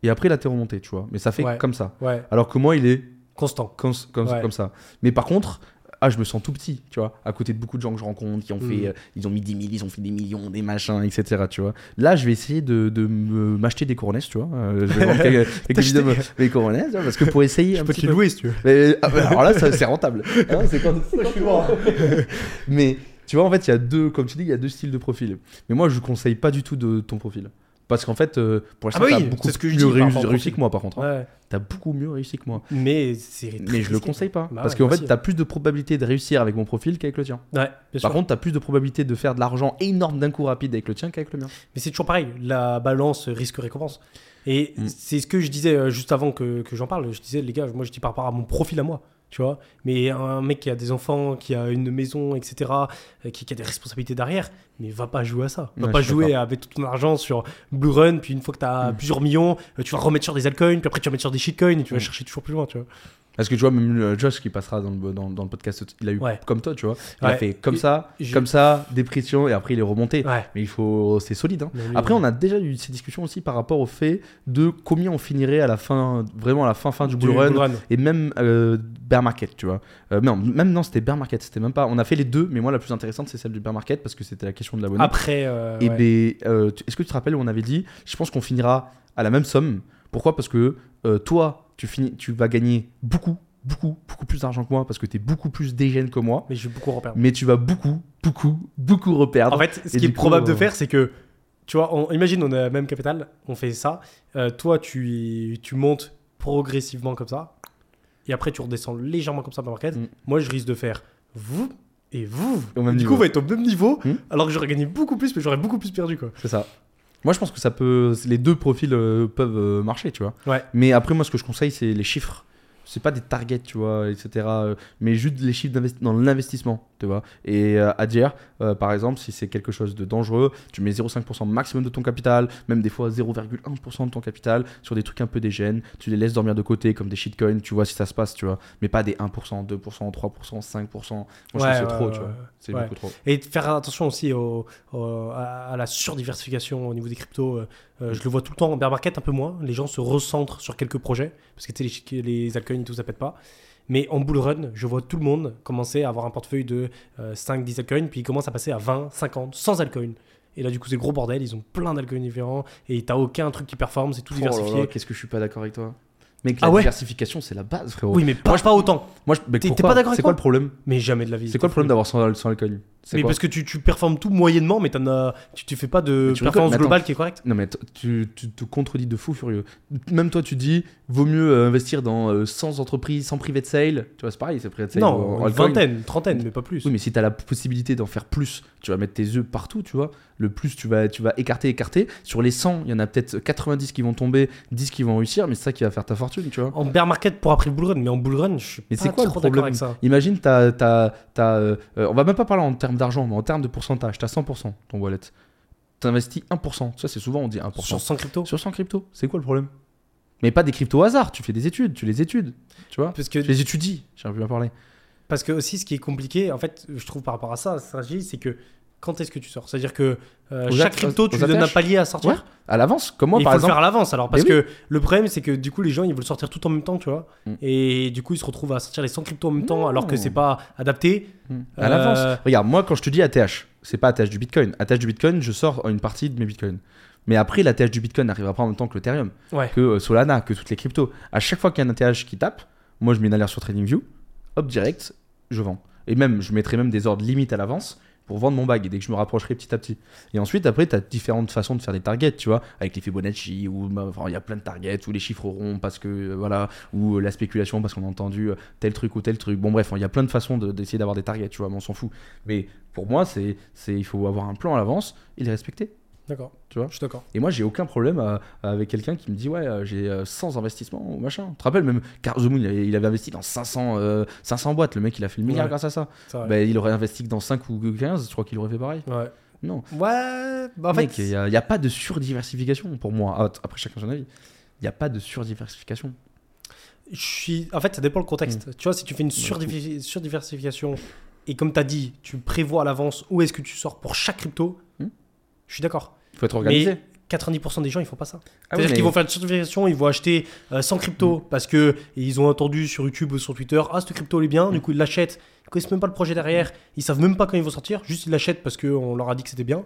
Et après, il a été remonté, tu vois. Mais ça fait Ouais. comme ça. Ouais, Alors que moi, il est constant. comme ça. Mais par contre, ah, je me sens tout petit, tu vois, à côté de beaucoup de gens que je rencontre qui ont Mm. fait, euh, ils ont mis 10 000, ils ont fait des millions, des machins, etc. Tu vois. Là, je vais essayer de, m'acheter des coronesses, tu vois. Euh, je vais quelques, quelques T'acheter- vidéos de mes coronesses, tu vois, parce que pour essayer Je un peux te petit les peu. louer si tu veux. Mais, ah, bah, alors là, c'est rentable. Hein, c'est quand, tu vends. Mais tu vois, en fait, il y a deux, comme tu dis, il y a deux styles de profil. Mais moi, je conseille pas du tout de ton profil. Parce qu'en fait, euh, pour l'instant, Ah bah t'as oui, beaucoup ce que je mieux dis réussi, que moi, par contre. hein. Ouais. T'as beaucoup mieux réussi que moi. Mais c'est. Mais je le conseille pas. Bah parce ouais, qu'en fait, t'as plus de probabilité de réussir avec mon profil qu'avec le tien. Ouais, bien sûr. Par contre, t'as plus de probabilité de faire de l'argent énorme d'un coup rapide avec le tien qu'avec le mien. Mais c'est toujours pareil, la balance risque-récompense. Et Mm. c'est ce que je disais euh, juste avant que, que j'en parle. Je disais, les gars, moi je dis par rapport à mon profil à moi, tu vois. Mais un mec qui a des enfants, qui a une maison, etc., euh, qui, qui a des responsabilités derrière, mais va pas jouer à ça. Va Ouais, pas jouer avec tout ton argent sur Blue Run, puis une fois que tu as Mm. plusieurs millions, euh, tu vas remettre sur des altcoins, puis après tu vas mettre sur des shitcoins, et tu vas Mm. chercher toujours plus loin, tu vois. Parce que tu vois, même euh, Josh qui passera dans le, dans, dans le podcast, il a eu Ouais. comme toi, tu vois. Il a fait comme ça, comme ça, dépression, et après il est remonté. Ouais. Mais il faut. C'est solide. hein. Après, euh, on a déjà eu ces discussions aussi par rapport au fait de combien on finirait à la fin, vraiment à la fin, fin du, bull run, et même euh, bear market, tu vois. Euh, non, même non, c'était bear market, c'était même pas. On a fait les deux, mais moi la plus intéressante c'est celle du bear market parce que c'était la question de l'abonné. Après, euh, Et ben, euh, est-ce que tu te rappelles où on avait dit, je pense qu'on finira à la même somme. Pourquoi? Parce que euh, toi, tu, finis, tu vas gagner beaucoup, beaucoup, beaucoup plus d'argent que moi parce que tu es beaucoup plus dégène que moi. mais je vais beaucoup reperdre. Mais tu vas beaucoup, beaucoup, beaucoup reperdre. En fait, ce Et qui est coup, probable de euh, faire, c'est que, tu vois, on- imagine, on a même capital, on fait ça. euh, toi, tu, tu montes progressivement comme ça. Et après, tu redescends légèrement comme ça dans le market. Mm. Moi, je risque de faire vous et vous. Du niveau. coup, on va être au même niveau, Mm. alors que j'aurais gagné beaucoup plus, mais j'aurais beaucoup plus perdu, quoi. C'est ça. Moi, je pense que ça peut. Les deux profils euh, peuvent euh, marcher, tu vois. Ouais. Mais après, moi, ce que je conseille, c'est les chiffres. C'est pas des targets, tu vois, etc. euh, Mais juste les chiffres dans l'investissement, tu vois. Et euh, à dire, euh, par exemple, si c'est quelque chose de dangereux, tu mets 0,5% maximum de ton capital, même des fois 0,1% de ton capital sur des trucs un peu dégènes. Tu les laisses dormir de côté comme des shitcoins, tu vois si ça se passe, tu vois. Mais pas des 1%, 2%, 3%, 5%. Moi, je Ouais, que c'est trop, ouais, tu vois. C'est Ouais. beaucoup trop. Et faire attention aussi au, à la surdiversification au niveau des cryptos. Euh, euh, je le vois tout le temps en bear market, un peu moins. Les gens se recentrent sur quelques projets parce que tu sais, les, les altcoins et tout, ça pète pas. Mais en bull run, je vois tout le monde commencer à avoir un portefeuille de 5-10 altcoins, puis ils commencent à passer à 20, 50, 100 altcoins. Et là, du coup, c'est gros bordel. Ils ont plein d'alcoins différents et t'as aucun truc qui performe, c'est tout Oh diversifié. Qu'est-ce que je suis pas d'accord avec toi Mec, Ah la ouais diversification, c'est la base, frérot. oui, mais pas, Moi, je- pas autant. Moi, je... mais T'es- pas d'accord avec C'est quoi le problème Mais jamais de la vie. C'est quoi le problème d'avoir 100 100 altcoins Mais parce que tu, tu performes tout moyennement, mais t'en as, tu, tu fais pas de tu performance globale qui est correcte. Non mais tu, tu te contredis de fou furieux. Même toi tu dis vaut mieux euh, investir dans euh, 100 entreprises sans private sale. Tu vois c'est pareil c'est private sale. Non, en une vingtaine, trentaine, mais pas plus. Oui mais si tu as la possibilité d'en faire plus, tu vas mettre tes œufs partout, tu vois. Le plus tu vas tu vas écarter écarter. Sur les 100, il y en a peut-être 90 qui vont tomber, 10 qui vont réussir, mais c'est ça qui va faire ta fortune, tu vois. En bear market pour après le bull run, mais en bull run, je suis Mais pas c'est quoi trop d'accord problème avec ça. Imagine, t'as, t'as, t'as, euh, euh, on va même pas parler en termes d'argent, mais en termes de pourcentage. T'as 100% ton wallet. T'investis 1%. Ça, c'est souvent, on dit 1%. Sur 100 crypto? Sur 100 cryptos, c'est quoi le problème? Mais pas des cryptos au hasard, tu fais des études, tu les études. Tu vois? Parce que, Tu les étudies, j'arrive plus à parler. parce que aussi, ce qui est compliqué, en fait, je trouve par rapport à ça, stratégie, c'est que quand est-ce que tu sors? C'est-à-dire que euh, chaque crypto, tu lui donnes un palier à sortir? Ouais, À l'avance, comme moi il par faut exemple. le faire à l'avance alors parce Mais que le problème c'est que du coup les gens ils veulent sortir tout en même temps tu vois Mm. et du coup ils se retrouvent à sortir les 100 cryptos en même temps alors que c'est pas adapté Hmm. À Euh, l'avance. Regarde, moi quand je te dis ATH, c'est pas ATH du Bitcoin. ATH du Bitcoin, je sors une partie de mes Bitcoins. Mais après, l'ATH du Bitcoin n'arrivera pas en même temps que l'Ethereum, ouais que euh, Solana, que toutes les cryptos. À chaque fois qu'il y a un ATH qui tape, moi je mets une alerte sur TradingView, hop, direct, je vends. Et même, je mettrai même des ordres limites à l'avance pour vendre mon bag dès que je me rapprocherai petit à petit. Et ensuite, après, tu as différentes façons de faire des targets, tu vois, avec les Fibonacci, ou bah, il y a plein de targets, ou les chiffres ronds parce que, euh, voilà, ou euh, la spéculation parce qu'on a entendu euh, tel truc ou tel truc. Bon, bref, il y a plein de façons de- d'essayer d'avoir des targets, tu vois, mais on s'en fout. Mais pour moi, c'est, il faut avoir un plan à l'avance et les respecter. D'accord Tu vois je suis d'accord Et moi, j'ai aucun problème à- avec quelqu'un qui me dit Ouais, euh, j'ai euh, 100 investissements ou machin. Tu te rappelles, même Carl Moon, il avait, il avait investi dans 500, euh, 500 boîtes. Le mec, il a fait le milliard Ouais. grâce à ça. Bah, il aurait investi que dans 5 ou 15, je crois qu'il aurait fait pareil. ouais Non. ouais bah, en fait Mec, il n'y a, pas de surdiversification pour moi. Ah, Après, chacun son avis. Il n'y a pas de surdiversification. je suis en fait ça dépend le contexte Mm. tu vois si tu fais une surdiversification et comme tu as dit tu prévois à l'avance où est-ce que tu sors pour chaque crypto. Je suis d'accord Il faut être organisé. mais 90% des gens ils font pas ça Ah oui, C'est-à-dire mais- qu'ils vont faire une certification, ils vont acheter euh, 100 cryptos parce que ils ont entendu sur YouTube ou sur Twitter Ah, cette crypto elle est bien, du coup ils l'achètent. Ils connaissent même pas le projet derrière, ils savent même pas quand ils vont sortir, juste ils l'achètent parce qu'on leur a dit que c'était bien.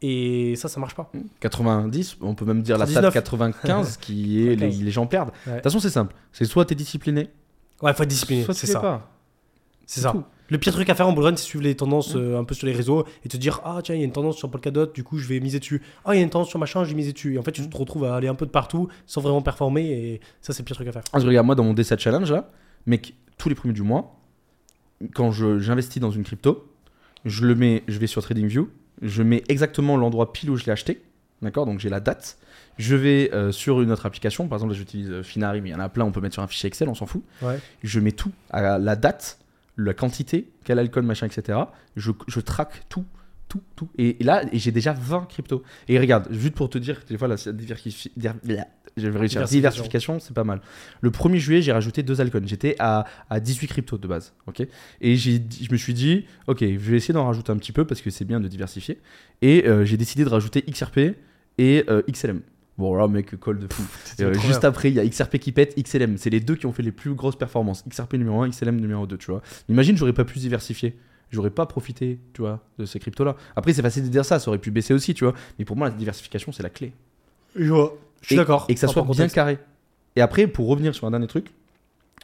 Et ça, ça marche pas. 90, on peut même dire la stat 99. 95 qui est les, 95. les gens perdent. De toute façon, c'est simple. C'est soit tu es discipliné, Ouais, faut être discipliné, c'est ça. pas. C'est ça. tout. Le pire truc à faire en bull run, c'est suivre les tendances euh, un peu sur les réseaux et te dire Ah, tiens, il y a une tendance sur Polkadot, du coup je vais miser dessus. Ah, il y a une tendance sur machin, je vais miser dessus. Et en fait, tu te retrouves à aller un peu de partout sans vraiment performer et ça, c'est le pire truc à faire. Ah, je regarde moi dans mon D7 challenge là, mec, tous les premiers du mois, quand je- j'investis dans une crypto, je le mets, je vais sur TradingView, je mets exactement l'endroit pile où je l'ai acheté, d'accord, donc j'ai la date. Je vais euh, sur une autre application, par exemple là, j'utilise euh, Finari, mais il y en a plein, on peut mettre sur un fichier Excel, on s'en fout. Ouais. Je mets tout à la date, la quantité, quel alcool, machin, etc. Je, je traque tout. Tout, tout. Et, et là, et j'ai déjà 20 cryptos. Et regarde, juste pour te dire, des fois, la diversifi-. Diversification. diversification, c'est pas mal. Le 1er juillet, j'ai rajouté deux alcools. J'étais à, à 18 cryptos de base. ok? Et je me suis dit, ok, je vais essayer d'en rajouter un petit peu parce que c'est bien de diversifier. Et euh, j'ai décidé de rajouter XRP et euh, XLM. Bon, là, mec, call de fou. Euh, juste bien. après, il y a XRP qui pète, XLM. C'est les deux qui ont fait les plus grosses performances. XRP numéro 1, XLM numéro 2, tu vois. Imagine, j'aurais pas pu diversifier. J'aurais pas profité, tu vois, de ces cryptos-là. Après, c'est facile de dire ça, ça aurait pu baisser aussi, tu vois. Mais pour moi, la diversification, c'est la clé. Je vois. Je suis d'accord. Et que ça soit bien contexte. carré. Et après, pour revenir sur un dernier truc,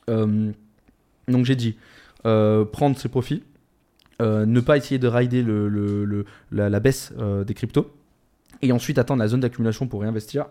euh, donc j'ai dit euh, prendre ses profits, ne pas essayer de rider le, le- le- la, la baisse des cryptos, et ensuite attendre la zone d'accumulation pour réinvestir.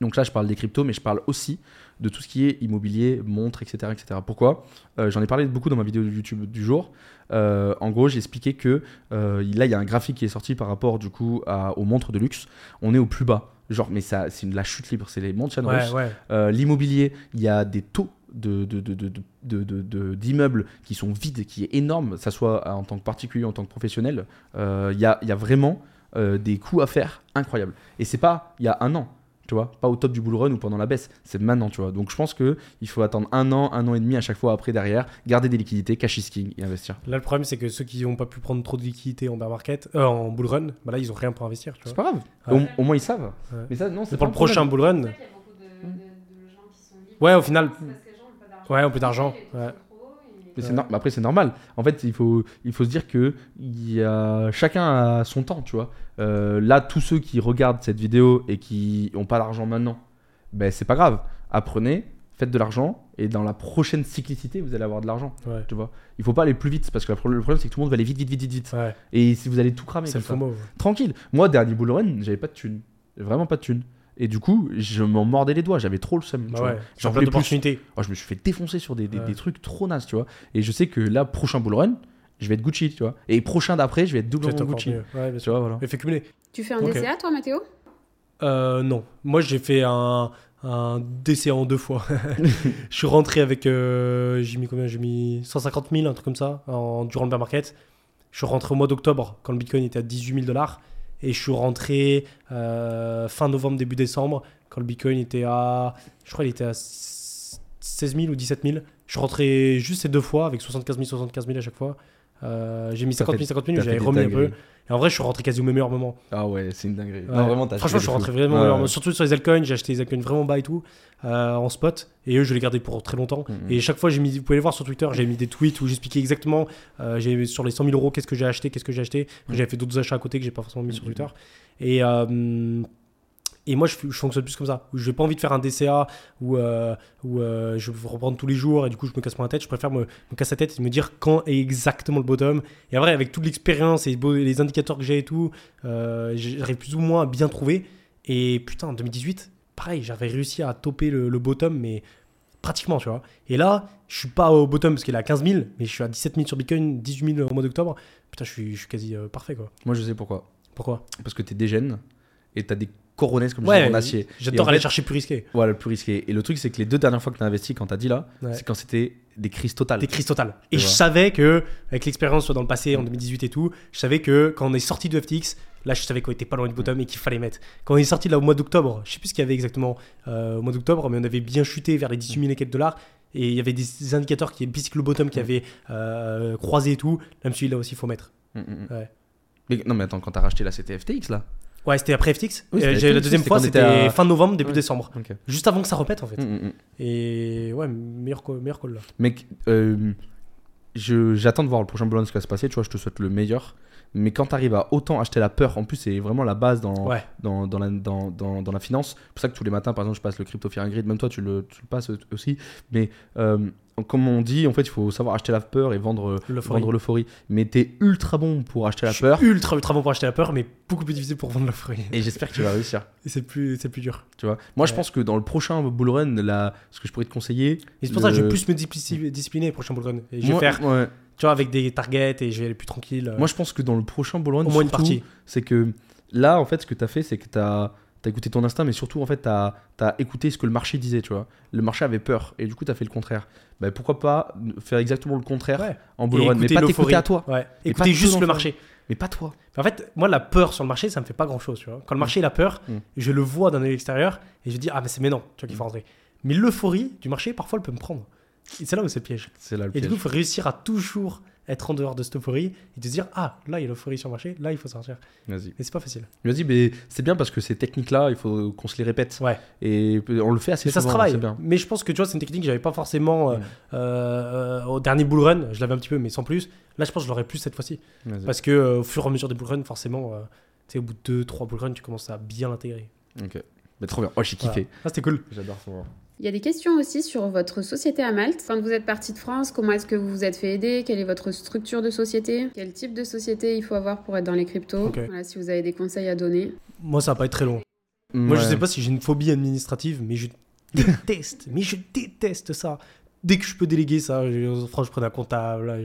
Donc là, je parle des cryptos, mais je parle aussi de tout ce qui est immobilier, montres, etc. etc. Pourquoi? Euh, J'en ai parlé beaucoup dans ma vidéo YouTube du jour. Euh, en gros, j'ai expliqué que euh, là, il y a un graphique qui est sorti par rapport du coup à- aux montres de luxe. On est au plus bas. Genre, mais ça, c'est la chute libre. C'est les montres Ouais, russes. ouais. L'immobilier, il y a des taux de, de- de- de- d'immeubles qui sont vides, qui est énorme, ça soit en tant que particulier, en tant que professionnel. Il y, a, il y a vraiment euh, des coûts à faire incroyables. Et c'est pas il y a un an, tu vois, pas au top du bull run ou pendant la baisse, c'est maintenant, tu vois. Donc je pense que il faut attendre un an, un an et demi à chaque fois après derrière, garder des liquidités, cash is king et investir. Là, le problème, c'est que ceux qui n'ont pas pu prendre trop de liquidités en bear market, euh, en bull run, bah là, ils ont rien pour investir. Tu C'est pas grave. Ouais. Au, au moins ils savent. Ouais. Mais ça, non, c'est C'est pas pour le prochain bull run. C'est vrai qu'il y a beaucoup de, de- de gens qui sont libres. Ouais, au final. Parce que les gens n'ont pas d'argent. Ouais, un peu d'argent, ouais. Mais nor- mais après, c'est normal. En fait, il faut, il faut se dire que il y a... chacun a son temps, tu vois. Euh, là, tous ceux qui regardent cette vidéo et qui n'ont pas d'argent maintenant, ben, c'est pas grave. Apprenez, faites de l'argent et dans la prochaine cyclicité, vous allez avoir de l'argent. Ouais. Tu vois, il faut pas aller plus vite parce que le problème, c'est que tout le monde va aller vite, vite, vite, vite, vite. Ouais, Et si vous allez tout cramer, c'est le tranquille. Moi, dernier bull run, j'avais pas de thune, vraiment pas de thune. Et du coup, je m'en mordais les doigts, j'avais trop le seum. Bah ouais, J'en voulais plus. Oh, je me suis fait défoncer sur des, des trucs trop nazes, tu vois. Et je sais que là, prochain bull run, je vais être Gucci, tu vois. Et prochain d'après, je vais être doublement Gucci. Ouais, Tu vois, voilà. Fait cumuler. Tu fais un Ok. DCA, toi, Mathéo? Euh, non. Moi, j'ai fait un, un DC en deux fois. je suis rentré avec. euh, j'ai mis combien? J'ai mis 150 000, un truc comme ça, en, durant le bear market. Je suis rentré au mois d'octobre, quand le bitcoin était à 18 000 dollars. Et je suis rentré euh, fin novembre, début décembre, quand le bitcoin était à. Je crois qu'il était à 16 000 ou 17 000. Je suis rentré juste ces deux fois, avec 75 000, 75 000 à chaque fois. Euh, j'ai mis T'as 50 fait- 000, 50 000, T'as mais j'avais remis un peu. Et en vrai, je suis rentré quasi au meilleur moment. Ah ouais, c'est une dinguerie. Ouais. Non, vraiment, Franchement, je suis rentré vraiment au fous. meilleur Ouais, moment. Surtout sur les altcoins, j'ai acheté des altcoins vraiment bas et tout, euh, en spot. Et eux, je les gardais pour très longtemps. Mhm. Et chaque fois, j'ai mis, vous pouvez les voir sur Twitter, j'ai mis des tweets où j'expliquais exactement euh, j'ai sur les 100 000 euros qu'est-ce que j'ai acheté, qu'est-ce que j'ai acheté. Mhm. J'avais fait d'autres achats à côté que j'ai pas forcément mis sur Mhm. Twitter. Et, et moi, je, je fonctionne plus comme ça. Je n'ai pas envie de faire un DCA où, euh, où euh, je veux reprendre tous les jours et du coup, je me casse moins la tête. Je préfère me, me casser la tête et me dire quand est exactement le bottom. Et en vrai, avec toute l'expérience et les indicateurs que j'ai et tout, euh, j'arrive plus ou moins à bien trouver. Et putain, en 2018, pareil, j'avais réussi à toper le, le bottom, mais pratiquement, tu vois. Et là, je suis pas au bottom parce qu'il est à 15 000, mais je suis à 17 000 sur Bitcoin, 18 000 au mois d'octobre. Putain, je suis, je suis quasi euh, parfait, quoi. Moi, je sais pourquoi. Pourquoi? Parce que t'es dégène et t'as des coronesses comme je Ouais, dis, en acier. J'adore aller fait- chercher plus risqué. Voilà, le plus risqué. Et le truc, c'est que les deux dernières fois que t'as investi, quand t'as dit là, Ouais. c'est quand c'était des crises totales. Des crises totales. Et Tu je savais que, avec l'expérience soit dans le passé, en Mm. 2018 et tout, je savais que quand on est sorti de FTX, là, je savais qu'on était pas loin du bottom et qu'il fallait mettre. Quand on est sorti là au mois d'octobre, je sais plus ce qu'il y avait exactement euh, au mois d'octobre, mais on avait bien chuté vers les 18 000 et quelques dollars. Et il y avait des, indicateurs qui bicycle le bottom qui avaient euh, croisé et tout. Même celui-là aussi, il faut mettre. Mm, mm, mm. Ouais. Mais non, mais attends, quand t'as racheté là, c'était FTX là Ouais, c'était après FTX. Oui, Euh, la deuxième fois, c'était à- fin novembre, début Ouais. décembre. Juste avant que ça repète, en fait. Mm, mm, mm. Et ouais, meilleur call, meilleur call là. Mec, euh, j'attends de voir le prochain Boulogne ce qui va se passer. Tu vois, je te souhaite le meilleur. Mais quand t'arrives à autant acheter la peur, en plus, c'est vraiment la base dans, Ouais. dans, dans, la, dans, dans, dans la finance. C'est pour ça que tous les matins, par exemple, je passe le crypto fear and greed. Même toi, tu le, tu le passes aussi. Mais euh, comme on dit, en fait, il faut savoir acheter la peur et vendre L'euphorie. vendre l'euphorie. Mais t'es ultra bon pour acheter la Je suis peur. ultra, ultra bon pour acheter la peur, mais beaucoup plus difficile pour vendre l'offre. Et j'espère que tu vas réussir. Et c'est plus, c'est plus dur. Tu vois. Moi, je pense que dans le prochain bull run, là, ce que je pourrais te conseiller. Et c'est pour ça que je vais le- plus me discipliner, les prochains bull runs. Et je vais Moi- faire, ouais. tu vois, avec des targets et je vais aller plus tranquille. euh, Moi, je pense que dans le prochain bull run, au moins une partie. c'est que là, en fait, ce que tu as fait, c'est que tu as, écouté ton instinct, mais surtout, en fait, tu as, écouté ce que le marché disait, tu vois. Le marché avait peur, et du coup, tu as fait le contraire. Bah, pourquoi pas faire exactement le contraire Ouais. en bull run, mais écouter pas t'écouter à toi, Ouais. Pas juste le marché. mais pas toi. En fait, moi, la peur sur le marché, ça me fait pas grand chose, tu vois. Quand le marché il a peur, Mm. je le vois d'un œil extérieur et je dis, ah, mais c'est maintenant, tu vois, qu'il faut rentrer. Mais l'euphorie du marché, parfois, elle peut me prendre. Et c'est là où c'est le piège. C'est là le Et du coup, il faut réussir à toujours être en dehors de cette euphorie et de se dire, ah, là, il y a l'euphorie sur le marché, là, il faut sortir. Vas-y. Mais c'est pas facile. Vas-y, mais c'est bien parce que ces techniques-là, il faut qu'on se les répète. Ouais. Et on le fait assez Mais ça se souvent, travaille. bien. Mais je pense que tu vois, c'est une technique que j'avais pas forcément euh, euh, au dernier bull run. Je l'avais un petit peu, mais sans plus. Là, je pense que je l'aurais plus cette fois-ci. Parce que euh, au fur et à mesure des bull runs, forcément, tu sais, au bout de 2, 3 bull runs, tu commences à bien l'intégrer. Ok. Mais trop bien. Oh, j'ai kiffé. Voilà. Ah, c'était cool. J'adore ça. Il y a des questions aussi sur votre société à Malte. Quand vous êtes parti de France, comment est-ce que vous vous êtes fait aider? Quelle est votre structure de société? Quel type de société il faut avoir pour être dans les cryptos? Voilà, Si vous avez des conseils à donner. Moi, ça va pas être très long. Moi, je sais pas si j'ai une phobie administrative, mais je déteste, mais je déteste ça. Dès que je peux déléguer ça, je, franchement, je prenais un comptable, là,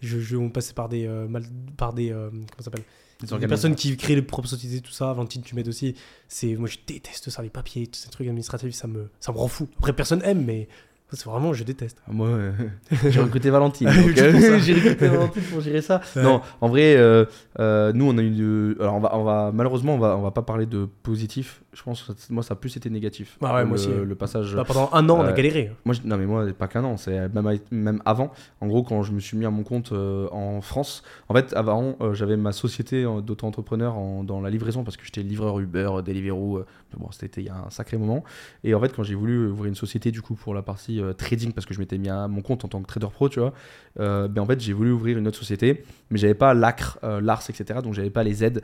je, je, on passait par des, euh, mal- par des, euh, comment ça s'appelle, des personnes qui créent les propres sociétés, tout ça. Valentine, tu m'aides aussi. C'est, moi, je déteste ça, les papiers, tous ces trucs administratifs, ça me, ça me rend fou. Après, personne aime, mais c'est vraiment, je déteste. Ah, Moi, euh, j'ai recruté Valentine. Donc, euh, j'ai recruté Valentine pour gérer ça. Ouais. Non, en vrai, euh, euh, nous, on a eu. Alors, on va, on va, malheureusement, on va, on va pas parler de positif. Je pense que ça- moi, ça a plus été négatif. Ah ouais, le, moi aussi. Le passage. Bah, pendant un an, on a galéré. Moi, je- non, mais moi, pas qu'un an, c'est même, même avant. En gros, quand je me suis mis à mon compte en France, en fait, avant, j'avais ma société d'auto-entrepreneur en- dans la livraison parce que j'étais livreur Uber, Deliveroo. bon, c'était il y a un sacré moment. Et en fait, quand j'ai voulu ouvrir une société, du coup, pour la partie partie euh, trading parce que je m'étais mis à mon compte en tant que trader pro, tu vois, euh, ben en fait j'ai voulu ouvrir une autre société, mais j'avais pas l'ACRE, euh, l'ARS, etc. Donc j'avais pas les aides.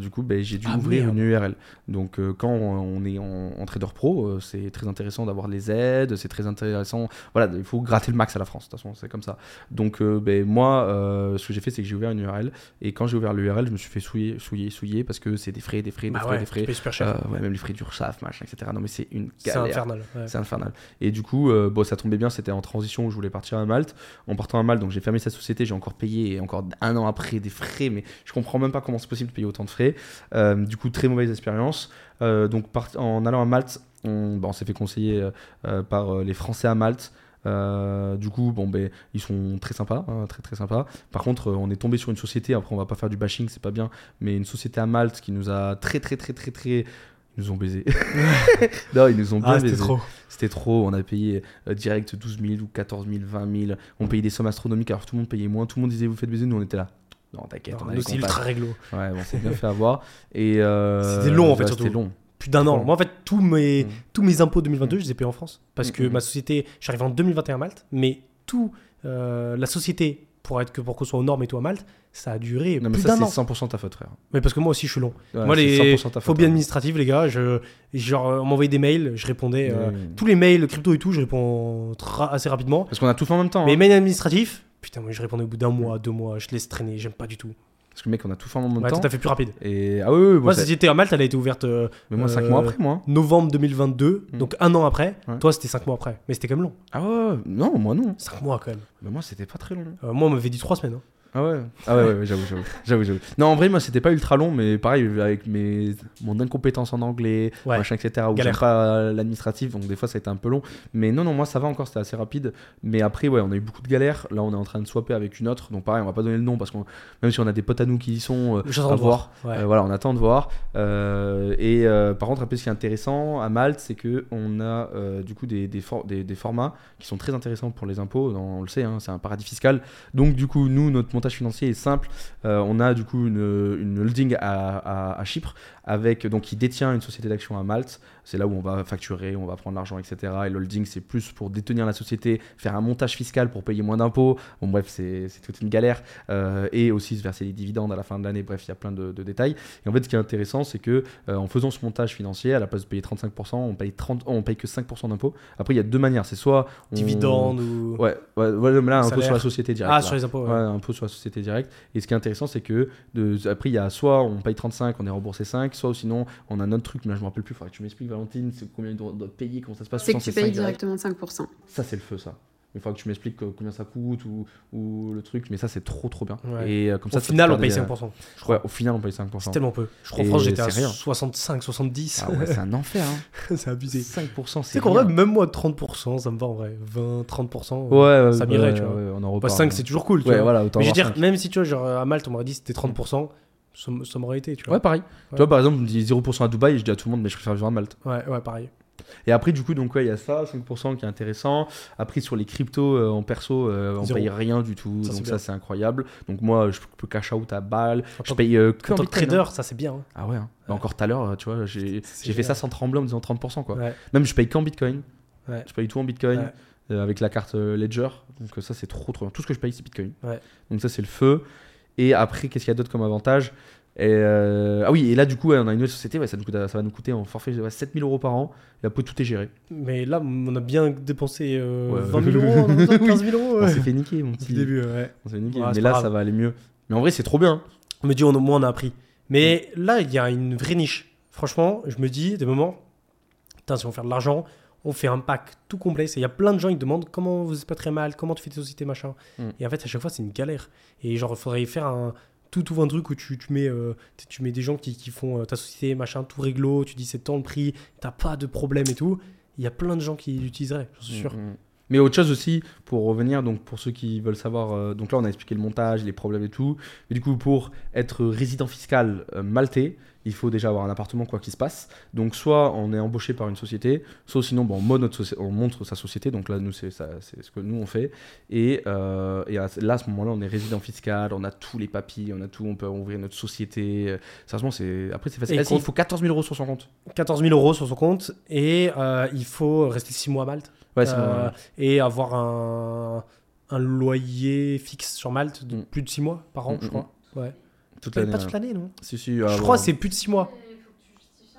Du coup, ben, j'ai dû Ah, ouvrir merde. une URL. Donc quand on est en, en trader pro, c'est très intéressant d'avoir les aides, c'est très intéressant. Voilà, il faut gratter le max à la France. De toute façon, c'est comme ça. Donc ben, moi, ce que j'ai fait, c'est que j'ai ouvert une URL. Et quand j'ai ouvert l'URL, je me suis fait souiller, souiller, souiller parce que c'est des frais, des frais, des Bah frais, ouais, des frais. super cher. Ouais, même les frais d'URSSAF, machin, etc. Non mais c'est une c'est galère. infernal. ouais. C'est infernal. Et du coup, euh, bon, ça tombait bien, c'était en transition où je voulais partir à Malte. En partant à Malte, donc j'ai fermé cette société, j'ai encore payé, et encore un an après, des frais, mais je comprends même pas comment c'est possible de payer autant de frais. Euh, du coup, très mauvaise expérience. Euh, donc en allant à Malte, on, s'est fait conseiller par les Français à Malte. Du coup, bon, ben, ils sont très sympas, hein, très très sympas. Par contre, on est tombé sur une société. Après, on va pas faire du bashing, c'est pas bien, mais une société à Malte qui nous a très très très très très, ils nous ont baisé. non, ils nous ont bien Ah, c'était trop. C'était trop, on a payé euh, direct 12 000 ou 14 000, 20 000. On payait des sommes astronomiques alors tout le monde payait moins. Tout le monde disait vous faites baiser, nous on était là. Non, t'inquiète, on ultra réglo. Ouais, bon, c'est bien fait avoir. Et euh, C'était long, en fait, ouais, surtout. C'était long. Plus d'un an. Moi, en fait, tous mes, Mm. tous mes impôts 2022, je les ai payés en France. Parce que Mm, mm, ma mm. société, j'arrive en 2021 à Malte, mais tout, euh, la société, pour être que pour qu'on soit aux normes et tout à Malte, ça a duré Non, mais plus ça, d'un c'est an. 100% ta faute, frère. Mais parce que moi aussi, je suis long. Ouais, moi, c'est les 100% ta faute. phobies hein. administratives, les gars, je, genre, on m'envoyait des mails, je répondais. euh, tous les mails, crypto et tout, je réponds assez rapidement. Parce qu'on a tout fait en même temps. Mais hein. mails administratifs, putain, moi, je répondais au bout d'un mois, deux mois, je laisse traîner, j'aime pas du tout. Parce que mec, on a tout fait en même Ouais, temps. tout à fait plus rapide. Et ah oui, oui, bon, moi, cette société à Malte, elle a été ouverte euh, mais moi 5 euh, mois après, moi. novembre 2022, Mm. donc un an après. Ouais. Toi, c'était cinq mois après. Mais c'était quand même long. Ah ouais, ouais, non, moi non. Cinq mois quand même. Mais moi, c'était pas très long. Euh, moi, on m'avait dit trois semaines. hein. Ah ouais Ah ouais, ouais, ouais, j'avoue, j'avoue, j'avoue, j'avoue. Non, en vrai, moi, c'était pas ultra long, mais pareil, avec mes, mon incompétence en anglais, Ouais. machin, etc., j'aime pas l'administratif, donc des fois, ça a été un peu long. Mais non, non, moi, ça va encore, c'était assez rapide. Mais après, ouais, on a eu beaucoup de galères. Là, on est en train de swapper avec une autre, donc pareil, on va pas donner le nom, parce que même si on a des potes à nous qui y sont, euh, à de voir. Ouais. euh, voilà, on attend de voir. Euh, et euh, par contre, un peu ce qui est intéressant à Malte, c'est que on a du coup des, des, for- des- des formats qui sont très intéressants pour les impôts. On le sait, hein, c'est un paradis fiscal. Donc du coup, nous, notre montage financier est simple. Euh, on a du coup une, holding à, à- à Chypre avec donc qui détient une société d'action à Malte. C'est là où on va facturer, on va prendre l'argent, etc. Et l'holding, c'est plus pour détenir la société, faire un montage fiscal pour payer moins d'impôts. Bon, bref, c'est toute une galère. Euh, et aussi se verser les dividendes à la fin de l'année. Bref, il y a plein de, de détails. Et en fait, ce qui est intéressant, c'est que euh, en faisant ce montage financier, à la place de payer 35%, on paye 30, oh, on paye que 5% d'impôts. Après, il y a deux manières. C'est soit on- Dividendes ou. Ouais, ouais, ouais, mais là, impôt Salaire. sur la société directe. ah, là. sur les impôts. Ouais, ouais. impôt sur la société directe. Et ce qui est intéressant, c'est que de, après, il y a soit on paye 35, on est remboursé 5, soit sinon on a un autre truc, mais là, je me rappelle plus. Faudrait que tu m'expliques, Valentine, c'est combien ils doivent payer, comment ça se passe. C'est que tu 5 payes direct. directement 5%. Ça, c'est le feu, ça. Il faudra que tu m'expliques euh, combien ça coûte ou, ou le truc, mais ça, c'est trop trop bien. Ouais. Et euh, comme Au ça, ça te final, on paye euh, 5%. Je crois. Ouais, au final, on paye 5%. C'est tellement peu. Je crois en France, j'étais à c'est rien. 65, 70. Ah ouais, c'est un enfer. Hein. c'est abusé. 5%, c'est C'est qu'en vrai, même moi, 30%, ça me va en vrai. 20, 30%. Ouais, ça m'irait, ouais, tu vois. ouais, on en Bah, reparle. 5, c'est toujours cool. Tu Ouais, vois. voilà, autant Mais je veux dire, même si tu vois, genre à Malte, on m'aurait dit c'était 30%, ça, m'aurait été, tu vois. Ouais, pareil. Ouais. Tu vois, par exemple, on me dit 0% à Dubaï, et je dis à tout le monde, mais je préfère vivre à Malte. Ouais, ouais, pareil. Et après, du coup, donc, ouais, il y a ça, 5% qui est intéressant. Après, sur les cryptos euh, en perso, euh, on Zéro. paye rien du tout. Ça, donc, ça, c'est incroyable. Donc, moi, je peux cash out à balle. En Je tant paye euh, que En trader, hein. ça c'est bien. hein. Ah ouais, hein. Bah, encore tout à l'heure, tu vois, j'ai fait ça sans trembler en me disant 30%, quoi. Ouais. Même, je paye qu'en Bitcoin. Ouais. Je paye tout en Bitcoin. Avec la carte Ledger. Donc, ça, c'est trop, trop bien. Tout ce que je paye, c'est Bitcoin. Donc, ça, c'est le feu. Et après, qu'est-ce qu'il y a d'autre comme avantage? Et euh, Ah oui, et là, du coup, ouais, on a une nouvelle société. Ouais, ça, nous coûte- ça va nous coûter en forfait ouais, 7000 euros par an. Et après, tout est géré. Mais là, on a bien dépensé euh, Ouais. 20 000 euros, on a besoin de 15 000 euros. On s'est fait niquer, mon petit. début, ouais. On s'est fait niquer. Mais là, grave. ça va aller mieux. Mais en vrai, c'est trop bien. On me dit, au moins, on a appris. Mais là, il y a une vraie niche. Franchement, je me dis, des moments, putain, si on faire de l'argent, on fait un pack tout complet. Il y a plein de gens qui demandent comment vous êtes pas très mal, comment tu fais tes sociétés, machin. Mm. Et en fait, à chaque fois, c'est une galère. Et genre, il faudrait faire un tout tout un truc où tu, tu mets euh, tu- tu mets des gens qui, qui font euh, ta société machin tout réglo tu dis c'est tant le prix t'as pas de problème et tout il y a plein de gens qui l'utiliseraient j'en suis sûr Mm, mm. Mais autre chose aussi, pour revenir, donc pour ceux qui veulent savoir, euh, donc là on a expliqué le montage, les problèmes et tout. Mais du coup, pour être résident fiscal euh, maltais, il faut déjà avoir un appartement, quoi qu'il se passe. Donc soit on est embauché par une société, soit sinon bon, on, montre notre soci- on montre sa société. Donc là, nous, c'est ce que nous on fait. Et, euh, et là, à ce moment-là, on est résident fiscal, on a tous les papiers, on a tout, on peut ouvrir notre société. Sérieusement, c'est après c'est facile. Ah, compte- il faut 14 000 euros sur son compte. 14 000 euros sur son compte et euh, il faut rester 6 mois à Malte Ouais, Euh, et avoir un, un loyer fixe sur Malte de Mm. plus de 6 mois par an, Mm, je mm, crois. Ouais. Toute Pas, l'année. pas toute l'année, non Si, si, Je ah, crois ouais. que c'est plus de 6 mois.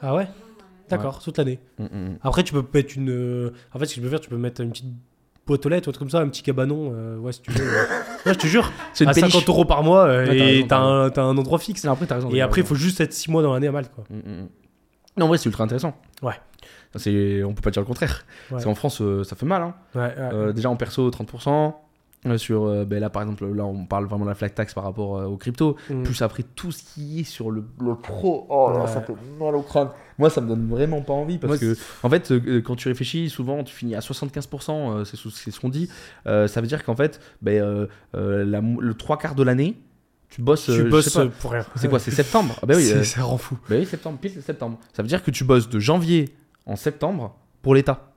Ah ouais D'accord, toute l'année. Après, tu peux mettre une. euh, En fait, ce que tu peux faire, tu peux mettre une petite boîte aux lettres ou un truc comme ça, un petit cabanon. euh, ouais, si tu veux. Ouais, je te jure. C'est une à péniche. 50 euros par mois euh, et t'as un, t'as un endroit fixe. Non, après, t'as raison. Et après, il faut juste être 6 mois dans l'année à Malte. Quoi. Non, en vrai, c'est ultra intéressant. Ouais. C'est... On peut pas dire le contraire. Parce qu'en France, euh, ça fait mal. Hein. Ouais, ouais. Euh, déjà en perso, 30%. Euh, sur, euh, ben là, par exemple, là, on parle vraiment de la flat tax par rapport euh, aux crypto. Mm. Plus après, tout ce qui est sur le, le pro. Oh là, Ouais. ça fait mal au crâne. Moi, ça me donne vraiment pas envie parce Moi, que, en fait, quand tu réfléchis, souvent, tu finis à 75%. euh, c'est, ce- qu'on dit. Ça veut dire qu'en fait, ben, la le trois quarts de l'année, tu bosses. tu je bosses sais pas. pour rien. C'est quoi C'est septembre? Ah, bah oui. Euh, Ça rend fou. bah oui, septembre, pile septembre. Ça veut dire que tu bosses de janvier en septembre pour l'État.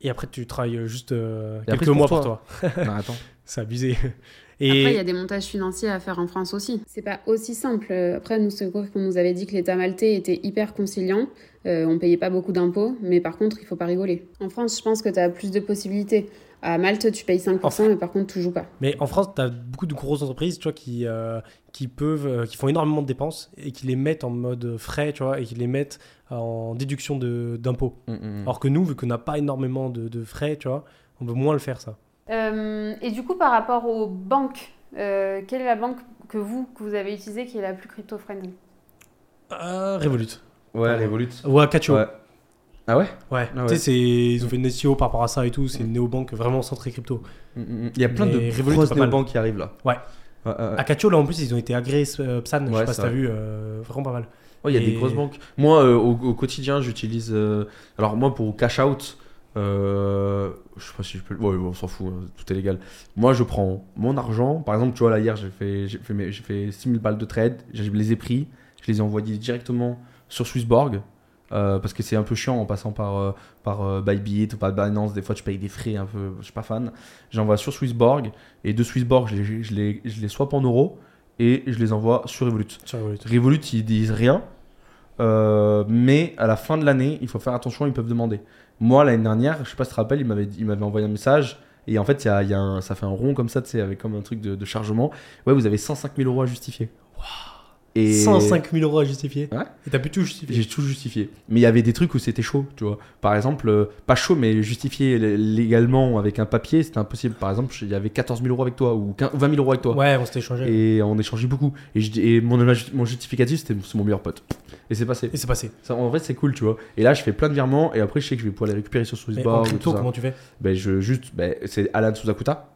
Et après, tu travailles euh, juste euh, Et après, quelques pour mois pour toi. non, attends. C'est abusé. Après, il y Et a des montages financiers à faire en France aussi. C'est pas aussi simple. Euh, Après, nous, c'est vrai qu'on nous avait dit que l'État maltais était hyper conciliant. Euh, on payait pas beaucoup d'impôts, mais par contre, il faut pas rigoler. En France, je pense que tu as plus de possibilités. À Malte, tu payes 5%, mais par contre, tu joues pas. Mais en France, tu as beaucoup de grosses entreprises tu vois, qui, euh, qui, peuvent, euh, qui font énormément de dépenses et qui les mettent en mode frais tu vois, et qui les mettent en déduction de- d'impôts. Mm, mm. Alors que nous, vu qu'on n'a pas énormément de, de frais, tu vois, on peut moins le faire ça. Euh, et du coup, par rapport aux banques, euh, quelle est la banque que vous, que vous avez utilisée qui est la plus crypto-friendly? Euh, Revolut. Ouais, Revolut. Ou Akacho. Ouais. Ah ouais Ouais. Ah ouais. Tu sais, ils ont fait une SEO par rapport à ça et tout. C'est une néobanque vraiment centrée crypto. Mm, mm, mm. Il y a plein Mais de grosses néobanques qui arrivent là. Ouais. Ouais, là, en plus, ils ont été agréés euh, PSAN. je Ouais, sais pas si t'as vu. euh, vraiment pas mal. Ouais, il y a des grosses banques. Moi, euh, au, au quotidien, j'utilise. euh, Alors, moi, pour cash out, euh, je sais pas si je peux. Ouais, on s'en fout, hein, tout est légal. Moi, je prends mon argent. Par exemple, tu vois, là, hier, j'ai fait, j'ai fait, mes- fait 6000 balles de trade. Je les ai pris. Je les ai envoyés directement sur Swissborg. Euh, parce que c'est un peu chiant en passant par, euh, par euh, Bybit ou par Binance. Des fois, tu payes des frais un peu. Je suis pas fan. J'envoie sur Swissborg. Et de Swissborg, je les, je les, je les swap en euros. Et je les envoie sur Revolut. Sur Revolut. Revolut, ils disent rien. Mais à la fin de l'année, il faut faire attention, ils peuvent demander. Moi, l'année dernière, je sais pas si tu te rappelles, il m'avait, dit- il m'avait envoyé un message. Et en fait, y a, y a un- ça fait un rond comme ça, tu sais, avec comme un truc de, de chargement. Ouais, vous avez 105 000 euros à justifier. Et 105 000 euros à justifier. Ouais. Et t'as pu tout justifier. J'ai tout justifié. Mais il y avait des trucs où c'était chaud, tu vois. Par exemple, euh, pas chaud, mais justifié l- légalement avec un papier, c'était impossible. Par exemple, il y avait 14 000 euros avec toi ou 15 20 000 euros avec toi. Ouais, on s'était échangé. Et on échangeait beaucoup. Et, je, et mon, mon justificatif, c'était mon meilleur pote. Et c'est passé. Et c'est passé. Ça, en vrai, c'est cool, tu vois. Et là, je fais plein de virements. Et après, je sais que je vais pouvoir les récupérer sur Mais en Swissborg. ou crypto, tout ça. comment tu fais? Ben, je, juste, ben, c'est Alan Suzakuta.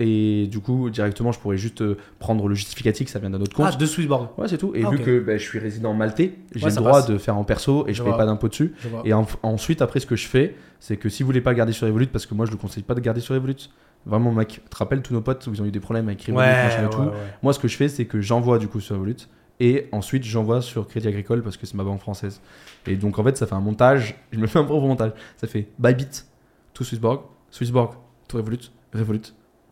Et du coup, directement, je pourrais juste euh, prendre le justificatif, ça vient d'un autre compte. Ah, de Swissborg. Ouais, c'est tout. Et Ah, vu que ben, je suis résident maltais, j'ai Ouais, le droit passe. de faire en perso et je, Je paye vois. pas d'impôt dessus. Et en- ensuite, après, ce que je fais, c'est que si vous voulez pas garder sur Revolut, parce que moi, je le conseille pas de garder sur Revolut. Vraiment, mec, tu te rappelles tous nos potes où ils ont eu des problèmes avec Revolut, Ouais, machin et tout. ouais. Moi, ce que je fais, c'est que j'envoie du coup sur Revolut et ensuite j'envoie sur Crédit Agricole parce que c'est ma banque française. Et donc, en fait, ça fait un montage. Je me fais un propre montage. Ça fait Bybit, tout Swissborg, Swissborg, tout Revolut, Revolut,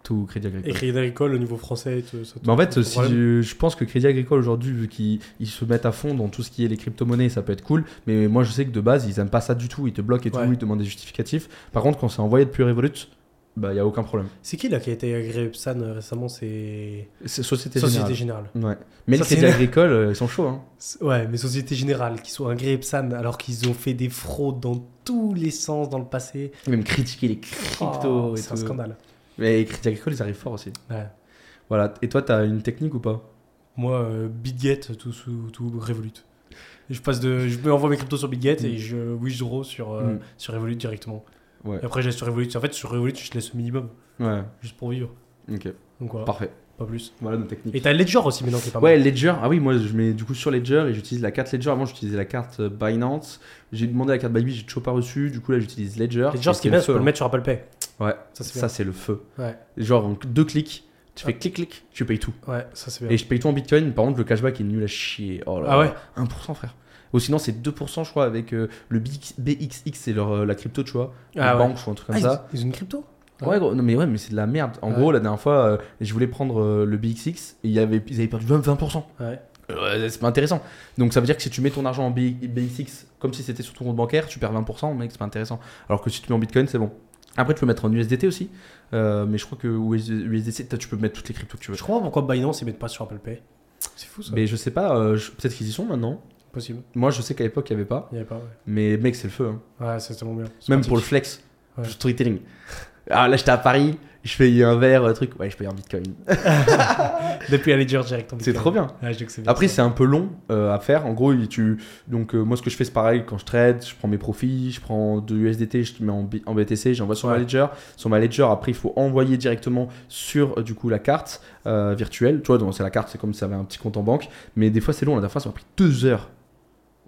tout Crédit Agricole. Et Crédit Agricole au niveau français. tout- ça- Mais en fait, si je, je pense que Crédit Agricole aujourd'hui, vu qu'ils ils se mettent à fond dans tout ce qui est les crypto-monnaies, ça peut être cool. Mais moi, je sais que de base, ils aiment pas ça du tout. Ils te bloquent et tout, ils te demandent des justificatifs. Par contre, quand c'est envoyé depuis Revolut, bah, il y a aucun problème. C'est qui là qui a été agréé PSAN euh, récemment C'est Société, Société Générale. Générale. Ouais. Mais Ça, le Crédit c'est- Agricole, euh, ils sont chauds. Hein. Ouais, mais Société Générale qui sont agréés PSAN alors qu'ils ont fait des fraudes dans tous les sens dans le passé. Même critiquer les cryptos Oh, c'est un scandale. Mais Crédit Agricole, ils arrivent fort aussi. Ouais. Voilà. Et toi, t'as une technique ou pas? Moi, euh, BitGet, tout, sous- tout Revolut. Je passe de, je me envoie mes cryptos sur BitGet et je withdraw sur euh, Mm. sur Revolut directement. Ouais. Et après, je laisse sur Revolut. En fait, sur Revolut, je laisse au minimum Ouais. juste pour vivre. Ok. Donc voilà, Parfait. Pas plus. Voilà nos techniques. Et t'as Ledger aussi maintenant qui est pas Ouais. Ledger. Ah oui, moi je mets du coup sur Ledger et j'utilise la carte Ledger. Avant, j'utilisais la carte euh, Binance. J'ai demandé la carte Bybit, j'ai toujours pas reçu. Du coup, là, j'utilise Ledger. Ledger, ce qui est bien, peut feu, le mettre sur Apple Pay. hein. Ouais, Ça, c'est ça c'est le feu. Ouais, Genre en deux clics, tu fais clic clic, tu payes tout. ouais, ça c'est bien. Et je paye tout en Bitcoin. Par contre, le cashback est nul à chier. Oh là Ah ouais 1% frère. Ou sinon, c'est 2%, je crois, avec euh, le BX BXX, c'est leur, euh, la crypto, tu vois. Ah ouais. banque ou un truc comme Ah, ça. ils, ils ont une crypto? Ouais, gros, non, mais ouais, mais c'est de la merde. En Ouais. gros, la dernière fois, euh, je voulais prendre euh, le BXX et il y avait, ils avaient perdu 20%. 20%. Ouais. Euh, c'est pas intéressant. Donc ça veut dire que si tu mets ton argent en B- BXX comme si c'était sur ton compte bancaire, tu perds 20%, mec, c'est pas intéressant. Alors que si tu mets en Bitcoin, c'est bon. Après, tu peux mettre en USDT aussi, euh, mais je crois que USDC, toi, tu peux mettre toutes les cryptos que tu veux. Je crois pourquoi Binance ils mettent pas sur Apple Pay. C'est fou ça. Mais je sais pas, euh, je- peut-être qu'ils y sont maintenant. Possible. Moi, je sais qu'à l'époque, il n'y avait pas. Il y avait pas. Ouais, Mais mec, c'est le feu. hein. ouais c'est tellement bien. Même pratique. pour le flex, Ouais. le storytelling. Ah, là, j'étais à Paris, je paye un verre, un truc. Ouais, je paye un bitcoin. Depuis la Ledger direct. en C'est trop bien. Ouais, je dis que c'est bien, Après, c'est un peu long euh, à faire. En gros, tu... donc euh, moi, ce que je fais, c'est pareil. Quand je trade, je prends mes profits, je prends de l'USDT, je mets en, B- en BTC, j'envoie sur ma Ouais. ledger. Sur ma ledger, après, il faut envoyer directement sur euh, du coup la carte euh, virtuelle. Tu vois, c'est la carte, c'est comme si ça avait un petit compte en banque. Mais des fois, c'est long. La dernière fois, ça m'a pris deux heures.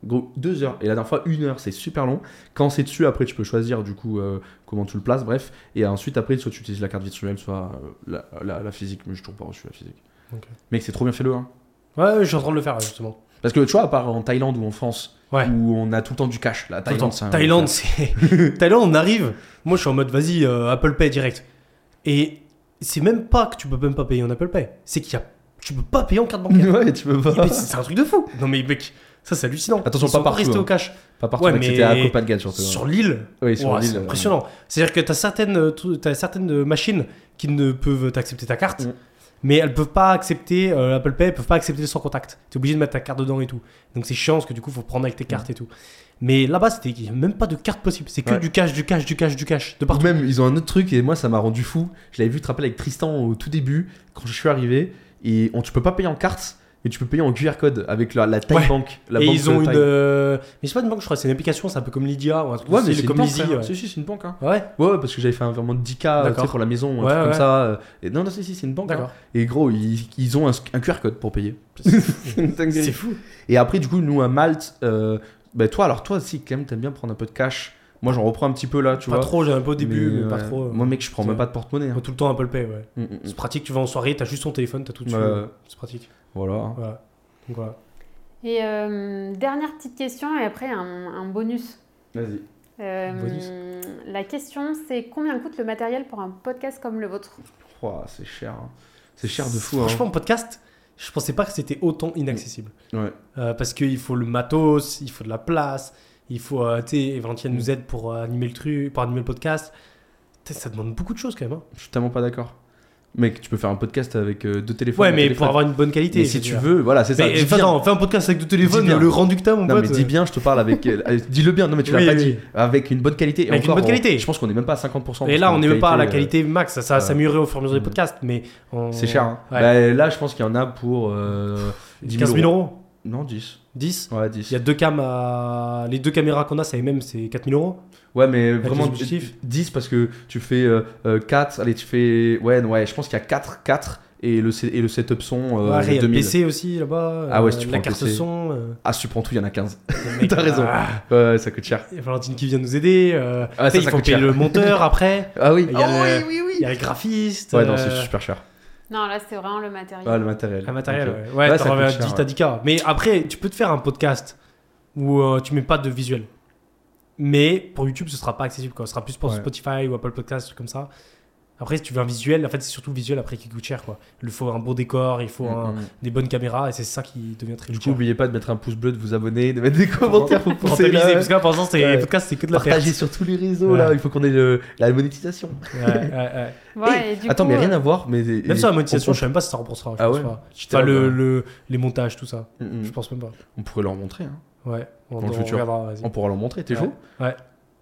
Gros, deux heures. Et la dernière fois, une heure, c'est super long. Quand c'est dessus, après, tu peux choisir du coup euh, comment tu le places, bref. Et ensuite, après, soit tu utilises la carte virtuelle, soit euh, la, la- la physique. Mais j'ai toujours pas reçu la physique. Ok. Mec, c'est trop bien, fais-le. Hein. Ouais, je suis en train de le faire justement. Parce que tu vois, à part en Thaïlande ou en France, Ouais. où on a tout le temps du cash, la Thaïlande, c'est Thaïlande, c'est. Thaïlande, on arrive. Moi, je suis en mode, vas-y, euh, Apple Pay direct. Et c'est même pas que tu peux même pas payer en Apple Pay. C'est qu'il y a. Tu peux pas payer en carte bancaire. ouais, tu peux pas. c'est c'est un truc de fou. Non, mais mec, ça, c'est hallucinant. Attention, Ils pas sont partout, restés hein. au cash. Pas partout, Ouais, mais c'était à Copenhague surtout. Sur l'île. Oui, sur Ouah, l'île. c'est euh, impressionnant. C'est-à-dire que tu as certaines, euh, tout- t'as certaines euh, machines qui ne peuvent accepter ta carte, Mm. mais elles peuvent pas accepter euh, Apple Pay, elles peuvent pas accepter le sans contact. Tu es obligé de mettre ta carte dedans et tout. Donc c'est chiant parce que du coup, faut prendre avec tes cartes et tout. Mais là-bas, c'était il y a même pas de carte possible. C'est que Ouais. du cash, du cash, du cash, du cash. De Ou partout. Même, ils ont un autre truc, et moi, ça m'a rendu fou. Je l'avais vu te rappeler avec Tristan au tout début, quand je suis arrivé, et on, tu peux pas payer en carte, mais tu peux payer en QR code avec la, la Thai Ouais. Bank. La et banque ils ont de une. Euh, Mais c'est pas une banque, je crois, c'est une application, c'est un peu comme Lydia ou un truc Ouais, mais c'est comme. Lizzy. frère. Ouais. Si, si, c'est une banque. Hein. ouais, Ouais, parce que j'avais fait un virement de 10K euh, tu sais, D'accord. pour la maison, un Ouais, truc comme ça. euh, Et non, non, si, si, c'est une banque. hein. Et gros, ils, ils ont un, un QR code pour payer. C'est fou. Et après, du coup, nous à Malte, euh, bah, toi, alors toi aussi, quand même, t'aimes bien prendre un peu de cash. Moi, j'en reprends un petit peu là, tu Pas vois. trop, j'ai un peu au début, mais, pas trop. Moi, mec, je prends même pas de porte-monnaie. hein. Tout le temps Apple Pay, ouais. Mm, mm, mm. C'est pratique, tu vas en soirée, t'as juste ton téléphone, t'as tout. Ouais. euh, C'est pratique. Voilà. Voilà. Donc voilà. Et euh, dernière petite question et après un, un bonus. Vas-y. Euh, Bonus. la question c'est combien coûte le matériel pour un podcast comme le vôtre? Ouah, c'est cher. hein. C'est cher de fou. Hein. Franchement, podcast, je pensais pas que c'était autant inaccessible. Ouais. Euh, parce qu'il faut le matos, il faut de la place, il faut. Euh, tu sais, Valentine nous aide pour animer le truc, pour animer le podcast. Ça demande beaucoup de choses quand même. hein. Je suis tellement pas d'accord. Mec, tu peux faire un podcast avec euh, deux téléphones. Ouais, mais téléphone. pour avoir une bonne qualité. Mais si tu veux, voilà, c'est ça. Mais fais un podcast avec deux téléphones, le rendu que t'as, mon Non, pote. mais dis bien, je te parle avec. euh, Dis-le bien, non, mais tu Oui, l'as pas oui. dit. Avec une bonne qualité. Et Avec une encore, bonne qualité. on- Je pense qu'on est même pas à 50%. Et là, on n'est même pas à la euh, qualité max, ça, ça s'améliorer au fur et à mesure des Mm. podcasts, mais. on- C'est cher. Hein. Ouais. Bah, là, je pense qu'il y en a pour euh, 10 15 000 euros Non, 10. 10 Ouais, 10. Il y a deux cams à... Les deux caméras qu'on a, c'est les mêmes, c'est 4000 euros. Ouais, mais Avec vraiment les objectifs. 10 parce que tu fais 4. allez, tu fais. Ouais, ouais, je pense qu'il y a 4, 4 et le, et le setup son euh, Ouais, il y a le 2000. PC aussi là-bas. Ah ouais, euh, si tu La prends le carte PC. son. euh, Ah, si tu prends tout, il y en a 15. le mec, T'as raison. ah, Ouais, ça coûte cher. Il y a Valentine qui vient nous aider. euh, Ah, ça, il ça faut payer cher. le monteur après. Ah oui. Il y a Ah le- oui, oui, oui. Il y a le graphiste. Ouais, non, euh, c'est super cher. Non, là c'était vraiment le matériel. Ah, le matériel. Un matériel, Ok. ouais. Ouais, t'as ça coûte dit ouais. Mais après, tu peux te faire un podcast où euh, tu mets pas de visuel. Mais pour YouTube, ce sera pas accessible. Quoi. Ce sera plus pour Ouais. Spotify ou Apple Podcast, trucs comme ça. Après, si tu veux un visuel, en fait, c'est surtout le visuel après qui coûte cher. Quoi. Il faut un beau décor, il faut un- Mm, mm. des bonnes caméras, et c'est ça qui devient très Du coup, cher. n'oubliez pas de mettre un pouce bleu, de vous abonner, de mettre des commentaires pour Pour pousser là. parce que là, pour l'instant, c'est Ouais. les podcasts, c'est que de la Partagez sur tous les réseaux Ouais. là, il faut qu'on ait le- la monétisation. Ouais, ouais, ouais. Ouais, et du Attends, coup, mais rien à voir, mais Même sur la monétisation, je sais même pas si ça remboursera. Je Ah pense ouais pas. Enfin, le, le- les montages, tout ça. Mm, mm. Je pense même pas. On pourrait leur montrer, hein. Ouais, on, Dans le on futur. regardera, on pourra leur montrer, t'es Ouais. chaud Ouais.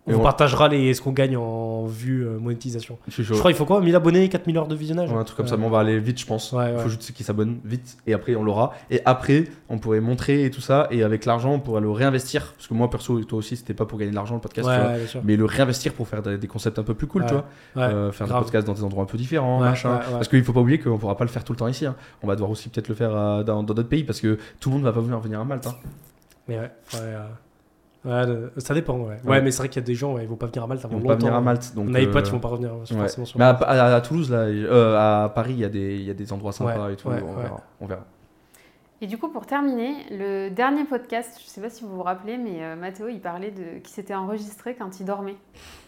On on- partagera les, ce qu'on gagne en vue euh, monétisation. Je crois qu'il faut quoi? 1000 abonnés, 4000 heures de visionnage? Ouais, un truc comme ça, mais on va aller vite, je pense. Ouais, Il ouais. faut juste qu'ils s'abonnent vite, et après on l'aura. Et après, on pourrait montrer et tout ça, et avec l'argent, on pourrait le réinvestir. Parce que moi, perso, et toi aussi, c'était pas pour gagner de l'argent le podcast, Ouais, tu vois. Mais le réinvestir pour faire des, des concepts un peu plus cool, tu vois. Ouais. Euh, faire grave. des podcasts dans des endroits un peu différents, machin. Parce qu'il faut pas oublier qu'on pourra pas le faire tout le temps ici. hein. On va devoir aussi peut-être le faire euh, dans d'autres pays parce que tout le monde va pas venir venir à Malte. hein. Mais ouais, ouais, euh, ouais, ça dépend, ouais. Ouais, mais c'est vrai qu'il y a des gens, ouais, ils vont pas venir à Malte Ils avant vont longtemps. pas venir à Malte. Donc, On a des potes, euh, ils vont pas revenir forcément sur Mais à, à- à Toulouse, là, euh, à Paris, il y, a des- il y a des endroits sympas et tout. on. Verra, on verra. Et du coup, pour terminer, le dernier podcast, je ne sais pas si vous vous rappelez, mais euh, Mathéo, il parlait de qui s'était enregistré quand il dormait.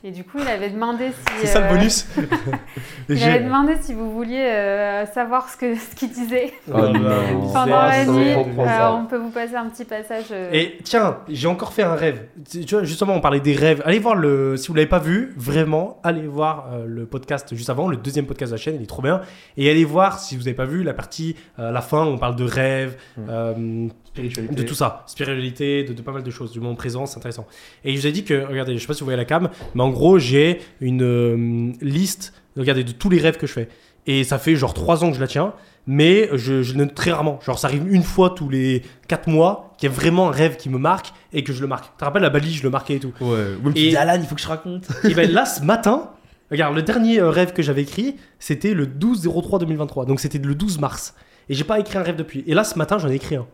Et du coup, il avait demandé si. C'est ça le euh, bonus Il avait demandé si vous vouliez euh, savoir ce que ce qu'il disait Oh non. non. pendant la nuit. Alors, on peut vous passer un petit passage. euh, Et tiens, j'ai encore fait un rêve. Tu vois, justement, on parlait des rêves. Allez voir le. Si vous l'avez pas vu, vraiment, allez voir euh, le podcast juste avant, le deuxième podcast de la chaîne, il est trop bien. Et allez voir, si vous n'avez pas vu, la partie euh, à la fin, où on parle de rêves, Mm. euh, Spiritualité. de tout ça, spiritualité, de, de pas mal de choses, du moment présent, c'est intéressant. Et je vous ai dit que, regardez, je sais pas si vous voyez la cam, mais en gros, j'ai une euh, liste, regardez, de tous les rêves que je fais. Et ça fait genre 3 ans que je la tiens, mais je, je le note très rarement. Genre, ça arrive une fois tous les 4 mois, qu'il y a vraiment un rêve qui me marque et que je le marque. Tu te rappelles la balise, je le marquais et tout. Ouais. Ou Et- et... Alan, il faut que je raconte. Et ben là, ce matin, regarde, le dernier euh, rêve que j'avais écrit, c'était le 12-03-2023. Donc c'était le 12 mars. Et j'ai pas écrit un rêve depuis. Et là, ce matin, j'en ai écrit un.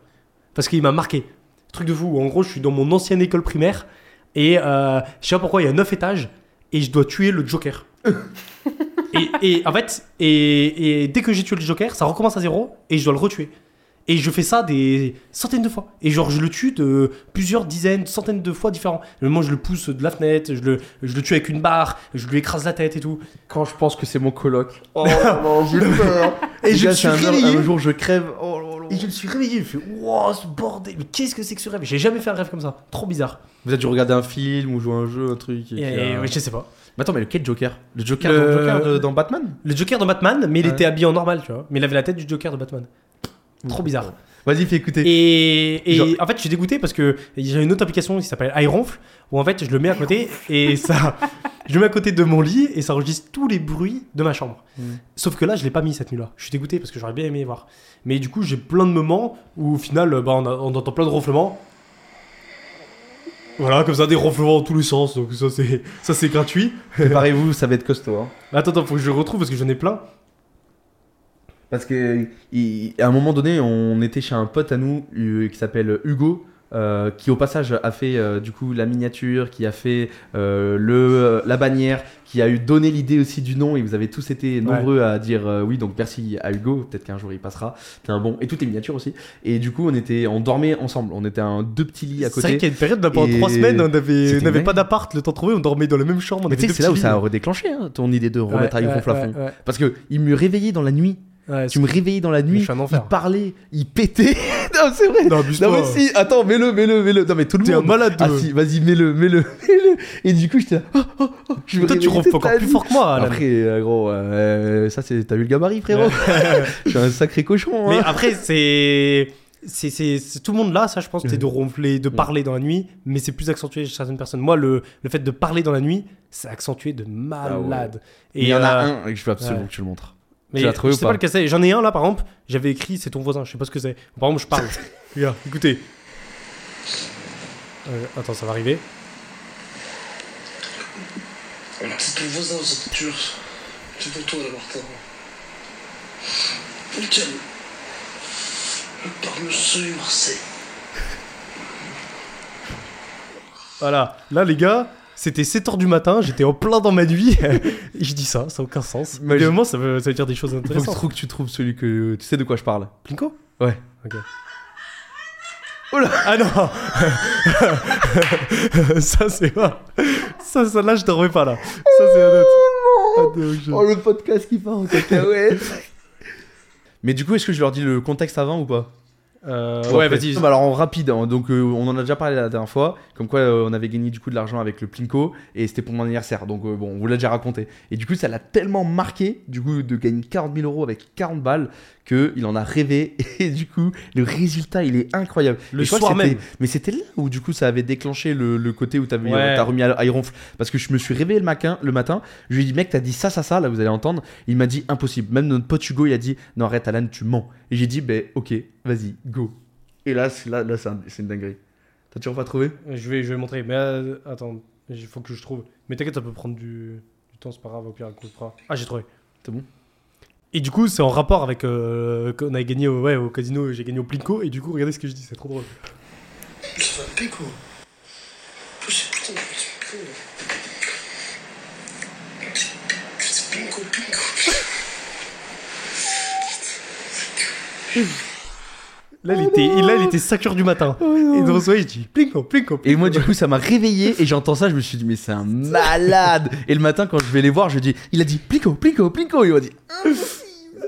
Parce qu'il m'a marqué. Truc de fou. En gros, je suis dans mon ancienne école primaire. Et euh, je sais pas pourquoi, il y a 9 étages. Et je dois tuer le Joker. et, et en fait, et, et dès que j'ai tué le Joker, ça recommence à zéro. Et je dois le retuer. Et je fais ça des centaines de fois. Et genre, je le tue de plusieurs dizaines, centaines de fois différents. Moi, je le pousse de la fenêtre, je le, je le tue avec une barre, je lui écrase la tête et tout. Quand je pense que c'est mon coloc. Oh non, j'ai peur. Et Les je gars, me suis un, réveillé. un jour, je crève. Oh. Et je me suis réveillé, je me fais Wow, ce bordel, mais qu'est-ce que c'est que ce rêve? J'ai jamais fait un rêve comme ça, trop bizarre. Vous avez dû regarder un film ou jouer à un jeu, un truc. Et, a- ouais, je sais pas. Mais attends, mais lequel Joker? Le Joker, Le- dans, le Joker de- dans Batman? Le Joker de Batman, mais il Ouais. était habillé en normal, tu vois. Mais il avait la tête du Joker de Batman. Trop bizarre. Vas-y, fais écouter. Et, et Genre- en fait, je suis dégoûté parce que j'ai une autre application qui s'appelle iRonfle où en fait, je le mets à côté et ça. Je le mets à côté de mon lit et ça enregistre tous les bruits de ma chambre. Mm. Sauf que là, je l'ai pas mis cette nuit-là. Je suis dégoûté parce que j'aurais bien aimé voir. Mais du coup, j'ai plein de moments où au final, bah, on, a- on entend plein de ronflements. Voilà, comme ça, des ronflements dans tous les sens. Donc ça, c'est ça, c'est gratuit. Préparez-vous, ça va être costaud. hein. Attends, attends, faut que je le retrouve parce que j'en ai plein. Parce que il- à un moment donné, on était chez un pote à nous euh, qui s'appelle Hugo. euh, qui au passage a fait euh, du coup la miniature, qui a fait euh, le, euh, la bannière, qui a eu donné l'idée aussi du nom et vous avez tous été nombreux à dire euh, oui donc merci à Hugo, peut-être qu'un jour il passera, c'est un bon et toutes les miniatures aussi et du coup on était on dormait ensemble, on était un deux petits lits à C'est vrai côté. qu'il y a une période, là, pendant Et trois semaines, on avait- c'était on n'avait dingue. pas d'appart, le temps de trouver, on dormait dans la même chambre. On Mais avait tu sais que c'est là où petits ça a lits. redéclenché hein, ton idée de remettre à ouais, plafond. ouais, ouais. Parce que il me réveillait dans la nuit, Ouais, tu me réveillais dans la Mais nuit, il parlait, il pétait. non c'est vrai. Non, Non mais si, attends, mets-le, mets-le, mets-le. Non mais tout le T'es un monde. malade. Ah de- si, vas-y, mets-le, mets-le, mets-le. Et du coup, j'étais là. oh, oh, oh, je me Toi, tu ronfles encore plus fort que moi, Alan. Après, euh, gros, euh, ça c'est. T'as vu le gabarit, frérot Je suis un sacré cochon. Mais hein. après, c'est. C'est, c'est, c'est- tout le monde là, ça je pense, c'est de ronfler, de parler dans la nuit, mais c'est plus accentué chez certaines personnes. Moi, le, le fait de parler dans la nuit, c'est accentué de malade. Et il y en a euh, un et je veux absolument ouais. que tu le montres. Mais Tu l'as trouvé je ou sais pas pas lequel c'est. J'en ai un là, par exemple, j'avais écrit, c'est ton voisin, je sais pas ce que c'est. Par exemple, je parle. Regarde, écoutez. Euh, attends, ça va arriver. C'est ton voisin, cette culture. C'est pour toi, la Martin. Tiens. Par le seuil, Marseille. Voilà, là les gars, c'était 7h du matin, j'étais en plein dans ma nuit, et je dis ça, ça n'a aucun sens. Mais ça veut, ça veut dire des choses Il faut que, intéressantes. trop que tu trouves celui que. Tu sais de quoi je parle Plinko? Ouais. Ok. Oh là Ah non Ça c'est pas... Ça, ça là je dormais pas là. Ça c'est un autre. Ah, Oh, le podcast qui part en cacahuète Mais du coup, est-ce que je leur dis le contexte avant ou pas? Euh, ouais, vas-y. Alors en rapide, hein, donc euh, on en a déjà parlé la dernière fois, comme quoi euh, on avait gagné du coup de l'argent avec le Plinko et c'était pour mon anniversaire, donc euh, bon, on vous l'a déjà raconté. Et du coup, ça l'a tellement marqué, du coup, de gagner 40 000 euros avec 40 balles, qu'il en a rêvé et du coup, le résultat il est incroyable. Le Et je crois soir que même. Mais c'était là où du coup ça avait déclenché le, le côté où t'avais, Ouais. t'as remis à iRonfle. Parce que je me suis réveillé le matin, le matin, je lui ai dit, mec, t'as dit ça, ça, ça, là vous allez entendre. Il m'a dit, impossible. Même notre pote Hugo, il a dit, non, arrête, Alan, tu mens. Et j'ai dit, ben ok, vas-y, go. Et là, c'est, là, là c'est, un- une dinguerie. T'as toujours pas trouvé? Je vais, je vais montrer. Mais euh, attends, il faut que je trouve. Mais t'inquiète, ça peut prendre du, du temps, c'est pas grave, au pire, on coupera. Ah, j'ai trouvé. C'est bon? Et du coup, c'est en rapport avec. Euh, qu'on a gagné au, ouais, au casino, j'ai gagné au Plinko, et du coup, regardez ce que je dis, c'est trop drôle. Ça va pique ou Poussez, putain, c'est piquant. C'est pinko, pinko, putain. Là, il était, et là, il était 5h du matin. Et dans son sommeil, je dis plinko, plinko. Et moi, du coup, ça m'a réveillé et j'entends ça. Je me suis dit, mais c'est un malade. Et le matin, quand je vais les voir, je dis, il a dit Plinko, Plinko, Plinko. Et il m'a dit,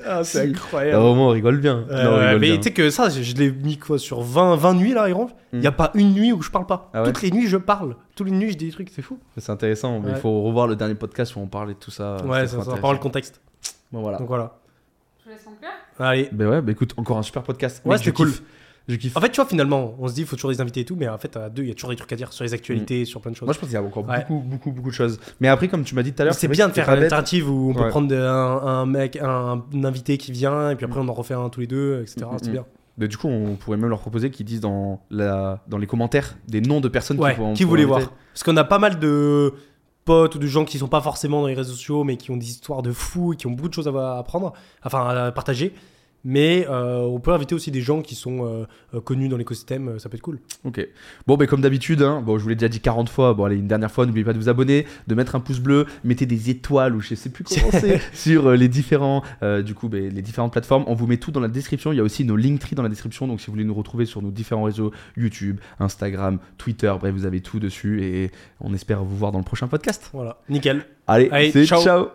Ah, c'est si. incroyable. Ah, vraiment, on rigole bien. Non, on rigole mais tu sais que ça, je, je l'ai mis quoi sur 20, 20 nuits là, Iron Il Mm. n'y a pas une nuit où je parle pas. Ah ouais Toutes les nuits, je parle. Toutes les nuits, je dis des trucs, c'est fou. C'est intéressant. Mais il Ouais. faut revoir le dernier podcast où on parlait de tout ça. ouais, ça, ça parle le contexte. Bon, voilà. Donc voilà. Je vous laisse conclure. Allez. Ben ouais, bah écoute, encore un super podcast. Ouais, c'était cool. kiffe. Je kiffe. En fait, tu vois, finalement, on se dit, il faut toujours des invités et tout, mais en fait, à deux, il y a toujours des trucs à dire sur les actualités, sur plein de choses. Moi, je pense qu'il y a encore Ouais. beaucoup, beaucoup, beaucoup de choses. Mais après, comme tu m'as dit tout à l'heure, c'est bien de faire une alternative où on peut Ouais. prendre de- un, un mec, un, un invité qui vient, et puis après on en refait un tous les deux, etc. Mm, C'est mm. bien. Mais du coup, on pourrait même leur proposer qu'ils disent dans, la... dans les commentaires des noms de personnes Ouais, qui inviter. voir Parce qu'on a pas mal de ou de gens qui sont pas forcément dans les réseaux sociaux, mais qui ont des histoires de fous et qui ont beaucoup de choses à apprendre, enfin à partager. Mais euh, on peut inviter aussi des gens qui sont euh, euh, connus dans l'écosystème, ça peut être cool. Ok. Bon, ben comme d'habitude, hein, bon, je vous l'ai déjà dit 40 fois. Bon, allez, une dernière fois, n'oubliez pas de vous abonner, de mettre un pouce bleu, mettez des étoiles ou je sais plus comment c'est sur les différents, euh, du coup, ben, les différentes plateformes. On vous met tout dans la description. Il y a aussi nos Linktree dans la description. Donc, si vous voulez nous retrouver sur nos différents réseaux, YouTube, Instagram, Twitter, bref, vous avez tout dessus et on espère vous voir dans le prochain podcast. Voilà, nickel. Allez, Allez, ciao. ciao.